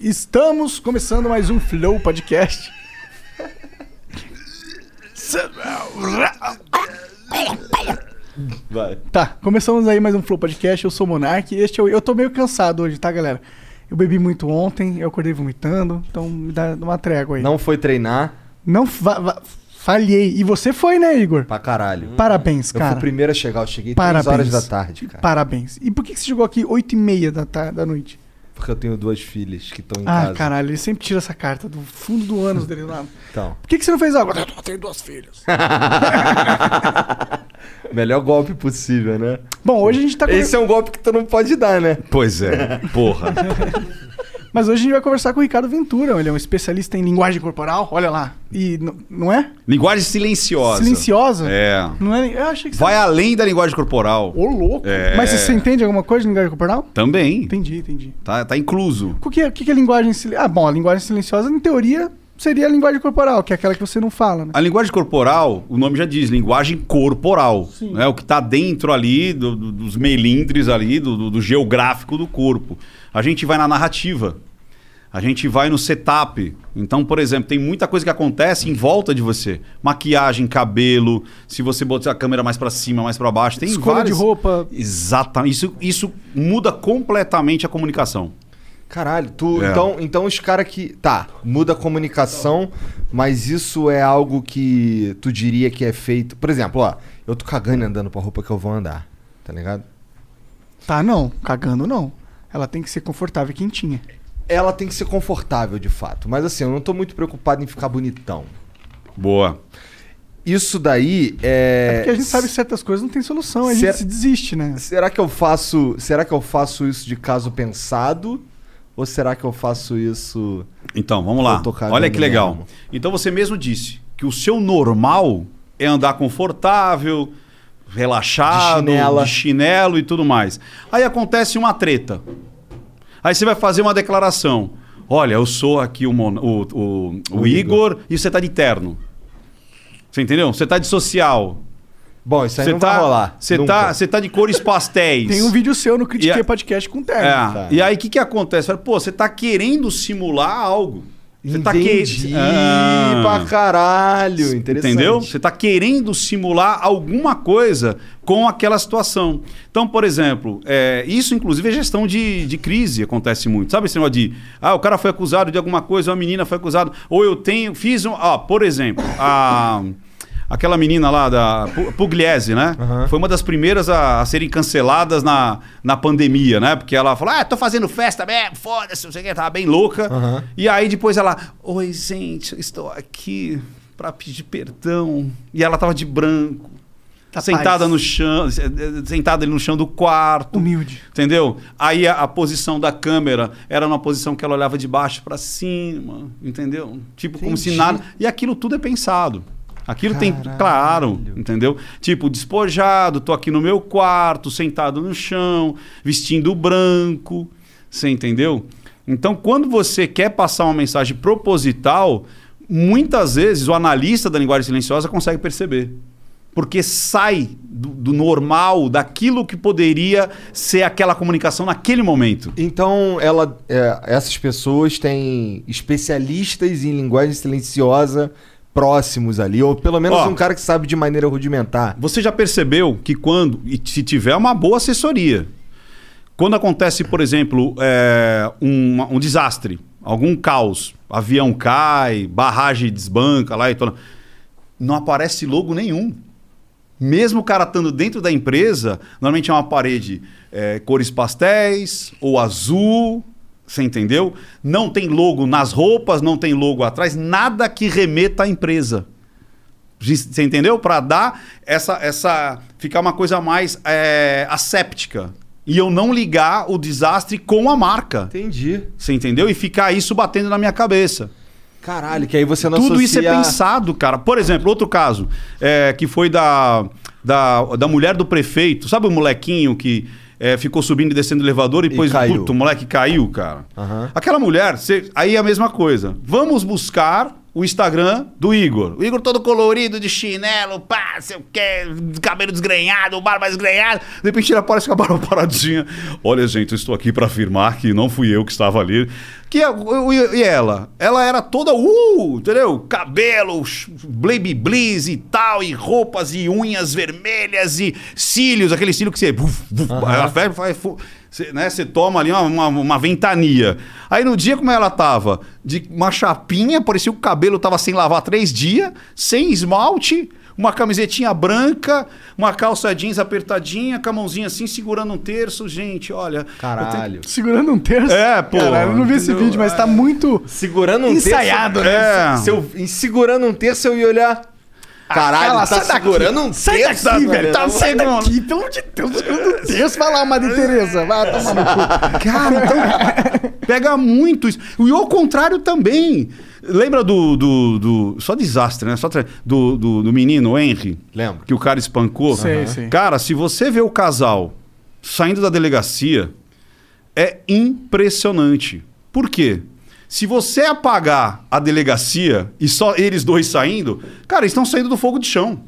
Estamos começando mais um Flow Podcast. Vai. Tá, começamos aí mais um Flow Podcast. Eu sou o Monark. Este é o... Eu tô meio cansado hoje, tá, galera? Eu bebi muito ontem, eu acordei vomitando, então me dá uma trégua aí. Não foi treinar Não va- falhei. E você foi, né, Igor? pra caralho. Parabéns, Eu fui cara. o primeiro a chegar, eu cheguei Parabéns. 3 horas da tarde, cara. Parabéns. E por que que você chegou aqui 8 e meia da, ta- da noite? Porque eu tenho duas filhas que estão em ah, casa. caralho, ele sempre tira essa carta do fundo do ânus dele lá. Então, Por que, que você não fez algo? Eu tenho duas filhas. melhor golpe possível, né? Bom, hoje a gente tá... Esse é um golpe que tu não pode dar, né? Pois é, porra. Mas hoje a gente vai conversar com o Ricardo Ventura. Ele é um especialista em linguagem corporal. Olha lá. E não é? Linguagem silenciosa. Silenciosa? É. Não é? Eu achei que. Vai além da linguagem corporal. Ô, louco. É. Mas você entende alguma coisa de linguagem corporal? Também. Entendi, entendi. Tá, tá incluso. O que é, o que é linguagem silenciosa? Ah, bom, a linguagem silenciosa, em teoria, seria a linguagem corporal, que é aquela que você não fala, né? A linguagem corporal, o nome já diz, linguagem corporal. Sim. É o que está dentro ali do- do- dos melindres ali, do, do- do geográfico do corpo. A gente vai na narrativa. A gente vai no setup. Então, por exemplo, tem muita coisa que acontece em volta de você. Maquiagem, cabelo, se você botar a câmera mais para cima, mais para baixo, tem Escolha várias... de roupa. Exatamente. Isso, isso muda completamente a comunicação. Caralho, tu. É. Então, então os caras que. Tá, muda a comunicação, mas isso é algo que tu diria que é feito. Por exemplo, ó, eu tô cagando e andando pra roupa que eu vou andar. Tá ligado? Tá, não. Cagando, não. Ela tem que ser confortável e quentinha. Ela tem que ser confortável, de fato. Mas assim, eu não tô muito preocupado em ficar bonitão. Boa. Isso daí é. É porque a gente sabe que certas coisas não tem solução, a gente Será- se desiste, né? Será que eu faço. Será que eu faço isso de caso pensado? Ou será que eu faço isso. Então, vamos lá. Olha que legal. mesmo. Então você mesmo disse que o seu normal é andar confortável, relaxado, De chinela. de chinelo e tudo mais. Aí acontece uma treta. Aí você vai fazer uma declaração. Olha, eu sou aqui o, Mon- o, o- o O Igor, e você tá de terno. Você entendeu? Você tá de social. Bom, isso aí Você não tá, vai rolar. Você tá, você tá de cores pastéis. Tem um vídeo seu no Critiquei a- Podcast com terno. É. Tá. E aí o que, que acontece? Fala, Pô, você tá querendo simular algo. Você tá Entendi que... Ah. pra caralho. Interessante. Entendeu? Você está querendo simular alguma coisa com aquela situação. Então, por exemplo, é, isso inclusive é gestão de, de crise, acontece muito. Sabe esse negócio de, ah, o cara foi acusado de alguma coisa, ou a menina foi acusada, ou eu tenho, fiz um, ah, por exemplo, a... Aquela menina lá da Pu- Pugliese, né? Aham. Foi uma das primeiras a, a serem canceladas na, na pandemia, né? Porque ela falou: Ah, tô fazendo festa mesmo, foda-se, não sei o que, tava bem louca. Aham. E aí depois ela, oi gente, estou aqui para pedir perdão. E ela tava de branco, Tá sentada paz. no chão, eh, sentada ali no chão do quarto. Humilde. Entendeu? Aí a, a posição da câmera era uma posição que ela olhava de baixo para cima, entendeu? Tipo como se Entendi. nada. E aquilo tudo é pensado. Aquilo tem, Caralho. claro, entendeu? Tipo, despojado, tô aqui no meu quarto, sentado no chão, vestindo branco, você entendeu? Então, quando você quer passar uma mensagem proposital, muitas vezes o analista da linguagem silenciosa consegue perceber. Porque sai do, do normal, daquilo que poderia ser aquela comunicação naquele momento. Então, ela, é, essas pessoas têm especialistas em linguagem silenciosa próximos ali, ou pelo menos Ó. um cara que sabe de maneira rudimentar. Você já percebeu que quando, e se tiver uma boa assessoria, quando acontece, por exemplo, é, um, um desastre, algum caos, avião cai, barragem desbanca lá e tudo, não aparece logo nenhum. Mesmo o cara estando dentro da empresa, normalmente é uma parede é, cores pastéis ou azul, você entendeu? Não tem logo nas roupas, não tem logo atrás, nada que remeta à empresa. Você entendeu? Para dar essa, essa. ficar uma coisa mais é, asséptica. E eu não ligar o desastre com a marca. Entendi. Você entendeu? E ficar isso batendo na minha cabeça. Caralho, que aí você não Tudo isso é associa- pensado, cara. Por exemplo, outro caso, é, que foi da, da, da mulher do prefeito. Sabe o molequinho que é, ficou subindo e descendo o elevador e depois, caiu. puto, o moleque caiu, cara? Aham. Aquela mulher, cê- aí é a mesma coisa. Vamos buscar o Instagram do Igor. O Igor todo colorido, de chinelo, pá, sei o quê, cabelo desgrenhado, barba desgrenhada. De repente ele aparece com a barba paradinha. Olha, gente, eu estou aqui para afirmar que não fui eu que estava ali. Que, é- e ela? Ela era toda, uh, entendeu? Cabelo, baby bliss e tal, e roupas e unhas vermelhas e cílios, aquele cílio que você... buf, buf, fu- você, né, você toma ali uma, uma, uma ventania. Aí no dia como ela tava, de uma chapinha, parecia que o cabelo tava sem lavar três dias, sem esmalte, uma camisetinha branca, uma calça jeans apertadinha, com a mãozinha assim, segurando um terço. Gente, olha... eu tenho- Caralho. Segurando um terço. É, pô, Caralho, eu não vi esse vídeo, mas tá muito Segurando um ensaiado, terço. né? É. Se eu, segurando um terço, eu ia olhar. Caralho, Cala, tá sai daqui. segurando um Sai terço. daqui, mano. velho. Tá, sai daqui, pelo amor de Deus. Segurando um terço. Vai lá, Madre Teresa. Vai tomar no cu. Cara, então pega muito isso. E ao contrário também. Lembra do. do, do- só desastre, né? Só tra- do, do, do menino o Henry? Lembro. Que o cara espancou. Sei, sei. Cara, se você vê o casal saindo da delegacia, é impressionante. Por quê? Se você apagar a delegacia e só eles dois saindo, cara, eles estão saindo do fogo de chão.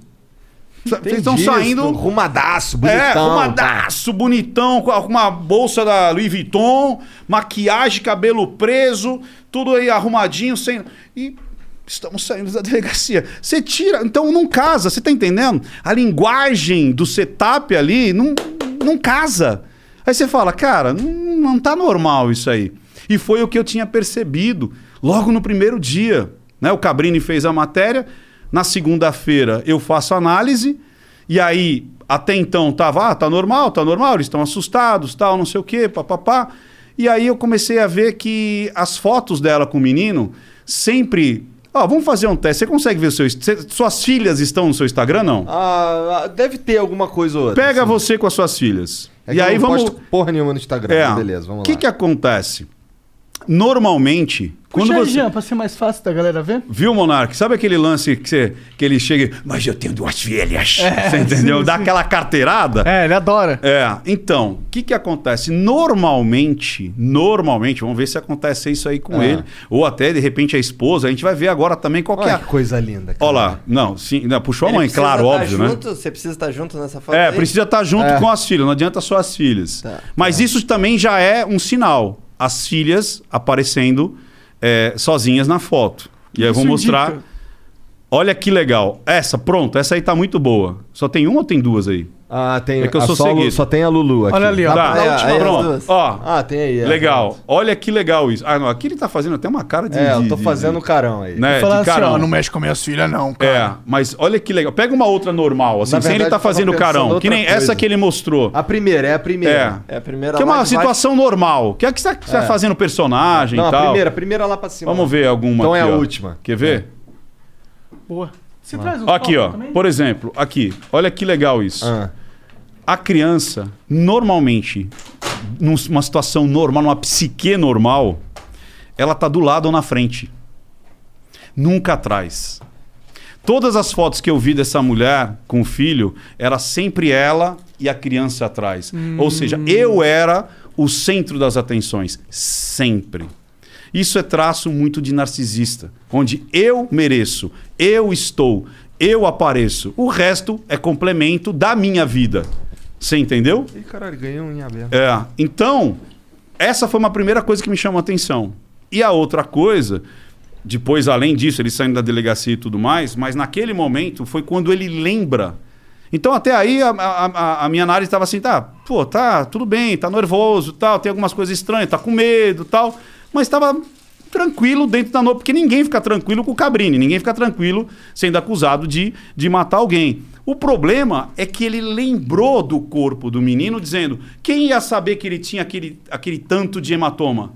Eles estão Entendi, saindo. Rumadaço, É, bonitão. arrumadaço, bonitão, com a- com uma bolsa da Louis Vuitton, maquiagem, cabelo preso, tudo aí arrumadinho, sem. E estamos saindo da delegacia. Você tira, então não casa, você tá entendendo? A linguagem do setup ali não, não casa. Aí você fala, cara, não, não tá normal isso aí. E foi o que eu tinha percebido logo no primeiro dia. Né? O Cabrini fez a matéria, na segunda-feira eu faço análise, e aí, até então, tava, ah, tá normal, tá normal, eles estão assustados, tal, não sei o quê, papapá. E aí eu comecei a ver que as fotos dela com o menino sempre. Ó, vamos fazer um teste. Você consegue ver o seu. suas filhas estão no seu Instagram, não? Ah, deve ter alguma coisa ou outra. Pega assim. você com as suas filhas. É e que eu aí não vamos. posto porra nenhuma no Instagram. É. Beleza, vamos O que lá. que acontece? Normalmente, quando Puxa aí, você. Jean, pra ser mais fácil da galera ver. Viu, Monark? Sabe aquele lance que, você, que ele chega. Mas eu tenho duas filhas. É, você entendeu? sim, Dá sim. aquela carteirada. É, ele adora. É, então, o que que acontece? Normalmente, normalmente, vamos ver se acontece isso aí com É. ele, ou até de repente a esposa, a gente vai ver agora também qual que é. Olha a- que coisa linda. cara. Olha lá, não, sim, não, puxou a Ele mãe, precisa claro, tá óbvio, né? junto, Você precisa estar junto nessa foto É, aí? precisa estar junto É. com as filhas, não adianta só as filhas. Tá, Mas isso também já é um sinal. As filhas aparecendo é, sozinhas na foto. E aí eu vou Isso mostrar. indica. Olha que legal. Essa, pronto, essa aí tá muito boa. Só tem uma ou tem duas aí? Ah, tem. É que eu a sou só, seguido. só tem a Lulu aqui. Olha ali, ó. Tá, ó, aí as pronto. Ó, Ah, tem aí. é. legal. Olha que legal isso. Ah, não, aqui ele tá fazendo até uma cara de. É, eu tô de- fazendo o de- carão aí. né, Falar de assim, carão. ó, não mexe com minhas filhas, não, cara. É, mas olha que legal. Pega uma outra normal, assim, Na sem ele verdade, tá eu tava fazendo carão. Que nem coisa. essa que ele mostrou. A primeira, é a primeira. É a primeira Que é uma situação normal. Que é que você tá, tá É. fazendo personagem Não, e a tal. primeira, a primeira lá pra cima. Vamos ver alguma Então é a última. Quer ver? Boa. Você traz um Aqui, ó. também? Por exemplo, aqui. Olha que legal isso. Ah. A criança, normalmente, numa situação normal, numa psique normal, ela tá do lado ou na frente. Nunca atrás. Todas as fotos que eu vi dessa mulher com o filho, era sempre ela e a criança atrás. Ou seja, eu era o centro das atenções. Sempre. Isso é traço muito de narcisista, onde eu mereço, eu estou, eu apareço. O resto é complemento da minha vida. Você entendeu? Ih, caralho, ganhei um em aberto. É. Então, essa foi uma primeira coisa que me chamou a atenção. E a outra coisa, depois, além disso, ele saindo da delegacia e tudo mais, mas naquele momento foi quando ele lembra. Então, até aí, a, a- a- a minha análise estava assim, tá, pô, tá, tudo bem, tá nervoso, tal, tem algumas coisas estranhas, tá com medo, tal, mas estava tranquilo dentro da noite, porque ninguém fica tranquilo com o Cabrini, ninguém fica tranquilo sendo acusado de, de matar alguém. O problema é que ele lembrou do corpo do menino, dizendo: quem ia saber que ele tinha aquele, aquele tanto de hematoma?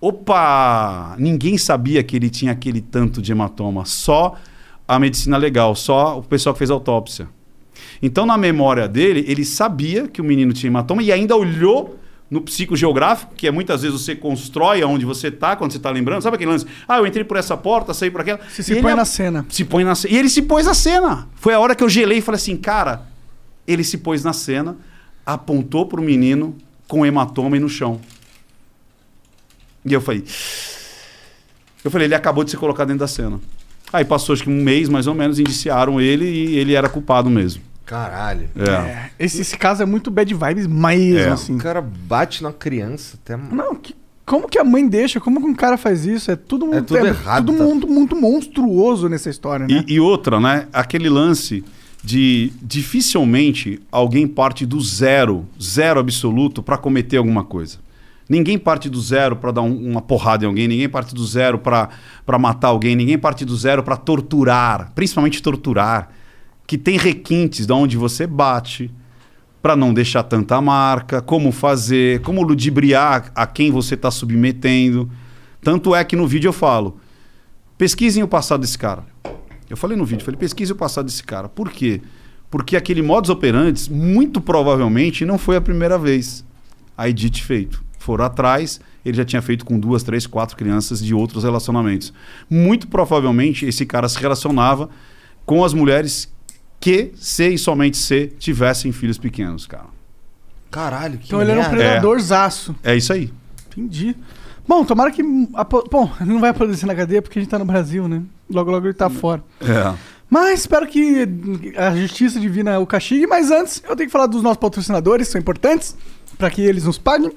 Opa! Ninguém sabia que ele tinha aquele tanto de hematoma. Só a medicina legal, só o pessoal que fez autópsia. Então, na memória dele, ele sabia que o menino tinha hematoma e ainda olhou no psicogeográfico, que é muitas vezes você constrói aonde você está, quando você está lembrando. Sabe aquele lance? Ah, eu entrei por essa porta, saí por aquela. Você se põe é- na cena. Se põe na cena. E ele se pôs na cena. Foi a hora que eu gelei e falei assim, cara, ele se pôs na cena, apontou pro menino com hematoma e no chão. E eu falei. Eu falei, ele acabou de se colocar dentro da cena. Aí passou acho que um mês mais ou menos, indiciaram ele e ele era culpado mesmo. Caralho. É. É, esse, esse caso é muito bad vibes mesmo, É. assim. O cara bate na criança até. Não, que- como que a mãe deixa? Como que um cara faz isso? É tudo muito, tudo errado, tudo tá? muito, muito monstruoso nessa história, né? E, e outra, né? Aquele lance de dificilmente alguém parte do zero, zero absoluto, para cometer alguma coisa. Ninguém parte do zero para dar um- uma porrada em alguém, ninguém parte do zero para matar alguém, ninguém parte do zero para torturar, principalmente torturar, que tem requintes de onde você bate, para não deixar tanta marca, como fazer, como ludibriar a quem você está submetendo. Tanto é que no vídeo eu falo, pesquisem o passado desse cara. Eu falei no vídeo, falei, pesquise o passado desse cara. Por quê? Porque aquele modus operandi, muito provavelmente, não foi a primeira vez. Aí dito e feito. Foram atrás, ele já tinha feito com duas, três, quatro crianças de outros relacionamentos. Muito provavelmente esse cara se relacionava com as mulheres que, se e somente se, tivessem filhos pequenos, cara. Caralho, que então ele era um merda. predadorzaço. É isso aí. Entendi. Bom, tomara que. a po- Bom, ele não vai aparecer na cadeia porque a gente tá no Brasil, né? Logo, logo ele tá fora. É. Mas espero que a justiça divina o castigue. Mas antes, eu tenho que falar dos nossos patrocinadores, são importantes, para que eles nos paguem.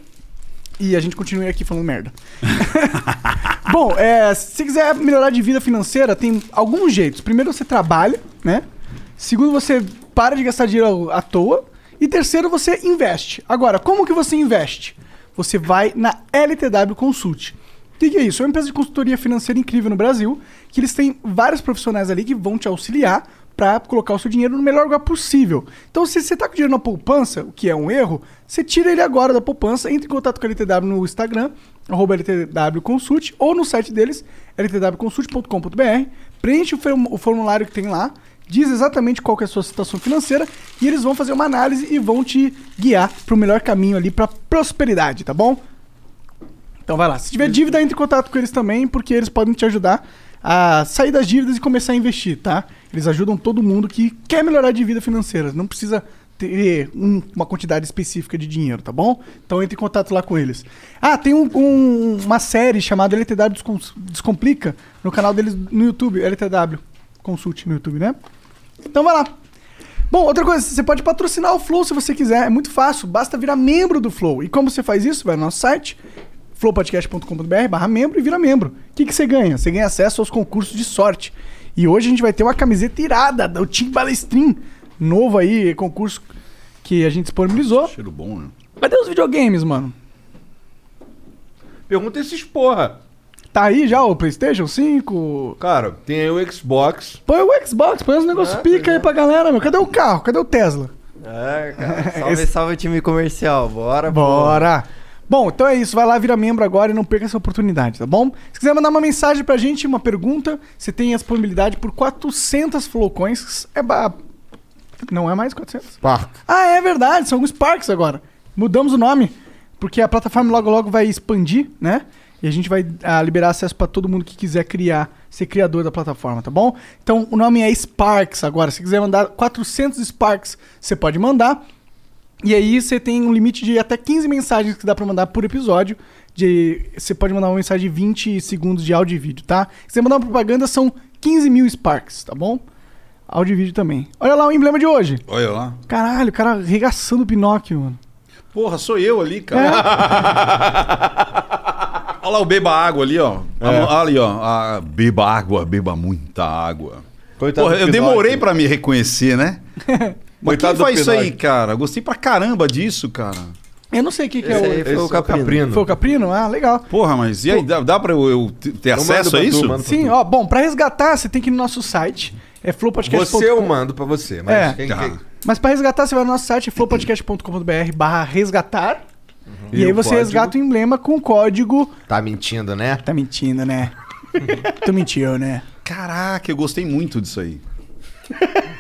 E a gente continue aqui falando merda. Bom, é, se quiser melhorar de vida financeira, tem alguns jeitos. Primeiro, você trabalha, né? Segundo, você para de gastar dinheiro à toa. E terceiro, você investe. Agora, como que você investe? Você vai na LTW Consult. O que, que é isso? É uma empresa de consultoria financeira incrível no Brasil, que eles têm vários profissionais ali que vão te auxiliar para colocar o seu dinheiro no melhor lugar possível. Então, se você está com dinheiro na poupança, o que é um erro, você tira ele agora da poupança, entre em contato com a LTW no Instagram, arroba LTW Consult, ou no site deles, ltwconsult.com.br, preenche o form- o formulário que tem lá, diz exatamente qual é a sua situação financeira e eles vão fazer uma análise e vão te guiar para o melhor caminho ali para prosperidade, tá bom? Então vai lá. Se tiver dívida, entre em contato com eles também, porque eles podem te ajudar a sair das dívidas e começar a investir, tá? Eles ajudam todo mundo que quer melhorar de vida financeira. Não precisa ter um- uma quantidade específica de dinheiro, tá bom? Então entre em contato lá com eles. Ah, tem um- um- uma série chamada LTW Descom- Descomplica no canal deles no YouTube, LTW Consult no YouTube, né? Então vai lá. Bom, outra coisa, você pode patrocinar o Flow se você quiser, é muito fácil, basta virar membro do Flow. E como você faz isso? Vai no nosso site, flowpodcast.com.br barra membro e vira membro. O que, que você ganha? Você ganha acesso aos concursos de sorte. E hoje a gente vai ter uma camiseta irada do Team Balestrin, novo aí, concurso que a gente disponibilizou. Cheiro bom, né? Cadê os videogames, mano? Pergunta esses porra. Tá aí já o PlayStation 5? Cara, tem aí o Xbox. Põe o Xbox, põe os negócios É, pica aí pra galera, meu. Cadê o carro? Cadê o Tesla? É, cara. Salve, salve time comercial. Bora, pô. Bora! Bom, então é isso. Vai lá, vira membro agora e não perca essa oportunidade, tá bom? Se quiser mandar uma mensagem pra gente, uma pergunta, você tem a disponibilidade por 400 Flowcoins. É ba... Não é mais 400? Park. Ah, é verdade. São alguns Sparks agora. Mudamos o nome. Porque a plataforma logo logo vai expandir, né? E a gente vai ah, liberar acesso pra todo mundo que quiser criar, ser criador da plataforma, tá bom? Então o nome é Sparks agora. Se quiser mandar 400 Sparks, você pode mandar. E aí você tem um limite de até 15 mensagens que dá pra mandar por episódio. De, você pode mandar uma mensagem de 20 segundos de áudio e vídeo, tá? Se você mandar uma propaganda, são 15 mil Sparks, tá bom? Áudio e vídeo também. Olha lá o emblema de hoje. Olha lá. Caralho, o cara arregaçando o Pinóquio, mano. Porra, sou eu ali, cara. Olha lá o beba água ali, ó. A- Ali, ó. A- beba água, beba muita água. Coitado Porra, eu demorei pra me reconhecer, né? Mas quem faz isso aí, cara? Gostei pra caramba disso, cara. Eu não sei o que, que é o. foi Esse o é Caprino. Foi o Caprino? Ah, legal. Porra, mas e aí, dá, dá pra eu, eu ter Eu acesso pra a tu, isso? pra Sim, tu. ó, bom, pra resgatar, você tem que ir no nosso site. É flowpodcast. Você eu mando pra você, mas É. quem, Tá. quem- Mas pra resgatar, você vai no nosso site, flowpodcast.com.br barra resgatar. E, E aí você código? resgata o emblema com o código. Tá mentindo, né? Tá mentindo, né? tu mentiu, né? Caraca, eu gostei muito disso aí.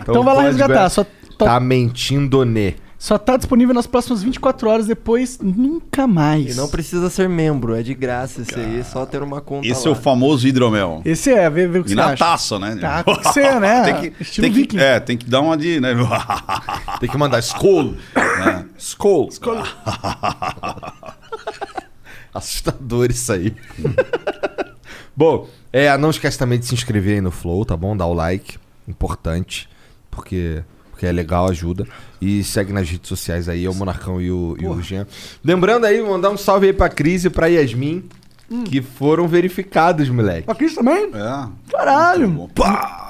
Então, vai lá resgatar. é Só to- Tá mentindo, né? Só tá disponível nas próximas 24 horas, depois nunca mais. E não precisa ser membro, é de graça esse aí, é só ter uma conta Esse lá. é o famoso hidromel. Esse é, vê, vê o que E você na acha. taça, né? Tá, tem que ser, né? tem que, Estilo tem que- é, tem que dar uma de. Né? Tem que mandar Skol. Skol. Assustador isso aí. Bom, é, não esquece também de se inscrever aí no Flow, tá bom? Dá o like, importante, porque, porque é legal, ajuda. E segue nas redes sociais aí, é o Monarcão e o, e o Jean. Lembrando aí, mandar um salve aí pra Cris e pra Yasmin, que foram verificados, moleque. A Cris também? É. Caralho.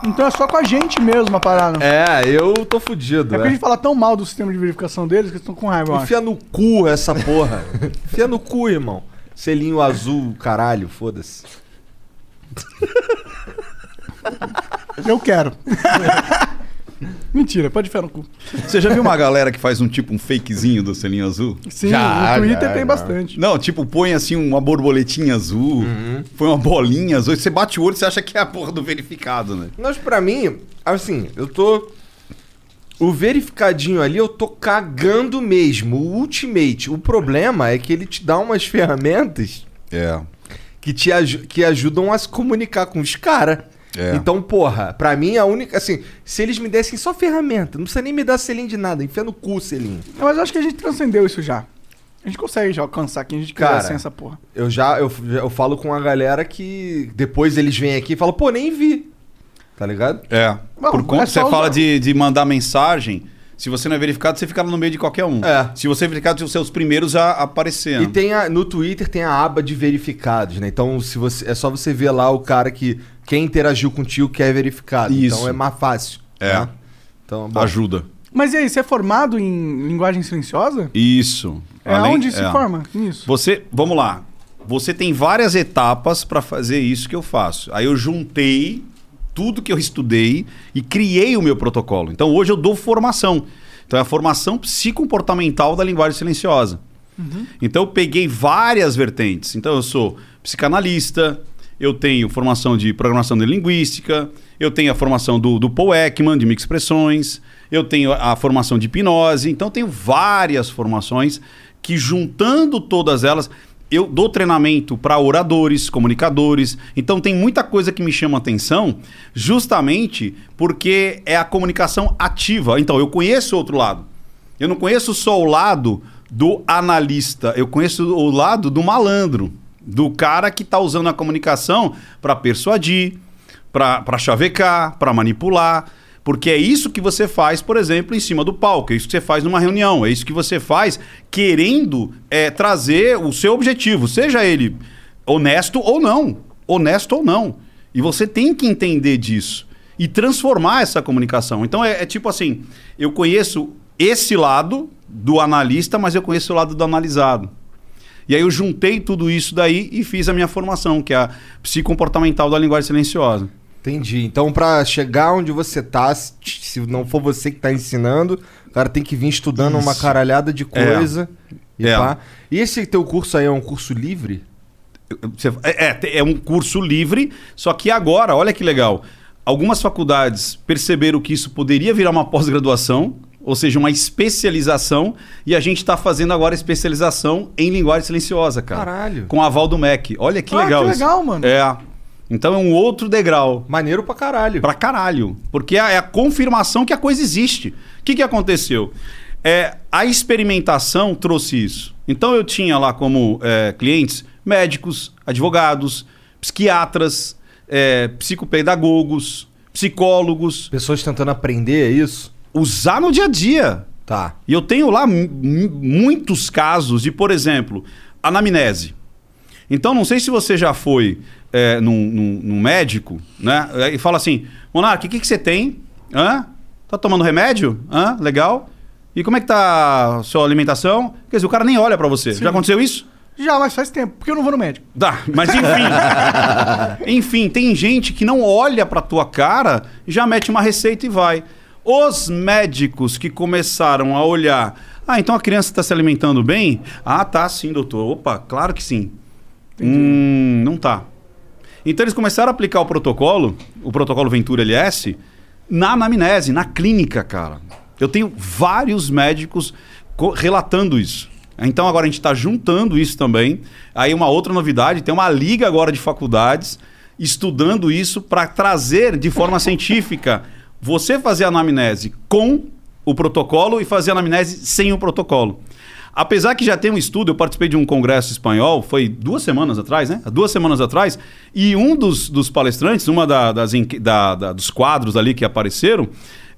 Então é só com a gente mesmo a parada. É, eu tô fudido, É porque a é. gente fala tão mal do sistema de verificação deles que eles estão com raiva. Enfia no cu essa porra. Enfia no cu, irmão. Selinho azul, caralho, foda-se. Eu quero. Mentira, pode enfiar no cu. Você já viu uma galera que faz um tipo um fakezinho do selinho azul? Sim, Já, no Twitter já, tem já. bastante. Não, tipo, põe assim uma borboletinha azul, põe uma bolinha azul, você bate o olho e você acha que é a porra do verificado, né? Mas pra mim, assim, eu tô. O verificadinho ali, eu tô cagando mesmo. O Ultimate. O problema é que ele te dá umas ferramentas É. que te aju- que ajudam a se comunicar com os caras. É. Então, porra, pra mim a única. Assim, se eles me dessem só ferramenta, não precisa nem me dar selinho de nada, enfia no cu o selinho. Mas eu acho que a gente transcendeu isso já. A gente consegue já alcançar quem a gente quiser Cara, sem essa porra. Eu já eu, eu falo com a galera que depois eles vêm aqui e falam, pô, nem vi. Tá ligado? É. Bom, Por conta é você só fala usar. de, de mandar mensagem, se você não é verificado, você fica lá no meio de qualquer um. É. Se você é verificado, você é os primeiros a aparecer. E tem a, no Twitter tem a aba de verificados, né? Então se você, é só você ver lá o cara que quem interagiu contigo que é verificado. Isso. Então é mais fácil. É. né? Então, bom. Ajuda. Mas e aí, você é formado em linguagem silenciosa? Isso. É Além- onde se é. forma nisso? Você, vamos lá. Você tem várias etapas para fazer isso que eu faço. Aí eu juntei tudo que eu estudei e criei o meu protocolo. Então hoje eu dou formação. Então é a formação psicomportamental da linguagem silenciosa. Então eu peguei várias vertentes. Então eu sou psicanalista, eu tenho formação de programação de linguística, eu tenho a formação do, do Paul Ekman, de microexpressões, eu tenho a formação de hipnose. Então eu tenho várias formações que juntando todas elas, eu dou treinamento para oradores, comunicadores. Então tem muita coisa que me chama atenção, justamente porque é a comunicação ativa. Então eu conheço o outro lado. Eu não conheço só o lado do analista, eu conheço o lado do malandro, do cara que está usando a comunicação para persuadir, para chavecar, para manipular. Porque é isso que você faz, por exemplo, em cima do palco. É isso que você faz numa reunião. É isso que você faz querendo é, trazer o seu objetivo, seja ele honesto ou não. Honesto ou não. E você tem que entender disso e transformar essa comunicação. Então é, é tipo assim: eu conheço esse lado do analista, mas eu conheço o lado do analisado. E aí eu juntei tudo isso daí e fiz a minha formação, que é a psicomportamental da linguagem silenciosa. Entendi. Então, pra chegar onde você tá, se não for você que tá ensinando, o cara tem que vir estudando uma Isso. caralhada de coisa. E, É. pá. e esse teu curso aí é um curso livre? É, é, é um curso livre, só que agora, olha que legal. Algumas faculdades perceberam que isso poderia virar uma pós-graduação, ou seja, uma especialização, e a gente está fazendo agora especialização em linguagem silenciosa, cara. Caralho. Com aval do MEC. Olha que Ah, legal que isso. legal, mano. É. Então é um outro degrau. Maneiro pra caralho. Pra caralho. Porque é a confirmação que a coisa existe. O que, que aconteceu? É, a experimentação trouxe isso. Então eu tinha lá como é, clientes médicos, advogados, psiquiatras, é, psicopedagogos, psicólogos. Pessoas tentando aprender, é isso? Usar no dia a dia. Tá. E eu tenho lá mu- mu- muitos casos de, por exemplo, anamnese. Então, não sei se você já foi é, num, num- num médico, né? E fala assim, Monarca, o que, que você tem? Hã? Tá tomando remédio? Hã? Legal. E como é que tá a sua alimentação? Quer dizer, o cara nem olha pra você. Sim. Já aconteceu isso? Já, mas faz tempo, porque eu não vou no médico. Tá, mas enfim. enfim, tem gente que não olha pra tua cara, já mete uma receita e vai. Os médicos que começaram a olhar, ah, então a criança está se alimentando bem? Ah, tá sim, doutor. Opa, claro que sim. Hum, não tá. Então eles começaram a aplicar o protocolo, o protocolo Ventura LS, na anamnese, na clínica, cara. Eu tenho vários médicos co- relatando isso. Então agora a gente está juntando isso também. Aí uma outra novidade, tem uma liga agora de faculdades estudando isso para trazer de forma científica você fazer a anamnese com o protocolo e fazer a anamnese sem o protocolo. Apesar que já tem um estudo, eu participei de um congresso espanhol, foi duas semanas atrás, né? Duas semanas atrás, e um dos, dos palestrantes, uma da- das, da- da- dos quadros ali que apareceram,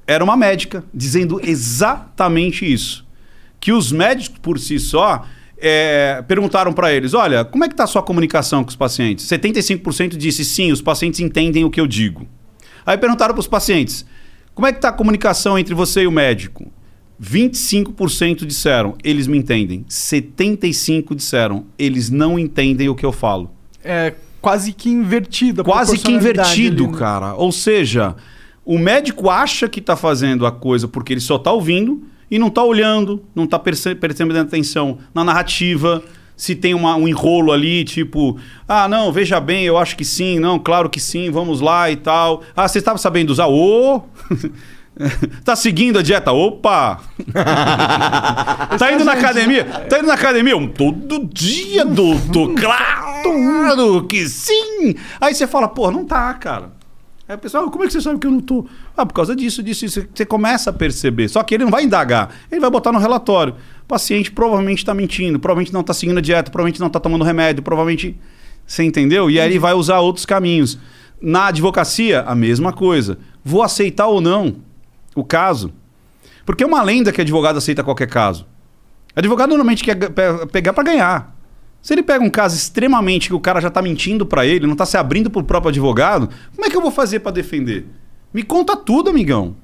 era uma médica, dizendo exatamente isso. Que os médicos, por si só, é, perguntaram para eles: olha, como é que está a sua comunicação com os pacientes? 75% disse sim, os pacientes entendem o que eu digo. Aí perguntaram para os pacientes: como é que está a comunicação entre você e o médico? 25% disseram, eles me entendem. 75% disseram, eles não entendem o que eu falo. É quase que invertido. a Quase que invertido, ali, né? cara. Ou seja, o médico acha que está fazendo a coisa porque ele só está ouvindo e não está olhando, não está prestando atenção na narrativa. Se tem uma- um enrolo ali, tipo, ah, não, veja bem, eu acho que sim, não, claro que sim, vamos lá e tal. Ah, você estava sabendo usar? Ô! tá seguindo a dieta? Opa! tá indo na academia? Tá indo na academia? Todo dia, doutor. Claro que sim! Aí você fala, pô, não tá, cara. Aí o pessoal, como é que você sabe que eu não tô? Ah, por causa disso, disso, isso. Você começa a perceber. Só que ele não vai indagar. Ele vai botar no relatório. O paciente provavelmente está mentindo, provavelmente não está seguindo a dieta, provavelmente não está tomando remédio, provavelmente. Você entendeu? E aí ele vai usar outros caminhos. Na advocacia, a mesma coisa. Vou aceitar ou não o caso. Porque é uma lenda que advogado aceita qualquer caso. Advogado normalmente quer pe- pegar para ganhar. Se ele pega um caso extremamente que o cara já tá mentindo para ele, não tá se abrindo pro próprio advogado, como é que eu vou fazer para defender? Me conta tudo, amigão.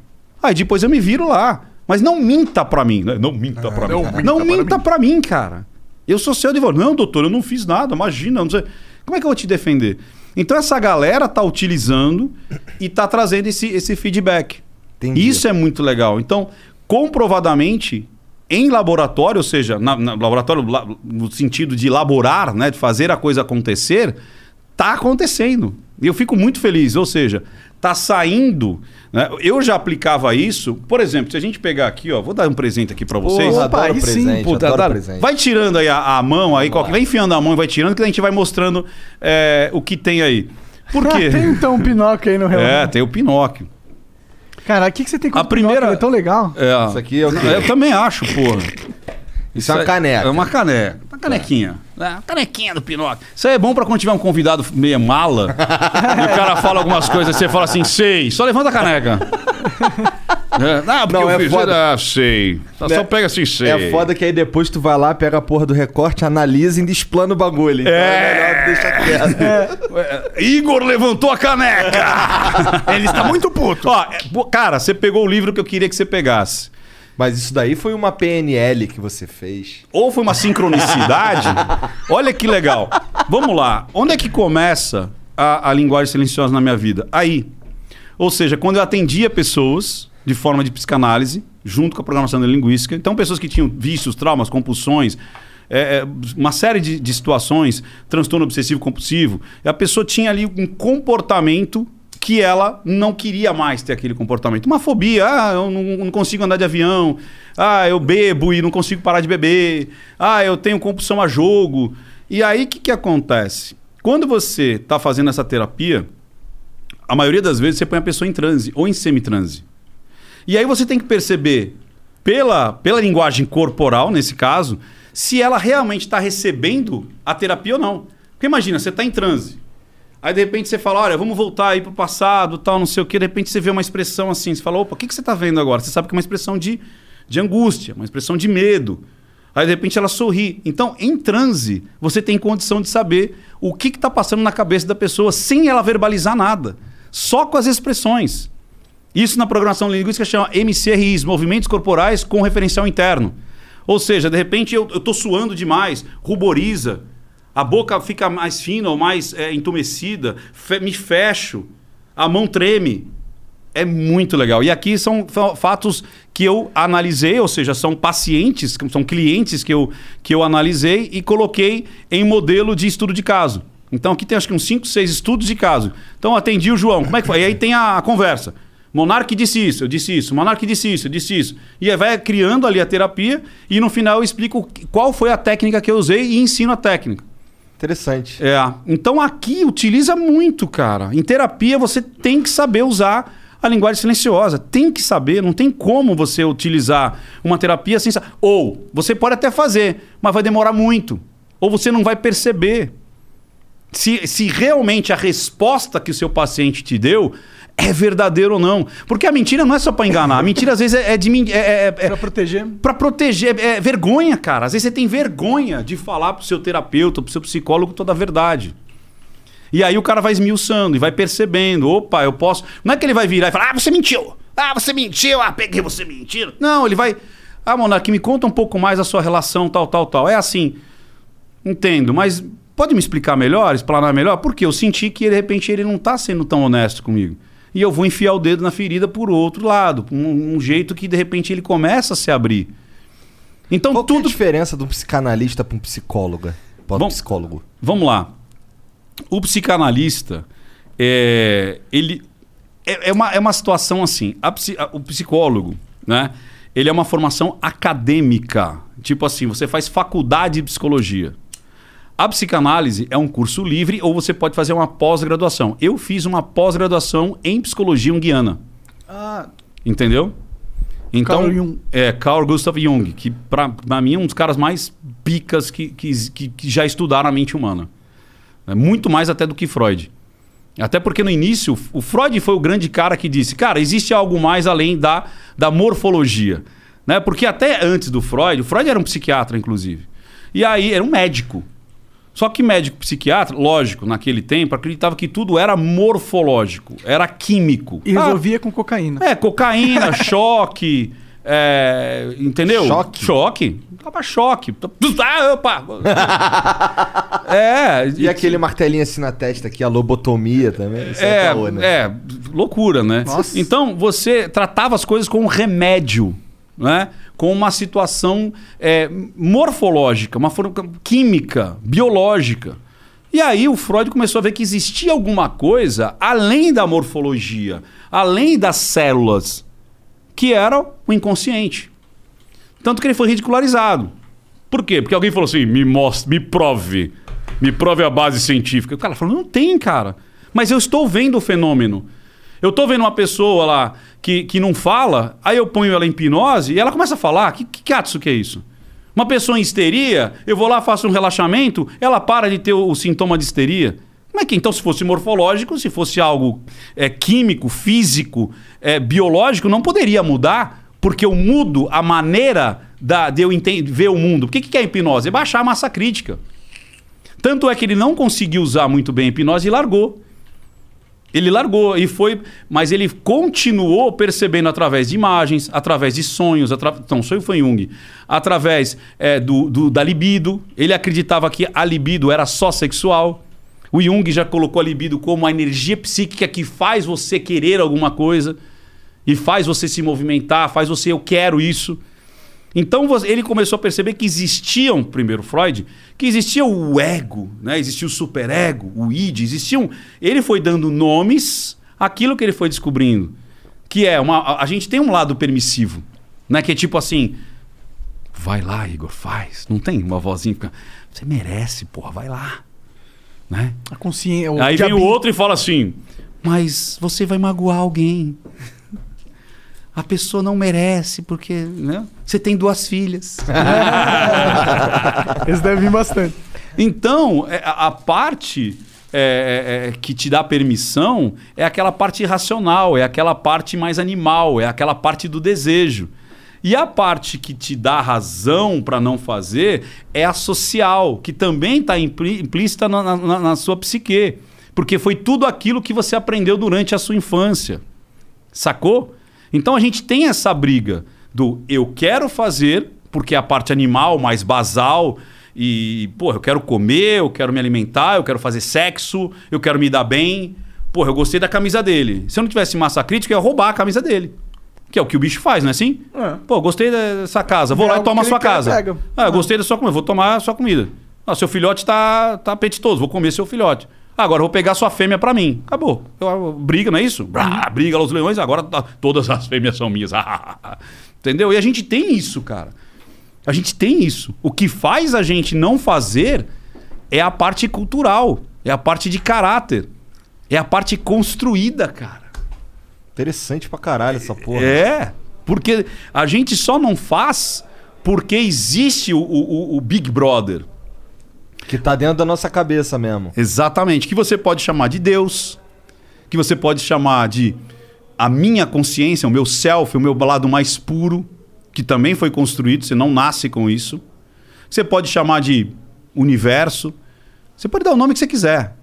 Aí depois eu me viro lá. Mas não minta para mim. né? Não minta para mim. Não minta para mim, cara. Eu sou seu advogado. Não, doutor, eu não fiz nada. Imagina. Não sei. Como é que eu vou te defender? Então essa galera tá utilizando e tá trazendo esse, esse feedback. Entendi. Isso é muito legal. Então, comprovadamente, em laboratório, ou seja, na, na- laboratório la- no sentido de elaborar, né, de fazer a coisa acontecer, tá acontecendo. E eu fico muito feliz. Ou seja, tá saindo. né? Eu já aplicava isso. Por exemplo, se a gente pegar aqui, ó, vou dar um presente aqui para vocês. Opa, adoro aí sim. presente, Puta, adoro presente. vai tirando aí a, a mão aí, qualquer, vai enfiando a mão e vai tirando, que a gente vai mostrando é, o que tem aí. Por Ah, quê? tem então um Pinóquio aí no É, relógio. tem o Pinóquio. Cara, o que, que você tem com A primeira- é tão legal. É. Isso aqui é o quê? Eu também acho, porra. Isso é uma caneca. É uma caneca. Uma canequinha. É, uma canequinha do Pinóquio. Isso aí é bom pra quando tiver um convidado meio mala e o cara fala algumas coisas você fala assim, sei. Só levanta a caneca. É, ah, porque Não, eu é fiz. foda. Ah, sei. Só, Né? só pega assim, sei. É foda que aí depois tu vai lá, pega a porra do recorte, analisa e ainda explana o bagulho. Então é, melhor deixar quieto. É, Igor levantou a caneca! Ele está muito puto. Ó, é, cara, você pegou o livro que eu queria que você pegasse. Mas isso daí foi uma PNL que você fez. Ou foi uma sincronicidade. Olha que legal. Vamos lá. Onde é que começa a, a linguagem silenciosa na minha vida? Aí. Ou seja, quando eu atendia pessoas de forma de psicanálise, junto com a programação neurolinguística, então pessoas que tinham vícios, traumas, compulsões, é, é, uma série de, de situações, transtorno obsessivo compulsivo, a pessoa tinha ali um comportamento que ela não queria mais ter aquele comportamento. Uma fobia, ah, eu não, não consigo andar de avião, ah, eu bebo e não consigo parar de beber, ah, eu tenho compulsão a jogo. E aí o que, que acontece? Quando você está fazendo essa terapia, a maioria das vezes você põe a pessoa em transe ou em semitranse. E aí você tem que perceber, pela, pela linguagem corporal, nesse caso, se ela realmente está recebendo a terapia ou não. Porque imagina, você está em transe. Aí de repente você fala, olha, vamos voltar aí pro passado, tal, não sei o quê. De repente você vê uma expressão assim, você fala, opa, o que, que você está vendo agora? Você sabe que é uma expressão de, de angústia, uma expressão de medo. Aí de repente ela sorri. Então, em transe, você tem condição de saber o que está passando na cabeça da pessoa sem ela verbalizar nada. Só com as expressões. Isso na programação linguística chama MCRIs, movimentos corporais com referencial interno. Ou seja, de repente eu estou suando demais, ruboriza, a boca fica mais fina ou mais é, entumecida, fe- me fecho, a mão treme. É muito legal. E aqui são fa- fatos que eu analisei, ou seja, são pacientes, são clientes que eu, que eu analisei e coloquei em modelo de estudo de caso. Então aqui tem acho que uns 5, 6 estudos de caso. Então atendi o João, como é que foi? E aí tem a, a conversa. Monark disse isso, eu disse isso. Monark disse isso, eu disse isso. E aí vai criando ali a terapia e no final eu explico qual foi a técnica que eu usei e ensino a técnica. Interessante. É. Então aqui utiliza muito, cara. Em terapia você tem que saber usar a linguagem silenciosa. Tem que saber, não tem como você utilizar uma terapia sem sa- Ou você pode até fazer, mas vai demorar muito. Ou você não vai perceber. Se, se realmente a resposta que o seu paciente te deu é verdadeira ou não. Porque a mentira não é só pra enganar. A mentira às vezes é, é de men- é- é- é- Pra proteger. Pra proteger, é vergonha, cara. Às vezes você tem vergonha de falar pro seu terapeuta, pro seu psicólogo toda a verdade. E aí o cara vai esmiuçando e vai percebendo, opa, eu posso. Não é que ele vai virar e falar, ah, você mentiu! Ah, você mentiu! Ah, peguei você mentindo! Não, ele vai. Ah, Monark, me conta um pouco mais a sua relação, tal, tal, tal. É assim. Entendo, mas pode me explicar melhor, explanar melhor? Porque eu senti que de repente ele não tá sendo tão honesto comigo. E eu vou enfiar o dedo na ferida por outro lado, um, um jeito que de repente ele começa a se abrir. Então Qual que é tudo a diferença de um psicanalista para um psicólogo? Para um Bom, psicólogo. Vamos lá. O psicanalista, é, ele é, é uma, é uma situação assim. A a- o psicólogo, né? Ele é uma formação acadêmica. Tipo assim, você faz faculdade de psicologia. A psicanálise é um curso livre ou você pode fazer uma pós-graduação. Eu fiz uma pós-graduação em psicologia junguiana. Ah, Entendeu? Então, Carl Jung. é Carl Gustav Jung, que pra, pra mim é um dos caras mais picas que, que, que, que já estudaram a mente humana. É muito mais até do que Freud. Até porque no início, o Freud foi o grande cara que disse, cara, existe algo mais além da, da morfologia. Né? Porque até antes do Freud, o Freud era um psiquiatra, inclusive. E aí era um médico. Só que médico psiquiatra, lógico, naquele tempo, acreditava que tudo era morfológico, era químico. e Ah, resolvia com cocaína. é, cocaína, choque, é, entendeu? Choque? Choque. Tava choque. Ah, opa! é, E aquele martelinho assim na testa aqui, a lobotomia também. Isso é, caô, né? é, loucura, né? Nossa. Então, você tratava as coisas com um remédio, né? Com uma situação é, morfológica, uma química, biológica. E aí o Freud começou a ver que existia alguma coisa além da morfologia, além das células, que era o inconsciente. Tanto que ele foi ridicularizado. Por quê? Porque alguém falou assim: me mostre, me prove. Me prove a base científica. O cara falou: não tem, cara. Mas eu estou vendo o fenômeno. Eu estou vendo uma pessoa lá que, que não fala, aí eu ponho ela em hipnose e ela começa a falar. Que, que catso que é isso? Uma pessoa em histeria, eu vou lá, faço um relaxamento, ela para de ter o, o sintoma de histeria. Como é que então, se fosse morfológico, se fosse algo é, químico, físico, é, biológico, não poderia mudar, porque eu mudo a maneira da, de eu enten- ver o mundo. O que, que é hipnose? É baixar a massa crítica. Tanto é que ele não conseguiu usar muito bem a hipnose e largou. Ele largou e foi, mas ele continuou percebendo através de imagens, através de sonhos, atra... então sonho foi Jung, através é, do, do- da libido. Ele acreditava que a libido era só sexual. O Jung já colocou a libido como a energia psíquica que faz você querer alguma coisa e faz você se movimentar, faz você eu quero isso. Então ele começou a perceber que existiam, primeiro Freud, que existia o ego, né? existia o superego, o id, existiam. Ele foi dando nomes àquilo que ele foi descobrindo. Que é uma. a- gente tem um lado permissivo, né? Que é tipo assim. Vai lá, Igor, faz. Não tem uma vozinha que fica. Você merece, porra, vai lá. Né? A consciência. Aí vem o outro e fala assim: Mas você vai magoar alguém. A pessoa não merece, porque né? você tem duas filhas. Esse deve vir bastante. Então, é, a, a parte é, é, é, que te dá permissão é aquela parte irracional, é aquela parte mais animal, é aquela parte do desejo. E a parte que te dá razão para não fazer é a social, que também está implícita na, na- na sua psique. Porque foi tudo aquilo que você aprendeu durante a sua infância. Sacou? Então a gente tem essa briga do eu quero fazer, porque é a parte animal mais basal, e, pô, eu quero comer, eu quero me alimentar, eu quero fazer sexo, eu quero me dar bem. Pô, eu gostei da camisa dele. Se eu não tivesse massa crítica, eu ia roubar a camisa dele. Que é o que o bicho faz, não é assim? É. Pô, gostei dessa casa, vou É lá e tomo a sua casa. pega. Ah, eu Ah. gostei da sua comida, vou tomar a sua comida. Ah, seu filhote tá, tá apetitoso, vou comer seu filhote. Agora eu vou pegar sua fêmea pra mim. Acabou. Eu, eu- briga, não é isso? Brá, briga lá os leões, agora tá- todas as fêmeas são minhas. Entendeu? E a gente tem isso, cara. A gente tem isso. O que faz a gente não fazer é a parte cultural, é a parte de caráter, é a parte construída, cara. Interessante pra caralho essa porra. É, porque a gente só não faz porque existe o, o- o Big Brother. Que tá dentro da nossa cabeça mesmo. Exatamente. Que você pode chamar de Deus, que você pode chamar de a minha consciência, o meu self, o meu lado mais puro, que também foi construído, você não nasce com isso. Você pode chamar de universo. Você pode dar o nome que você quiser.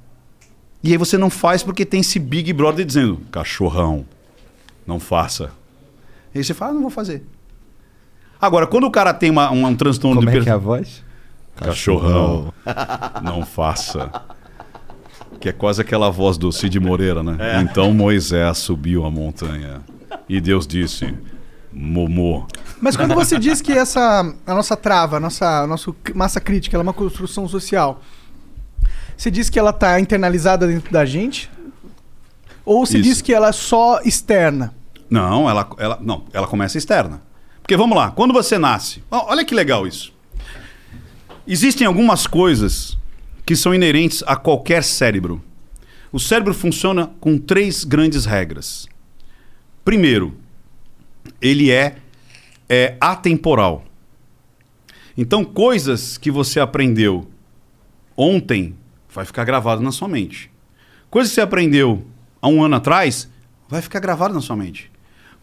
E aí você não faz porque tem esse Big Brother dizendo: cachorrão, não faça. E aí você fala: ah, não vou fazer. Agora, quando o cara tem uma- um, um transtorno Como de é per- que é a voz? Cachorrão, não faça. Que é quase aquela voz do Cid Moreira, né? Então Moisés subiu a montanha e Deus disse: Momô. Mas quando você diz que essa a nossa trava, a nossa a nossa massa crítica, ela é uma construção social, você diz que ela está internalizada dentro da gente? Ou você Isso. diz que ela é só externa? Não, ela, ela, não, ela começa externa. Porque vamos lá, quando você nasce, olha que legal isso. Existem algumas coisas que são inerentes a qualquer cérebro. O cérebro funciona com três grandes regras. Primeiro, ele é, é atemporal. Então, coisas que você aprendeu ontem vai ficar gravado na sua mente. Coisas que você aprendeu há um ano atrás vai ficar gravado na sua mente.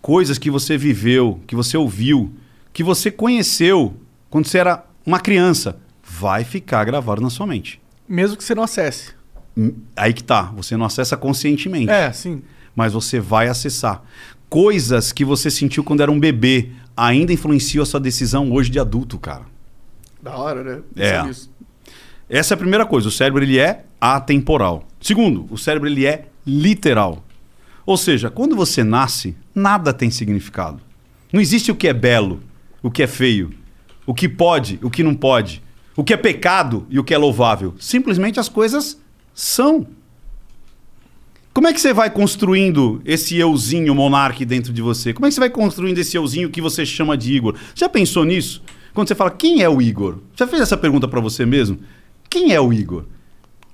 Coisas que você viveu, que você ouviu, que você conheceu quando você era uma criança, vai ficar gravado na sua mente. Mesmo que você não acesse. Hum, Aí que tá, você não acessa conscientemente, É, sim. mas você vai acessar. Coisas que você sentiu quando era um bebê ainda influenciam a sua decisão hoje de adulto, cara. Da hora, né? É. Essa é a primeira coisa. O cérebro ele é atemporal. Segundo, o cérebro ele é literal. Ou seja, quando você nasce, nada tem significado. Não existe o que é belo, o que é feio, o que pode, o que não pode, o que é pecado e o que é louvável. Simplesmente as coisas são. Como é que você vai construindo esse euzinho monarque dentro de você? Como é que você vai construindo esse euzinho que você chama de Igor? Já pensou nisso? Quando você fala, quem é o Igor? Já fez essa pergunta pra você mesmo? Quem é o Igor?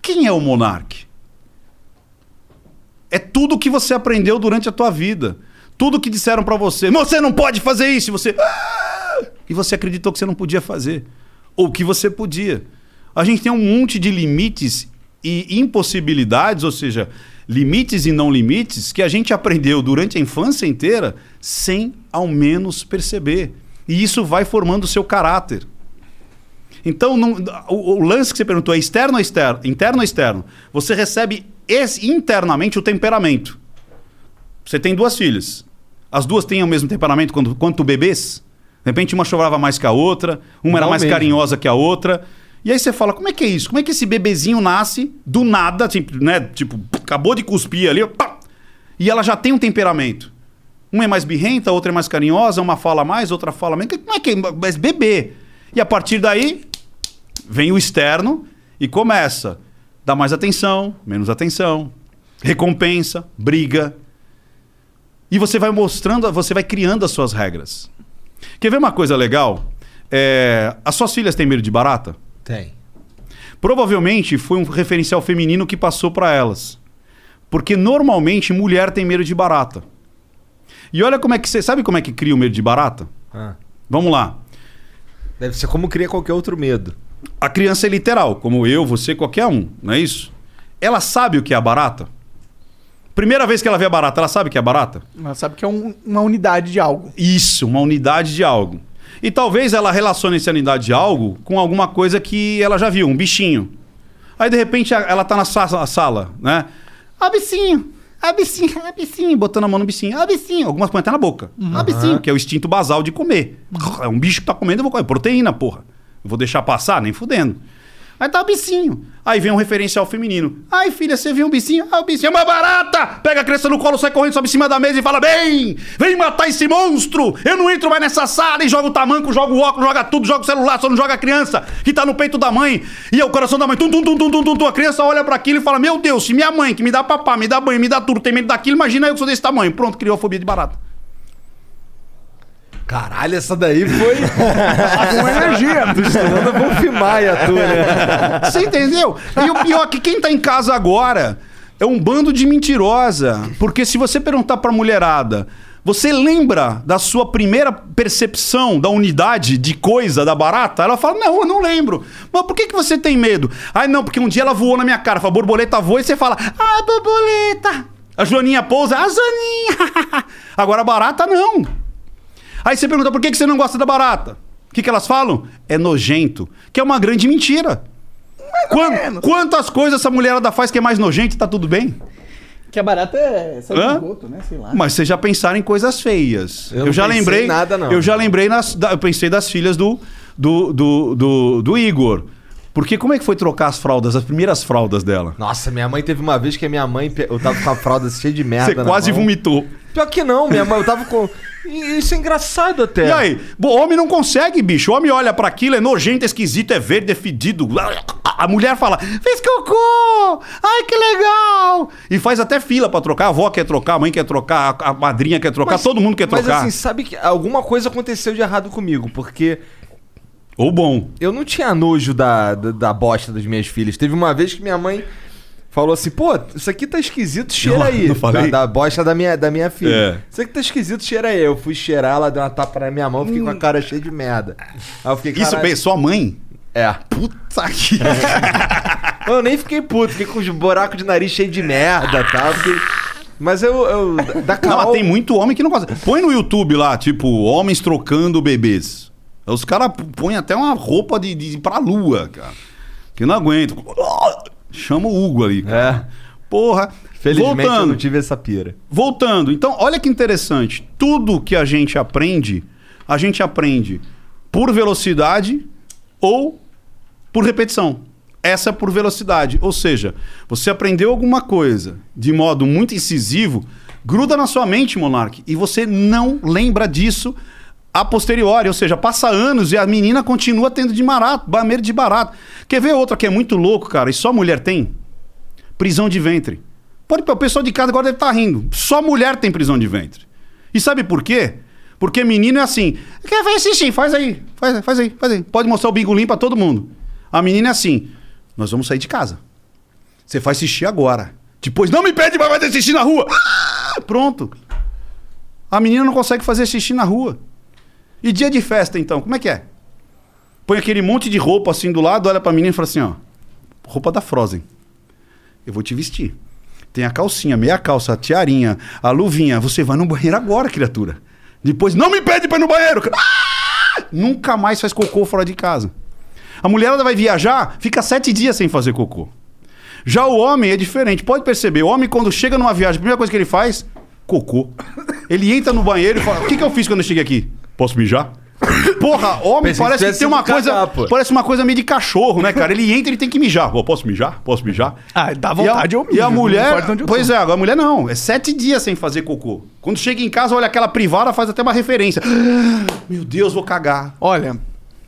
Quem é o monarque? É tudo que você aprendeu durante a tua vida. Tudo que disseram pra você. Você não pode fazer isso. Você. "Ah!" E você acreditou que você não podia fazer. Ou que você podia. A gente tem um monte de limites e impossibilidades, ou seja, limites e não limites, que a gente aprendeu durante a infância inteira sem ao menos perceber. E isso vai formando o seu caráter. Então, não- o, o lance que você perguntou é externo ou externo? Interno ou externo? Você recebe esse- internamente o temperamento. Você tem duas filhas. As duas têm o mesmo temperamento quando, quanto bebês? De repente, uma chorava mais que a outra, uma era Não mais mesmo. carinhosa que a outra. E aí você fala, como é que é isso? Como é que esse bebezinho nasce do nada, tipo, né? Tipo, acabou de cuspir ali, pá! e ela já tem um temperamento. Uma é mais birrenta, outra é mais carinhosa, uma fala mais, outra fala menos. Como é que é? Mas bebê. E a partir daí, vem o externo e começa. Dá mais atenção, menos atenção, recompensa, briga. E você vai mostrando, você vai criando as suas regras. Quer ver uma coisa legal? É, as suas filhas têm medo de barata? Tem. Provavelmente foi um referencial feminino que passou para elas. Porque normalmente mulher tem medo de barata. E olha como é que você. Sabe como é que cria o medo de barata? Ah. Vamos lá. Deve ser como cria qualquer outro medo. A criança é literal, como eu, você, qualquer um, não é isso? Ela sabe o que é a barata? Primeira vez que ela vê a barata, ela sabe que é barata? Ela sabe que é um- uma unidade de algo. Isso, uma unidade de algo. E talvez ela relacione essa unidade de algo com alguma coisa que ela já viu, um bichinho. Aí de repente a- ela tá na sa- sala, né? Ah, bichinho, ah, bichinho, ah, bichinho, botando a mão no bichinho, ah, bichinho. Algumas põem até na boca. Ah, bichinho, que é o instinto basal de comer. É um bicho que tá comendo, eu vou comer. Proteína, porra. Eu vou deixar passar? Nem fudendo. Aí tá o bicinho. Aí vem um referencial feminino. Ai, filha, você viu um bicinho? Ah, o bicinho é uma barata! Pega a criança no colo, sai correndo, sobe em cima da mesa e fala: Bem, vem matar esse monstro! Eu não entro mais nessa sala e joga o tamanco, joga o óculos, joga tudo, joga o celular, só não joga a criança que tá no peito da mãe. E é o coração da mãe, tum, tum, tum, tum, tum, tum. A criança olha para aquilo e fala: Meu Deus, se minha mãe, que me dá papá, me dá banho, me dá tudo, tem medo daquilo, imagina eu que sou desse tamanho. Pronto, criou a fobia de barata. Caralho, essa daí foi. Com energia. Estudando Wolf Maia, tu, né? Você entendeu? E o pior é que quem tá em casa agora é um bando de mentirosa. Porque se você perguntar pra mulherada, você lembra da sua primeira percepção da unidade de coisa da barata? Ela fala, não, eu não lembro. Mas por que, que você tem medo? Ah, não, porque um dia ela voou na minha cara. A borboleta voa e você fala, ah, borboleta. A Joaninha pousa, a Joaninha. Agora a barata não. Aí você pergunta, por que, que você não gosta da barata? O que, que elas falam? É nojento. Que é uma grande mentira. Quan- menos. quantas coisas essa mulherada faz que é mais nojento e tá tudo bem? Que a barata é sai Hã? do esgoto, né? Sei lá. Mas vocês já pensaram em coisas feias. Eu não já lembrei. em nada, não. Eu já lembrei nas. da- eu pensei das filhas do, do, do, do, do Igor. Porque como é que foi trocar as fraldas, as primeiras fraldas dela? Nossa, minha mãe teve uma vez que a minha mãe. Eu tava com a fralda cheia de merda. Você quase mão. vomitou. Pior que não, minha mãe. Eu tava com. Isso é engraçado até. E aí? Bom, homem não consegue, bicho. O homem olha pra aquilo, é nojento, é esquisito, é verde, é fedido. A mulher fala, fez cocô! Ai, que legal! E faz até fila pra trocar. A avó quer trocar, a mãe quer trocar, a madrinha quer trocar, Mas- todo mundo quer Mas trocar. assim, sabe que alguma coisa aconteceu de errado comigo, porque Ou bom. eu não tinha nojo da, da, da bosta das minhas filhas. Teve uma vez que minha mãe falou assim, pô, isso aqui tá esquisito, cheira Não, aí. não falei? Da, da bosta da minha, da minha filha. É. Isso aqui tá esquisito, cheira aí. Eu fui cheirar, ela deu uma tapa na minha mão, fiquei com a cara cheia de merda. Aí eu fiquei, Isso bem, sua mãe? É. Puta que. Eu nem fiquei puto, fiquei com os buracos de nariz cheio de merda, tá? Fiquei... Mas eu, eu da Não, Carol... mas tem muito homem que não gosta. Põe no YouTube lá, tipo, homens trocando bebês. Os caras põem até uma roupa de, de ir pra lua, cara. Que não aguenta. Chama o Hugo ali, cara. É. Porra. Felizmente eu Voltando. não tive essa pira. Voltando, então, olha que interessante. Tudo que a gente aprende, a gente aprende por velocidade ou por repetição. Essa é por velocidade. Ou seja, você aprendeu alguma coisa de modo muito incisivo, gruda na sua mente, Monark, e você não lembra disso a posteriori. Ou seja, passa anos e a menina continua tendo de barato, medo de barato. Quer ver outra que é muito louco, cara, e só mulher tem? Prisão de ventre. Pode, o pessoal de casa agora deve estar rindo. Só mulher tem prisão de ventre. E sabe por quê? Porque menino é assim. Quer ver xixi? Faz aí. Faz, faz aí, faz aí. Pode mostrar o bingolim pra todo mundo. A menina é assim. Nós vamos sair de casa. Você faz xixi agora. Depois não me pede pra fazer xixi na rua. Ah, Pronto. A menina não consegue fazer xixi na rua. E dia de festa, então, como é que é? Põe aquele monte de roupa assim do lado, olha pra menina e fala assim, ó. Roupa da Frozen. Eu vou te vestir. Tem a calcinha, meia calça, a tiarinha, a luvinha. Você vai no banheiro agora, criatura. Depois, não me pede pra ir no banheiro. Ah! Nunca mais faz cocô fora de casa. A mulherada vai viajar, fica sete dias sem fazer cocô. Já o homem é diferente. Pode perceber, o homem quando chega numa viagem, a primeira coisa que ele faz, cocô. Ele entra no banheiro e fala, o que, que eu fiz quando eu cheguei aqui? Posso mijar? Porra, homem Pensei que parece que tivesse tem uma coisa. cagar. Parece uma coisa meio de cachorro, né, cara? Ele entra e ele tem que mijar. Pô, posso mijar? Posso mijar? Ah, dá E a- vontade, eu E a mijo, mulher. Pois tô. é, agora a mulher não. É sete dias sem fazer cocô. Quando chega em casa, olha aquela privada, faz até uma referência. Meu Deus, vou cagar. Olha,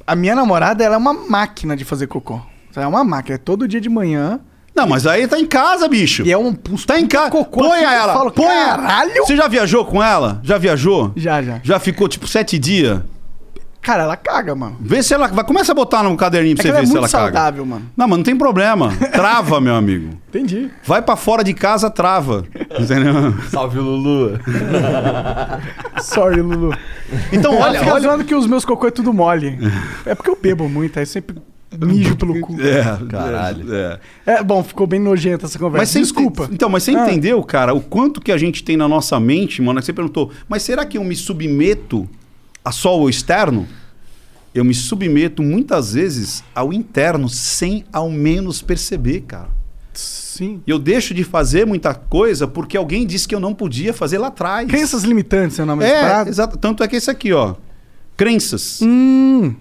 a minha namorada, ela é uma máquina de fazer cocô. É uma máquina. É todo dia de manhã. Não, mas aí tá em casa, bicho. E é um, um Tá em casa. cocô. Põe assim ela. falo, põe Caralho! Você já viajou com ela? Já viajou? Já, já. Já ficou tipo sete dias? Cara, ela caga, mano. Vê se ela. Vai, começa a botar no caderninho pra É você ela ver é se ela caga. saudável, mano. Não, mas não tem problema. Trava, meu amigo. Entendi. Vai pra fora de casa, trava. Entendeu? Salve, Lulu. Sorry, Lulu. Então, Olha, olha, que os meus cocô é tudo mole. É porque eu bebo muito, aí sempre mijo pelo cu. É, Caralho. É. É, bom, ficou bem nojenta essa conversa. Mas você Desculpa. ente- Então, mas você Ah. entendeu, cara, o quanto que a gente tem na nossa mente, mano? que Você perguntou, mas será que eu me submeto a só o externo? Eu me submeto muitas vezes ao interno sem ao menos perceber, cara. Sim. E eu deixo de fazer muita coisa porque alguém disse que eu não podia fazer lá atrás. Crenças limitantes é o nome É, parada? exato. Tanto é que esse aqui, ó. Crenças. Hum.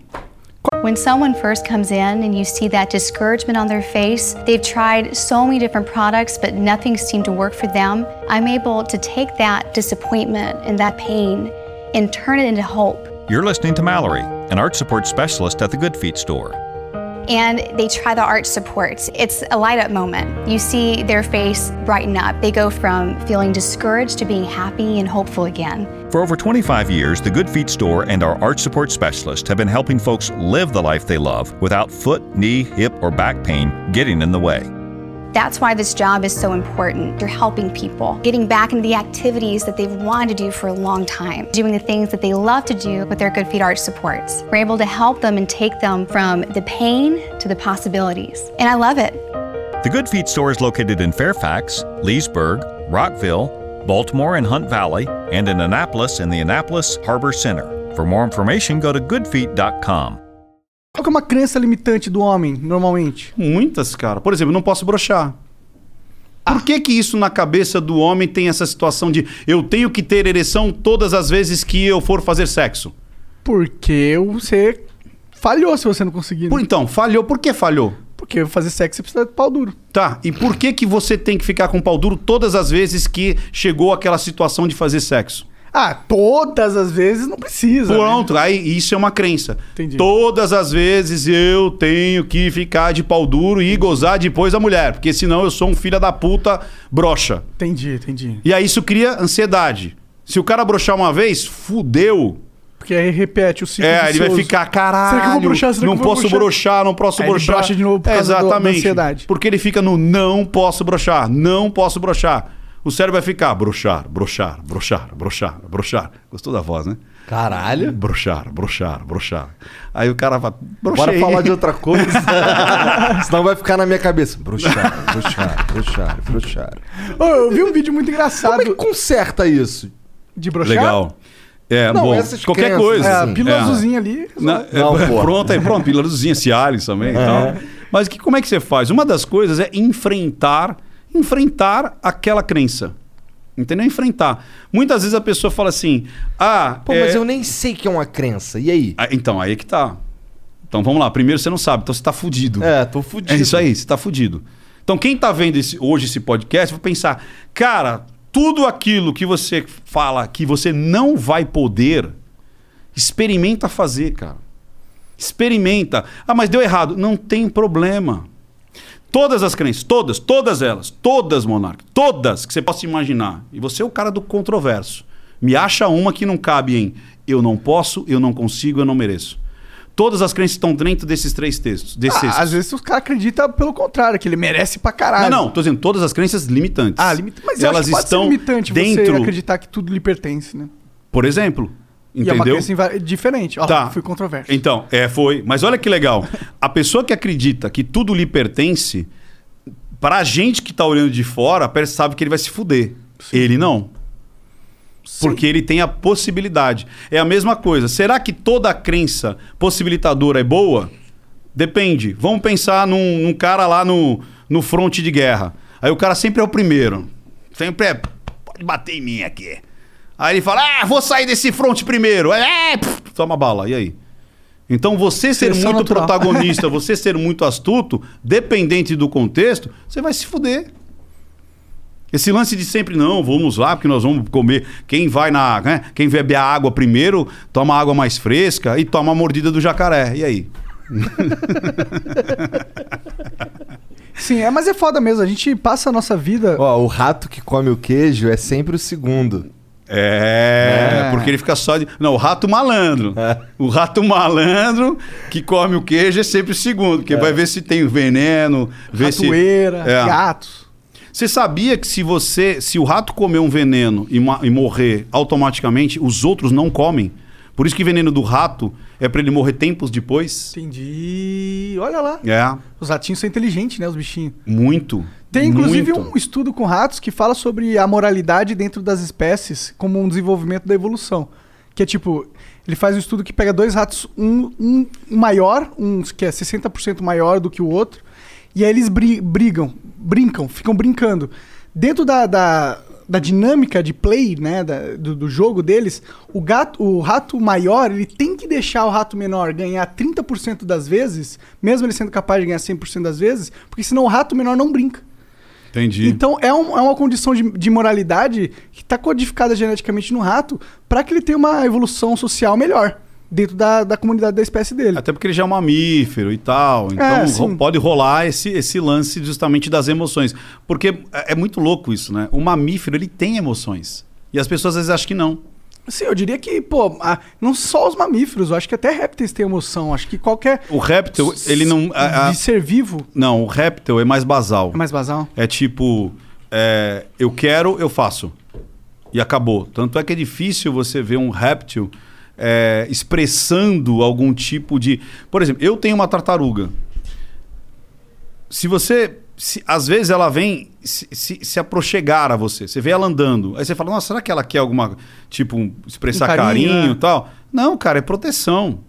When someone first comes in and you see that discouragement on their face, they've tried so many different products, but nothing seemed to work for them. I'm able to take that disappointment and that pain and turn it into hope. You're listening to Mallory, an art support specialist at the Good Feet store. And they try the arch supports. It's a light up moment. You see their face brighten up. They go from feeling discouraged to being happy and hopeful again. For over 25 years, the Good Feet store and our arch support specialist have been helping folks live the life they love without foot, knee, hip, or back pain getting in the way. That's why this job is so important. You're helping people, getting back into the activities that they've wanted to do for a long time, doing the things that they love to do with their Good Feet Arch supports. We're able to help them and take them from the pain to the possibilities. And I love it. The Good Feet store is located in Fairfax, Leesburg, Rockville, Baltimore and Hunt Valley, and in Annapolis in the Annapolis Harbor Center. For more information, go to goodfeet.com. Qual que é uma crença limitante do homem, normalmente? Muitas, cara. Por exemplo, não posso brochar. Por que que isso na cabeça do homem tem essa situação de eu tenho que ter ereção todas as vezes que eu for fazer sexo? Porque você falhou se você não conseguir. né? Por, então, falhou. Por que falhou? Porque fazer sexo você precisa de pau duro. Tá, e por que que você tem que ficar com o pau duro todas as vezes que chegou aquela situação de fazer sexo? Ah, todas as vezes não precisa. né? Pronto, aí isso é uma crença. Entendi. Todas as vezes eu tenho que ficar de pau duro e gozar depois da mulher, porque senão eu sou um filho da puta broxa. Entendi, entendi. E aí isso cria ansiedade. Se o cara broxar uma vez, fudeu. Porque aí repete o ciclo É, ele vai ficar, caralho, Será que eu vou broxar? Será que não eu vou posso broxar?" broxar, não posso Aí ele broxar. broxa de novo por causa do- da Exatamente. ansiedade. Porque ele fica no não posso broxar, não posso broxar. O cérebro vai ficar broxar, broxar, broxar, broxar, broxar. Gostou da voz, né? Caralho. Broxar, broxar, broxar. Aí o cara vai, Bora broxei. falar de outra coisa. Senão vai ficar na minha cabeça. Bruxar, bruxar, bruxar, bruxar. Ô, eu vi um vídeo muito engraçado Como é que conserta isso? de brochar. Legal. É, Não, bom, essas qualquer crenças, coisa. É, assim. pílula É. azulzinha ali. Na- Não, é, pronto, aí pronto, pílula azulzinha, Cialis também e tal. Mas que, como é que você faz? Uma das coisas é enfrentar, enfrentar aquela crença. Entendeu? Enfrentar. Muitas vezes a pessoa fala assim: Ah, Pô, é- mas eu nem sei que é uma crença. E aí? Ah, então, aí é que tá. Então vamos lá. Primeiro você não sabe, então você tá fudido. É, tô fudido. É isso aí, você tá fudido. Então, quem tá vendo esse- hoje esse podcast, vai pensar, cara, tudo aquilo que você fala que você não vai poder, experimenta fazer, cara. Experimenta. Ah, mas deu errado. Não tem problema. Todas as crenças, todas, todas elas, todas, Monarca, todas que você possa imaginar. E você é o cara do controverso. Me acha uma que não cabe em eu não posso, eu não consigo, eu não mereço. Todas as crenças estão dentro desses três textos. Desses Ah, às vezes os caras acreditam pelo contrário, que ele merece pra caralho. não, não, tô dizendo todas as crenças limitantes. Ah, limita... mas eu elas acho que pode estão limitante você dentro, acreditar que tudo lhe pertence, né? por exemplo, E é uma entendeu? diferente. Tá. fui controverso. Então, é, foi. Mas olha que legal. A pessoa que acredita que tudo lhe pertence, pra gente que tá olhando de fora, sabe que ele vai se fuder. Ele não. Porque ele tem a possibilidade. É a mesma coisa. Será que toda crença possibilitadora é boa? Depende. Vamos pensar num, num cara lá no, no fronte de guerra. Aí o cara sempre é o primeiro. Sempre é. Pode bater em mim aqui. Aí ele fala: Ah, vou sair desse fronte primeiro. Aí, É, pff, toma bala. E aí? Então você ser Seleção muito natural. protagonista, você ser muito astuto, dependente do contexto, você vai se fuder. Esse lance de sempre, não, vamos lá, porque nós vamos comer. Quem vai na. Né? Quem beber a água primeiro, toma água mais fresca e toma a mordida do jacaré. E aí? Sim, é, mas é foda mesmo. A gente passa a nossa vida. Ó, o rato que come o queijo é sempre o segundo. É, É. porque ele fica só de. Não, o rato malandro. É. O rato malandro que come o queijo é sempre o segundo, porque vai ver se tem veneno, ver se. Ratoeira, É. gatos. Você sabia que se você, se o rato comer um veneno e, e morrer automaticamente, os outros não comem? Por isso que veneno do rato é para ele morrer tempos depois? Entendi. Olha lá. É, Os ratinhos são inteligentes, né? Os bichinhos. muito. Tem inclusive muito. um estudo com ratos que fala sobre a moralidade dentro das espécies como um desenvolvimento da evolução. Que é tipo, ele faz um estudo que pega dois ratos, um, um maior, um que é 60% maior do que o outro, e aí eles bri- brigam, brincam, ficam brincando. Dentro da, da, da dinâmica de play, né, da- do, do jogo deles, o gato, o rato maior, ele tem que deixar o rato menor ganhar 30% das vezes, mesmo ele sendo capaz de ganhar 100% das vezes, porque senão o rato menor não brinca. Entendi. Então é, um- é uma condição de, de moralidade que está codificada geneticamente no rato para que ele tenha uma evolução social melhor dentro da, da comunidade da espécie dele. Até porque ele já é um mamífero e tal. Então É, ro- pode rolar esse, esse lance justamente das emoções. Porque é é muito louco isso, né? O mamífero, ele tem emoções. E as pessoas às vezes acham que não. Sim, eu diria que, pô, a- não só os mamíferos, eu acho que até répteis têm emoção. Acho que qualquer. O réptil, ele não. a- a- De ser vivo não, o réptil é mais basal. é mais basal. É tipo, é, eu quero, eu faço. E acabou. Tanto é que é difícil você ver um réptil é, expressando algum tipo de. Por exemplo, eu tenho uma tartaruga. Se você. Se- às vezes ela vem se, se, se aproxegar a você. Você vê ela andando. Aí você fala, nossa, será que ela quer alguma. Tipo, um- expressar Um carinho, carinho né? e tal? Não, cara, é proteção.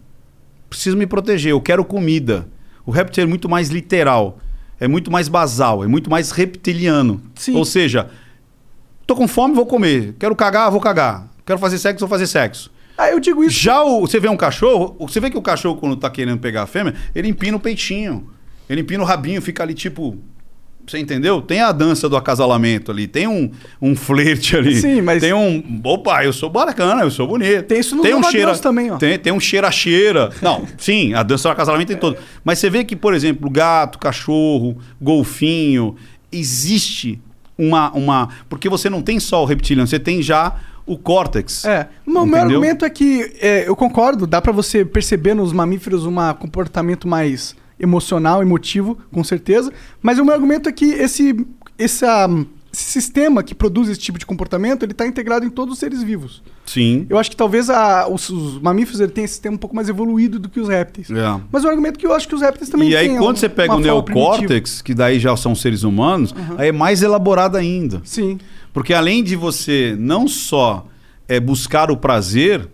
Preciso me proteger, eu quero comida. O réptil é muito mais literal. É muito mais basal, é muito mais reptiliano. Sim. Ou seja, tô com fome, vou comer. Quero cagar, vou cagar. Quero fazer sexo, vou fazer sexo. Ah, eu digo isso. Já o, você vê um cachorro, você vê que o cachorro, quando tá querendo pegar a fêmea, ele empina o peitinho. Ele empina o rabinho, fica ali tipo. Você entendeu? Tem a dança do acasalamento ali, tem um, um flerte ali. Sim, mas- Tem um. Opa, eu sou bacana, eu sou bonito. Tem isso no tem um cheira também, ó. Tem, tem um cheira-cheira. Não, sim, a dança do acasalamento tem todo. Mas você vê que, por exemplo, gato, cachorro, golfinho, existe uma. uma porque você não tem só o reptiliano, você tem já o córtex. É. O meu Entendeu? argumento é que é, eu concordo, dá pra você perceber nos mamíferos um comportamento mais emocional, emotivo, com certeza. Mas o meu argumento é que esse, essa, esse sistema que produz esse tipo de comportamento, ele tá integrado em todos os seres vivos. Sim. Eu acho que talvez a- os, os mamíferos ele tenham esse sistema um pouco mais evoluído do que os répteis. É. Mas o argumento é que eu acho que os répteis também E aí, têm quando um- você pega o primitiva. neocórtex, que daí já são seres humanos, aí é mais elaborado ainda. Sim. Porque além de você não só é, buscar o prazer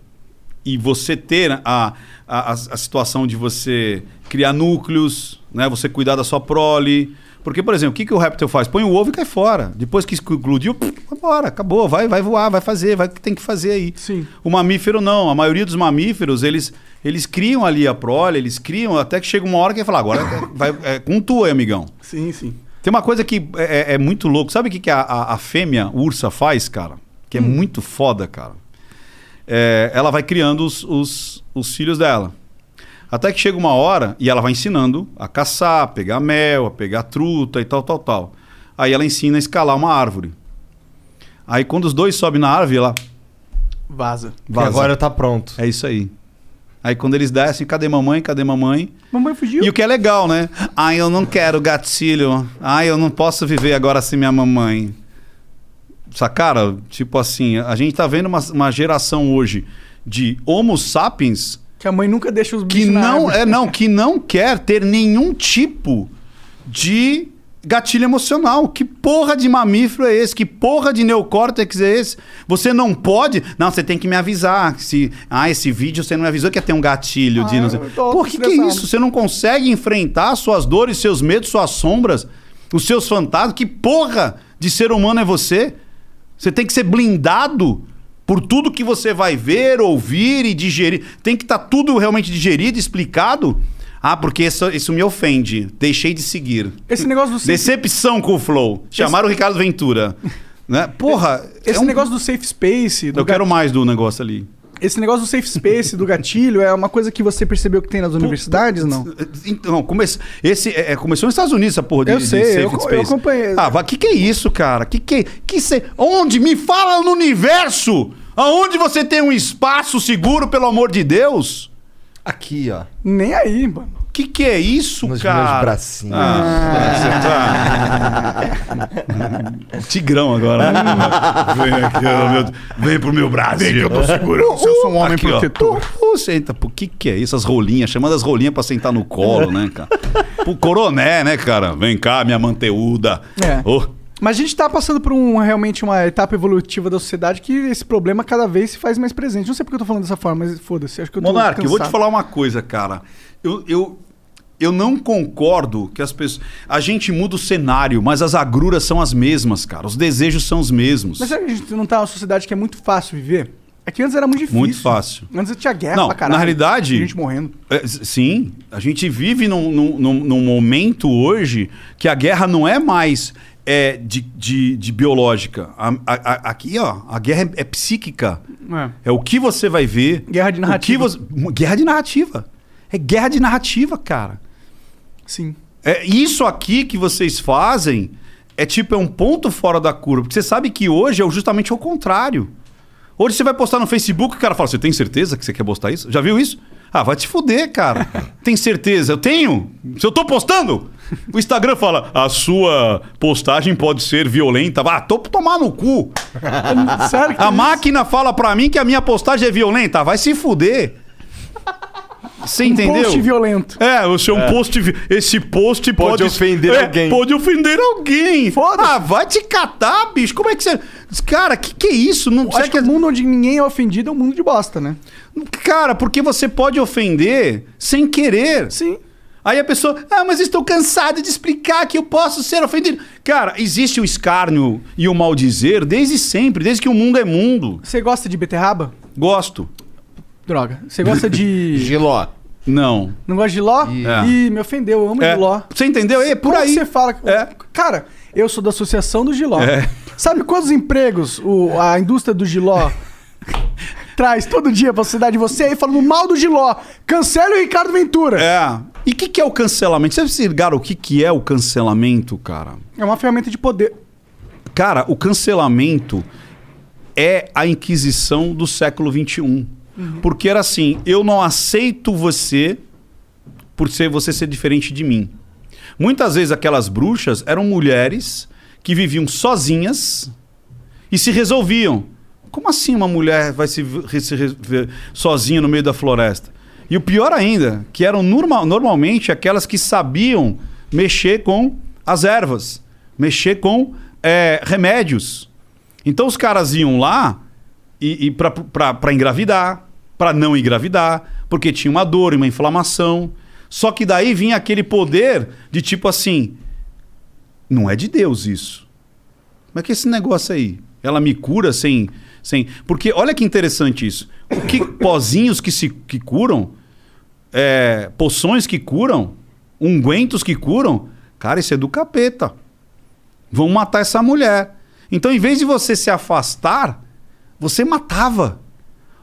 e você ter a, a, a, a situação de você criar núcleos, né? você cuidar da sua prole. Porque, por exemplo, o que, que o réptil faz? Põe o ovo e cai fora. Depois que vai embora, acabou, vai, vai voar, vai fazer, vai o que tem que fazer aí. Sim. O mamífero não. A maioria dos mamíferos, eles, eles criam ali a prole, eles criam até que chega uma hora que ele fala, agora vai, é com tu, aí, amigão. Sim, sim. Tem uma coisa que é, é- é muito louco. Sabe o que, que a, a, a fêmea ursa faz, cara? Que é muito foda, cara. É, ela vai criando os, os, os filhos dela. Até que chega uma hora e ela vai ensinando a caçar, a pegar mel, a pegar truta e tal, tal, tal. Aí ela ensina a escalar uma árvore. Aí quando os dois sobem na árvore, ela Vaza. Vaza. agora tá pronto. É isso aí. Aí quando eles descem, cadê mamãe? Cadê mamãe? Mamãe fugiu. E o que é legal, né? Ai, eu não quero gatilho. Ai, eu não posso viver agora sem minha mamãe. Sacara? Tipo assim, a gente tá vendo uma, uma geração hoje de Homo sapiens Que a mãe nunca deixa os que bichos na não árvore. é não que não quer ter nenhum tipo de gatilho emocional. Que porra de mamífero é esse? Que porra de neocórtex é esse? Você não pode. Não, você tem que me avisar. Se, ah, esse vídeo você não me avisou que ia ter um gatilho de. Ah, Não sei. Pô, que que é isso? Você não consegue enfrentar suas dores, seus medos, suas sombras, os seus fantasmas? Que porra de ser humano é você? Você tem que ser blindado por tudo que você vai ver, ouvir e digerir. Tem que estar tudo realmente digerido, explicado. Ah, porque isso, isso me ofende. Deixei de seguir. Esse negócio do safe, Decepção com o Flow. Chamaram o Ricardo Ventura. né? Porra, esse é um- negócio do safe space, do Eu quero mais do negócio ali. Esse negócio do safe space, do gatilho, é uma coisa que você percebeu que tem nas universidades, não? Então, come... esse, é, começou nos Estados Unidos essa porra de, Eu de sei, safe eu- eu space. acompanhei. Ah, o que, que é isso, cara? Que que, que cê... Onde? Me fala no universo! Aonde você tem um espaço seguro, pelo amor de Deus? Aqui, ó. Nem aí, mano. Que que é isso, Nos cara? meus bracinhos. Ah, você tá... Tigrão agora. né? Vem aqui, ó, meu... Vem pro meu Brasil. Vem que eu tô seguro. Eu sou um homem protetor. Pô, senta, pô, que que é isso? As rolinhas, chamando as rolinhas pra sentar no colo, né, cara? Pro coroné, né, cara? Vem cá, minha manteúda. É. Ô, Mas a gente tá passando por um, realmente uma etapa evolutiva da sociedade que esse problema cada vez se faz mais presente. Não sei porque eu tô falando dessa forma, mas foda-se. Acho que eu tô Monark, eu vou te falar uma coisa, cara. Eu, eu, eu não concordo que as pessoas. A gente muda o cenário, mas as agruras são as mesmas, cara. Os desejos são os mesmos. Mas será que a gente não tá numa sociedade que é muito fácil viver? É que antes era muito difícil. Muito fácil. Antes tinha guerra Não, pra caralho. na realidade- Tinha gente morrendo. É, sim, a gente vive num, num- num- momento hoje que a guerra não é mais é, de, de- de biológica. A- a- a- aqui, ó, a guerra é, é psíquica. É. É o que você vai ver. Guerra de narrativa. você- guerra de narrativa. É guerra de narrativa, cara. Sim. É, isso aqui que vocês fazem é tipo é um ponto fora da curva. Porque você sabe que hoje é justamente o contrário. Hoje você vai postar no Facebook e o cara fala: Você tem certeza que você quer postar isso? Já viu isso? Ah, vai te fuder, cara. tem certeza? Eu tenho? Se eu tô postando? O Instagram fala: A sua postagem pode ser violenta. Ah, tô pra tomar no cu. Sério A máquina fala pra mim que a minha postagem é violenta. Vai se fuder. Você Um entendeu? post violento. É, o seu post. vi- Esse post pode, Pode ofender é, alguém. Pode ofender alguém. Foda-se. Ah, vai te catar, bicho. Como é que você. Cara, que que é isso? Não Eu Acho que o mundo onde ninguém é ofendido é um mundo de bosta, né? Cara, porque você pode ofender sem querer. Sim. Aí a pessoa, ah, mas estou cansado de explicar que eu posso ser ofendido. Cara, existe o escárnio e o maldizer desde sempre, desde que o mundo é mundo. Você gosta de beterraba? Gosto. Droga. Você gosta de. Giló. Não. Não gosta de Giló? É. Ih, me ofendeu. Eu amo É, Giló. Você entendeu? É por Como aí. você fala? É. Cara, eu sou da Associação do Giló. É. Sabe quantos empregos o- a indústria do Giló traz todo dia pra sociedade? Você aí falando mal do Giló. Cancele o Ricardo Ventura. É. E o que, que é o cancelamento? Vocês se ligaram o que, que é o cancelamento, cara? É uma ferramenta de poder. Cara, o cancelamento é a Inquisição do século XXI. Porque era assim, eu não aceito você por ser você ser diferente de mim. Muitas vezes aquelas bruxas eram mulheres que viviam sozinhas e se resolviam. Como assim uma mulher vai se, se sozinha no meio da floresta? E o pior ainda, que eram norma- normalmente aquelas que sabiam mexer com as ervas, mexer com é, remédios. Então os caras iam lá e, e para engravidar, para não engravidar, porque tinha uma dor, uma inflamação. Só que daí vinha aquele poder de tipo assim, não é de Deus isso. Como é que é esse negócio aí? Ela me cura sem. sem... Porque olha que interessante isso. O que pozinhos que se que curam, é, poções que curam, ungüentos que curam, cara, isso é do capeta. Vão matar essa mulher. Então, em vez de você se afastar, você matava.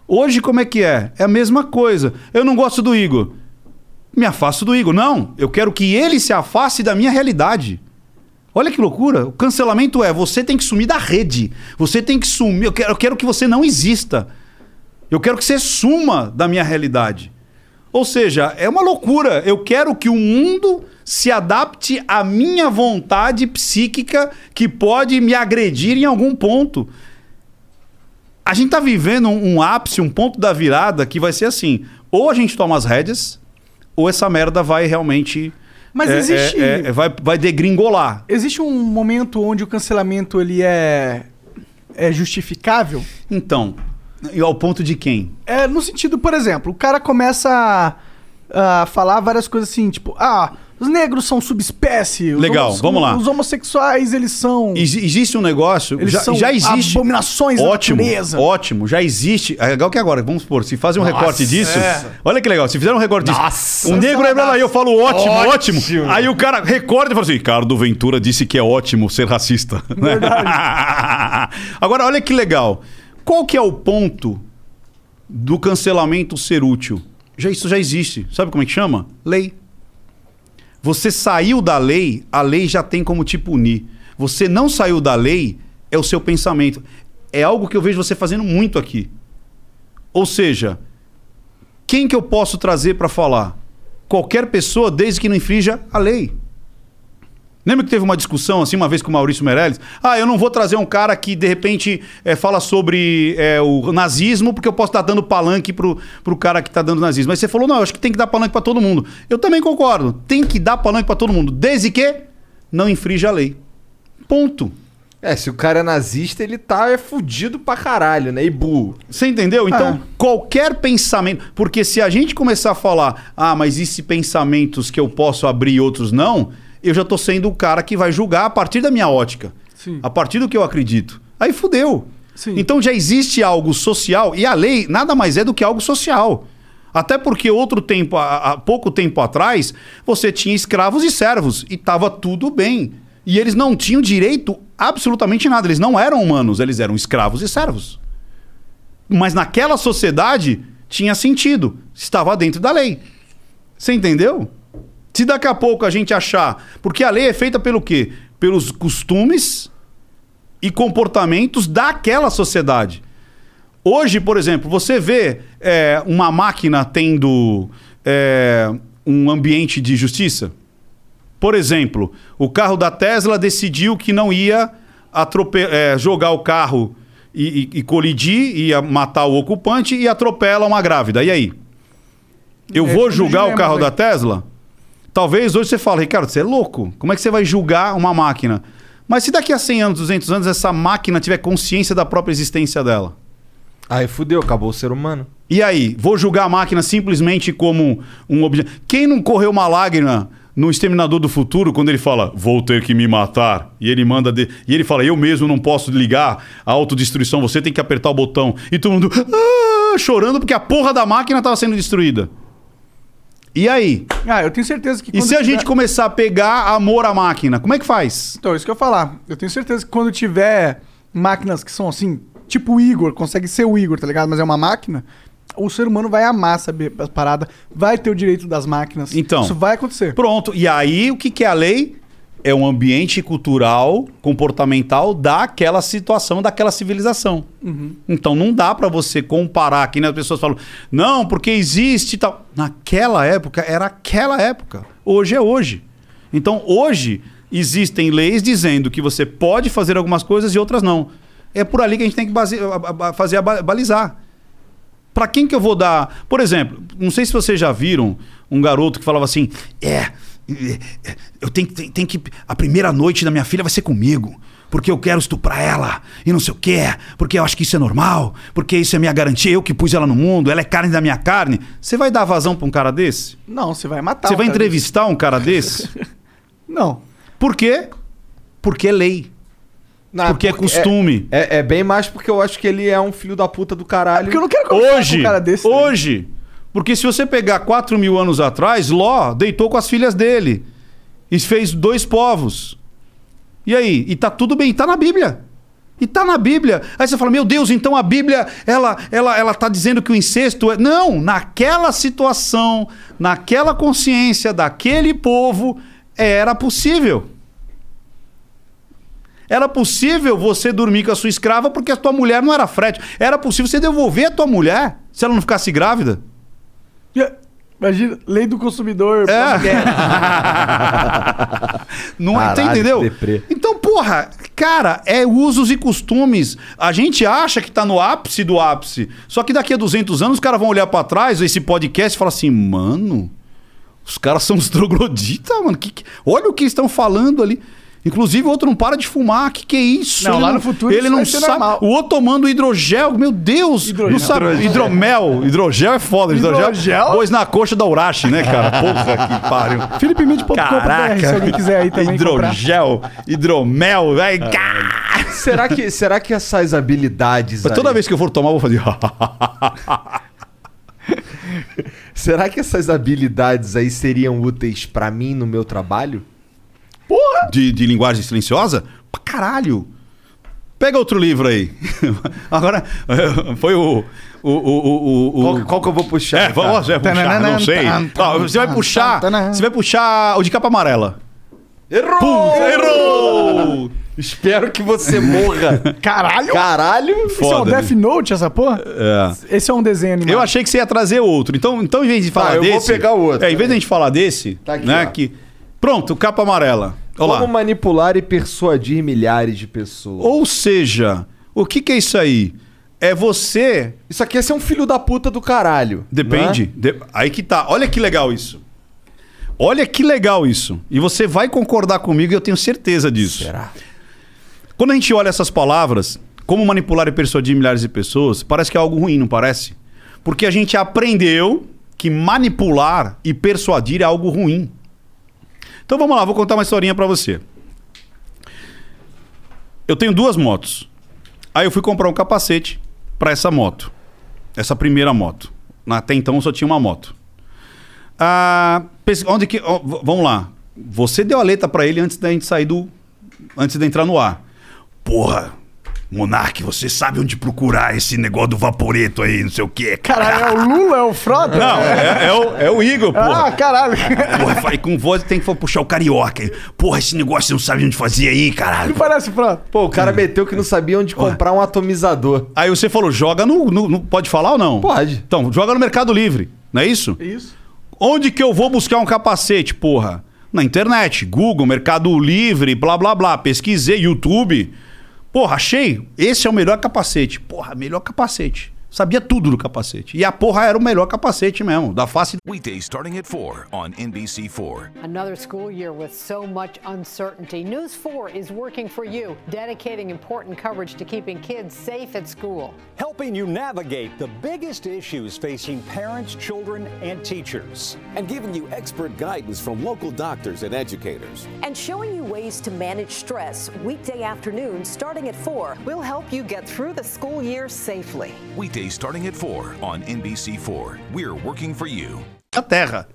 Hoje, como é que é? É a mesma coisa. Eu não gosto do Igor. Me afasto do Igor. Não, eu quero que ele se afaste da minha realidade. Olha que loucura. O cancelamento é você tem que sumir da rede. Você tem que sumir. Eu quero, eu quero que você não exista. Eu quero que você suma da minha realidade. Ou seja, é uma loucura. Eu quero que o mundo se adapte à minha vontade psíquica que pode me agredir em algum ponto. A gente tá vivendo um, um ápice, um ponto da virada que vai ser assim: ou a gente toma as rédeas, ou essa merda vai realmente. Mas é, existe- é, é, vai, vai degringolar. Existe um momento onde o cancelamento ele é, é justificável? Então, e ao ponto de quem? É no sentido, por exemplo, o cara começa a, a falar várias coisas assim, tipo, ah, os negros são subespécie. Legal, vamos lá. Os homossexuais, eles são. Exi- Existe um negócio. Eles já, são já existe. abominações da ótimo, natureza. Ótimo, já existe. É legal que agora, vamos supor, se fazem um recorte disso. Olha que legal, se fizeram um recorte disso. Um negro lembra lá, eu falo ótimo, ótimo, Aí o cara recorda e fala assim: Ricardo Ventura disse que é ótimo ser racista. agora, olha que legal. Qual que é o ponto do cancelamento ser útil? Já, isso já existe. Sabe como é que chama? Lei. Você saiu da lei, a lei já tem como te punir. Você não saiu da lei, é o seu pensamento. É algo que eu vejo você fazendo muito aqui. Ou seja, quem que eu posso trazer para falar? Qualquer pessoa, desde que não infrinja a lei. Lembra que teve uma discussão assim uma vez com o Maurício Meirelles? Ah, eu não vou trazer um cara que de repente eh, fala sobre eh, o nazismo porque eu posso estar dando palanque pro, pro cara que está dando nazismo. Mas você falou, não, eu acho que tem que dar palanque para todo mundo. Eu também concordo. Tem que dar palanque para todo mundo, desde que não infrinja a lei. Ponto. É, se o cara é nazista, ele tá é fudido pra caralho, né? E burro. Você entendeu? Então, Ah. qualquer pensamento. Porque se a gente começar a falar, ah, mas e se pensamentos que eu posso abrir e outros não, eu já tô sendo o cara que vai julgar a partir da minha ótica. Sim. A partir do que eu acredito. Aí fudeu. Sim. Então já existe algo social, e a lei nada mais é do que algo social. Até porque outro tempo, há, pouco tempo atrás, você tinha escravos e servos, e tava tudo bem. E eles não tinham direito absolutamente nada. Eles não eram humanos, eles eram escravos e servos. Mas naquela sociedade tinha sentido, estava dentro da lei. Você entendeu? Se daqui a pouco a gente achar. Porque a lei é feita pelo quê? Pelos costumes e comportamentos daquela sociedade. Hoje, por exemplo, você vê é, uma máquina tendo é, um ambiente de justiça? Por exemplo, o carro da Tesla decidiu que não ia é, jogar o carro e, e- e colidir, ia matar o ocupante e atropela uma grávida. E aí? Eu É, vou julgar o carro aí. da Tesla? Talvez hoje você fale, Ricardo, você é louco. Como é que você vai julgar uma máquina? Mas se daqui a 100 anos, 200 anos, essa máquina tiver consciência da própria existência dela? Aí fudeu, acabou o ser humano. E aí, vou julgar a máquina simplesmente como um objeto. Quem não correu uma lágrima no Exterminador do Futuro quando ele fala, vou ter que me matar? E ele manda. De... E ele fala, eu mesmo não posso ligar a autodestruição, você tem que apertar o botão. E todo mundo "Ah", chorando porque a porra da máquina estava sendo destruída. E aí? Ah, eu tenho certeza que E se a tiver- gente começar a pegar amor à máquina, como é que faz? Então, isso que eu ia falar. Eu tenho certeza que quando tiver máquinas que são assim, tipo o Igor, consegue ser o Igor, tá ligado? Mas é uma máquina, o ser humano vai amar saber as paradas, vai ter o direito das máquinas. Então. Isso vai acontecer. Pronto. E aí, o que, que é a lei? É um ambiente cultural, comportamental daquela situação, daquela civilização. Então não dá pra você comparar, que nem as pessoas falam, não, porque existe tal. Naquela época era aquela época. Hoje é hoje. Então hoje existem leis dizendo que você pode fazer algumas coisas e outras não. É por ali que a gente tem que base- fazer a ba- balizar. Pra quem que eu vou dar? Por exemplo, não sei se vocês já viram um garoto que falava assim: é, eu tenho, que- tem, tem que. A primeira noite da minha filha vai ser comigo. Porque eu quero estuprar ela e não sei o quê. Porque eu acho que isso é normal. Porque isso é minha garantia. Eu que pus ela no mundo. Ela é carne da minha carne. Você vai dar vazão pra um cara desse? Não, você vai matar. Você o vai entrevistar um cara desse? desse. Não. Por quê? Porque é lei. Não, Porque é costume. É, é bem mais porque eu acho que ele é um filho da puta do caralho. Porque eu não quero conversar Hoje, com um cara desse. né? Porque se você pegar 4 mil anos atrás, Ló deitou com as filhas dele. E fez dois povos. E aí? E tá tudo bem, tá na Bíblia. E tá na Bíblia. Aí você fala, meu Deus, então a Bíblia, ela, ela, ela tá dizendo que o incesto é. Não, naquela situação, naquela consciência daquele povo, era possível. Era possível você dormir com a sua escrava porque a tua mulher não era fértil. Era possível você devolver a tua mulher se ela não ficasse grávida. Imagina, lei do consumidor. É. Não é, Caralho, entendeu? deprê. Então, porra, cara, é usos e costumes. A gente acha que tá no ápice do ápice. Só que daqui a 200 anos os caras vão olhar pra trás, esse podcast e falar assim, mano, os caras são os trogloditas, mano. Que que- Olha o que estão falando ali. Inclusive, o outro não para de fumar. Que que é isso? Não, Ele lá no futuro Ele isso não vai ser sabe. normal. O outro tomando hidrogel. Meu Deus. Hidrogel. Não sabe. Hidromel. Hidrogel é foda. Hidrogel. Hidrogel? Pois na coxa da Urashi, né, cara? Porra que pariu. Felipe.com.br, se alguém quiser aí também comprar. Hidrogel, hidromel, velho. Cá! Será que, será que essas habilidades. Mas toda aí- vez que eu for tomar, eu vou fazer. Será que essas habilidades aí seriam úteis pra mim no meu trabalho? De, de linguagem silenciosa? Pra caralho. Pega outro livro aí. Agora, foi o. o, o, o, Qual, qual que eu vou puxar? É, vamos você vai puxar, não sei. Você vai puxar. Você vai puxar o de capa amarela. Errou! Pum, errou! Espero que você morra. Caralho! Caralho! Isso é um Foda, Death Note, essa porra? É. Esse é um desenho animado. Eu achei que você ia trazer outro. Então, então em vez de falar eu vou desse. pegar o outro. É, em vez de a gente falar desse, Tá aqui, né? ó. Que, pronto, capa amarela. Olha lá. Como manipular e persuadir milhares de pessoas. Ou seja, o que, que é isso aí? É você. Isso aqui é ser um filho da puta do caralho. Depende. né? de- aí que tá. Olha que legal isso. Olha que legal isso. E você vai concordar comigo e eu tenho certeza disso. Será? Quando a gente olha essas palavras, como manipular e persuadir milhares de pessoas, parece que é algo ruim, não parece? Porque a gente aprendeu que manipular e persuadir é algo ruim. Então vamos lá, vou contar uma historinha pra você. Eu tenho duas motos. Aí eu fui comprar um capacete pra essa moto. Essa primeira moto. Até então eu só tinha uma moto. Ah, onde que. v- vamos lá. Você deu a letra pra ele antes da gente sair do. Antes de entrar no ar. Porra, Monark, você sabe onde procurar esse negócio do vaporeto aí, não sei o quê. Caralho, é o Lula, é o Frota? Não, é, é o, é o Igor, porra. Ah, caralho. Porra, falei com voz tem que puxar o carioca. Porra, esse negócio você não sabe onde fazer aí, caralho. Não parece Frota? Pô, o cara meteu que não sabia onde comprar um atomizador. Aí você falou, joga no, no- no- Pode falar ou não? Pode. Então, joga no Mercado Livre, não é isso? Isso. Onde que eu vou buscar um capacete, porra? Na internet, Google, Mercado Livre, blá blá blá. Pesquisei, YouTube. Porra, achei. Esse é o melhor capacete. Porra, melhor capacete. Sabia tudo do capacete. E a porra era o melhor capacete mesmo, da face. Weekdays starting at 4 on NBC4. Another school year with so much uncertainty. News 4 is working for you, dedicating important coverage to keeping kids safe at school. helping you navigate the biggest issues facing parents, children, and teachers. and giving you expert guidance from local doctors and educators. and showing you ways to manage stress weekday afternoons starting at 4. We'll help you get through the school year safely. Starting at 4 on NBC4. We're working for you. da terra.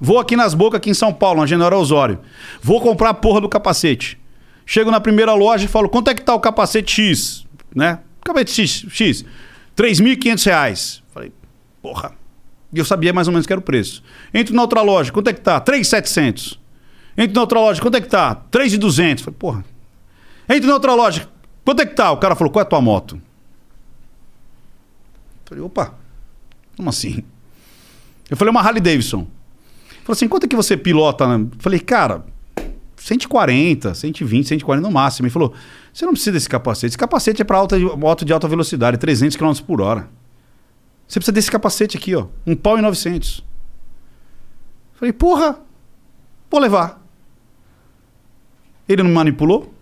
Vou aqui nas bocas, aqui em São Paulo, na General Osório. Vou comprar a porra do capacete. Chego na primeira loja e falo, quanto é que tá o capacete X? Né? Capacete X, X. 3.500 reais. Falei, porra. E eu sabia mais ou menos que era o preço. Entro na outra loja, quanto é que tá? 3.700. Entro na outra loja, quanto é que tá? 3.200. Falei, porra. Entro na outra loja, quanto é que tá? O cara falou, qual é a tua moto? Falei, opa, como assim? Eu falei, uma Harley Davidson. Falei assim, quanto é que você pilota? Falei, cara, 140, 120, 140 no máximo. Ele falou, você não precisa desse capacete. Esse capacete é para moto de alta velocidade, 300 km por hora. Você precisa desse capacete aqui, ó. Um pau e 900. Falei, porra, vou levar. Ele não manipulou?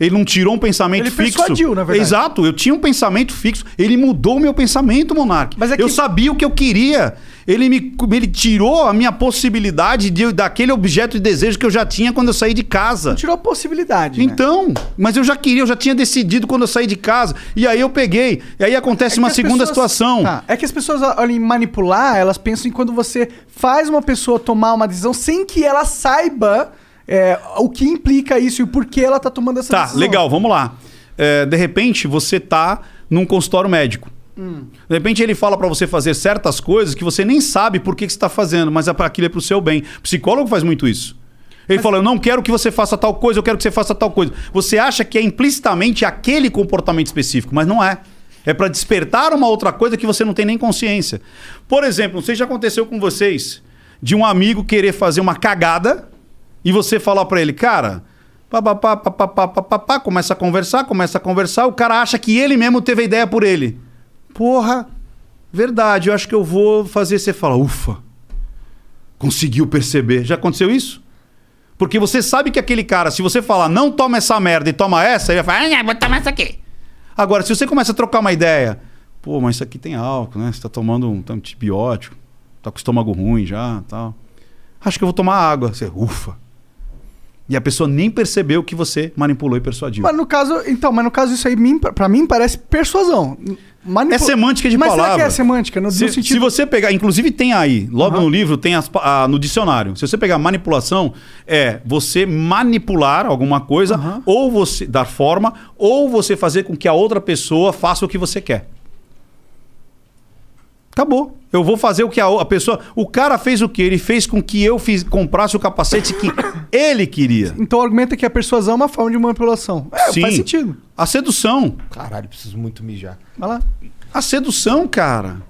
Ele não tirou um pensamento Ele fixo? persuadiu, na verdade. Exato, eu tinha um pensamento fixo. Ele mudou o meu pensamento, Monark. Mas é que- Eu sabia o que eu queria. Ele me ele tirou a minha possibilidade de, daquele objeto de desejo que eu já tinha quando eu saí de casa. Tirou a possibilidade. né? Então, mas eu já queria, eu já tinha decidido quando eu saí de casa. E aí eu peguei. E aí acontece É uma segunda pessoas- situação. Tá, É que as pessoas olham em manipular, elas pensam em quando você faz uma pessoa tomar uma decisão sem que ela saiba é, o que implica isso e o porquê ela tá tomando essa Tá, decisão. legal, vamos lá. É, de repente, você tá num consultório médico. De repente ele fala pra você fazer certas coisas que você nem sabe por que, que você tá fazendo, mas é para aquilo é pro seu bem. O psicólogo faz muito isso. Ele fala: Eu não quero que você faça tal coisa, eu quero que você faça tal coisa. Você acha que é implicitamente aquele comportamento específico, mas não é. É pra despertar uma outra coisa que você não tem nem consciência. Por exemplo, não sei se já aconteceu com vocês, de um amigo querer fazer uma cagada e você falar para ele, cara, papapá, papapá, papapá, começa a conversar, começa a conversar, o cara acha que ele mesmo teve a ideia por ele. Porra, verdade, eu acho que eu vou fazer. Você falar ufa, conseguiu perceber. Já aconteceu isso? Porque você sabe que aquele cara, se você falar, não toma essa merda e toma essa, ele vai falar, ah, vou tomar essa aqui. Agora, se você começa a trocar uma ideia, pô, mas isso aqui tem álcool, né? Você tá tomando um tá, antibiótico, tá com o estômago ruim já tal. Acho que eu vou tomar água. Você, ufa. E a pessoa nem percebeu que você manipulou e persuadiu. Mas no caso, então, mas no caso isso aí, pra mim, parece persuasão. É semântica de mas será palavra. que é semântica? No, no Se, sentido... se você pegar, inclusive tem aí, logo Aham. no livro, tem as ah, no dicionário. Se você pegar manipulação, é você manipular alguma coisa, Aham. ou você dar forma, ou você fazer com que a outra pessoa faça o que você quer. Acabou. Eu vou fazer o que a, a pessoa. O cara fez o quê? Ele fez com que eu fiz, comprasse o capacete que ele queria. Então o argumento é que a persuasão é uma forma de manipulação. É, Sim. faz sentido. A sedução. Caralho, preciso muito mijar. Vai lá. A sedução, cara.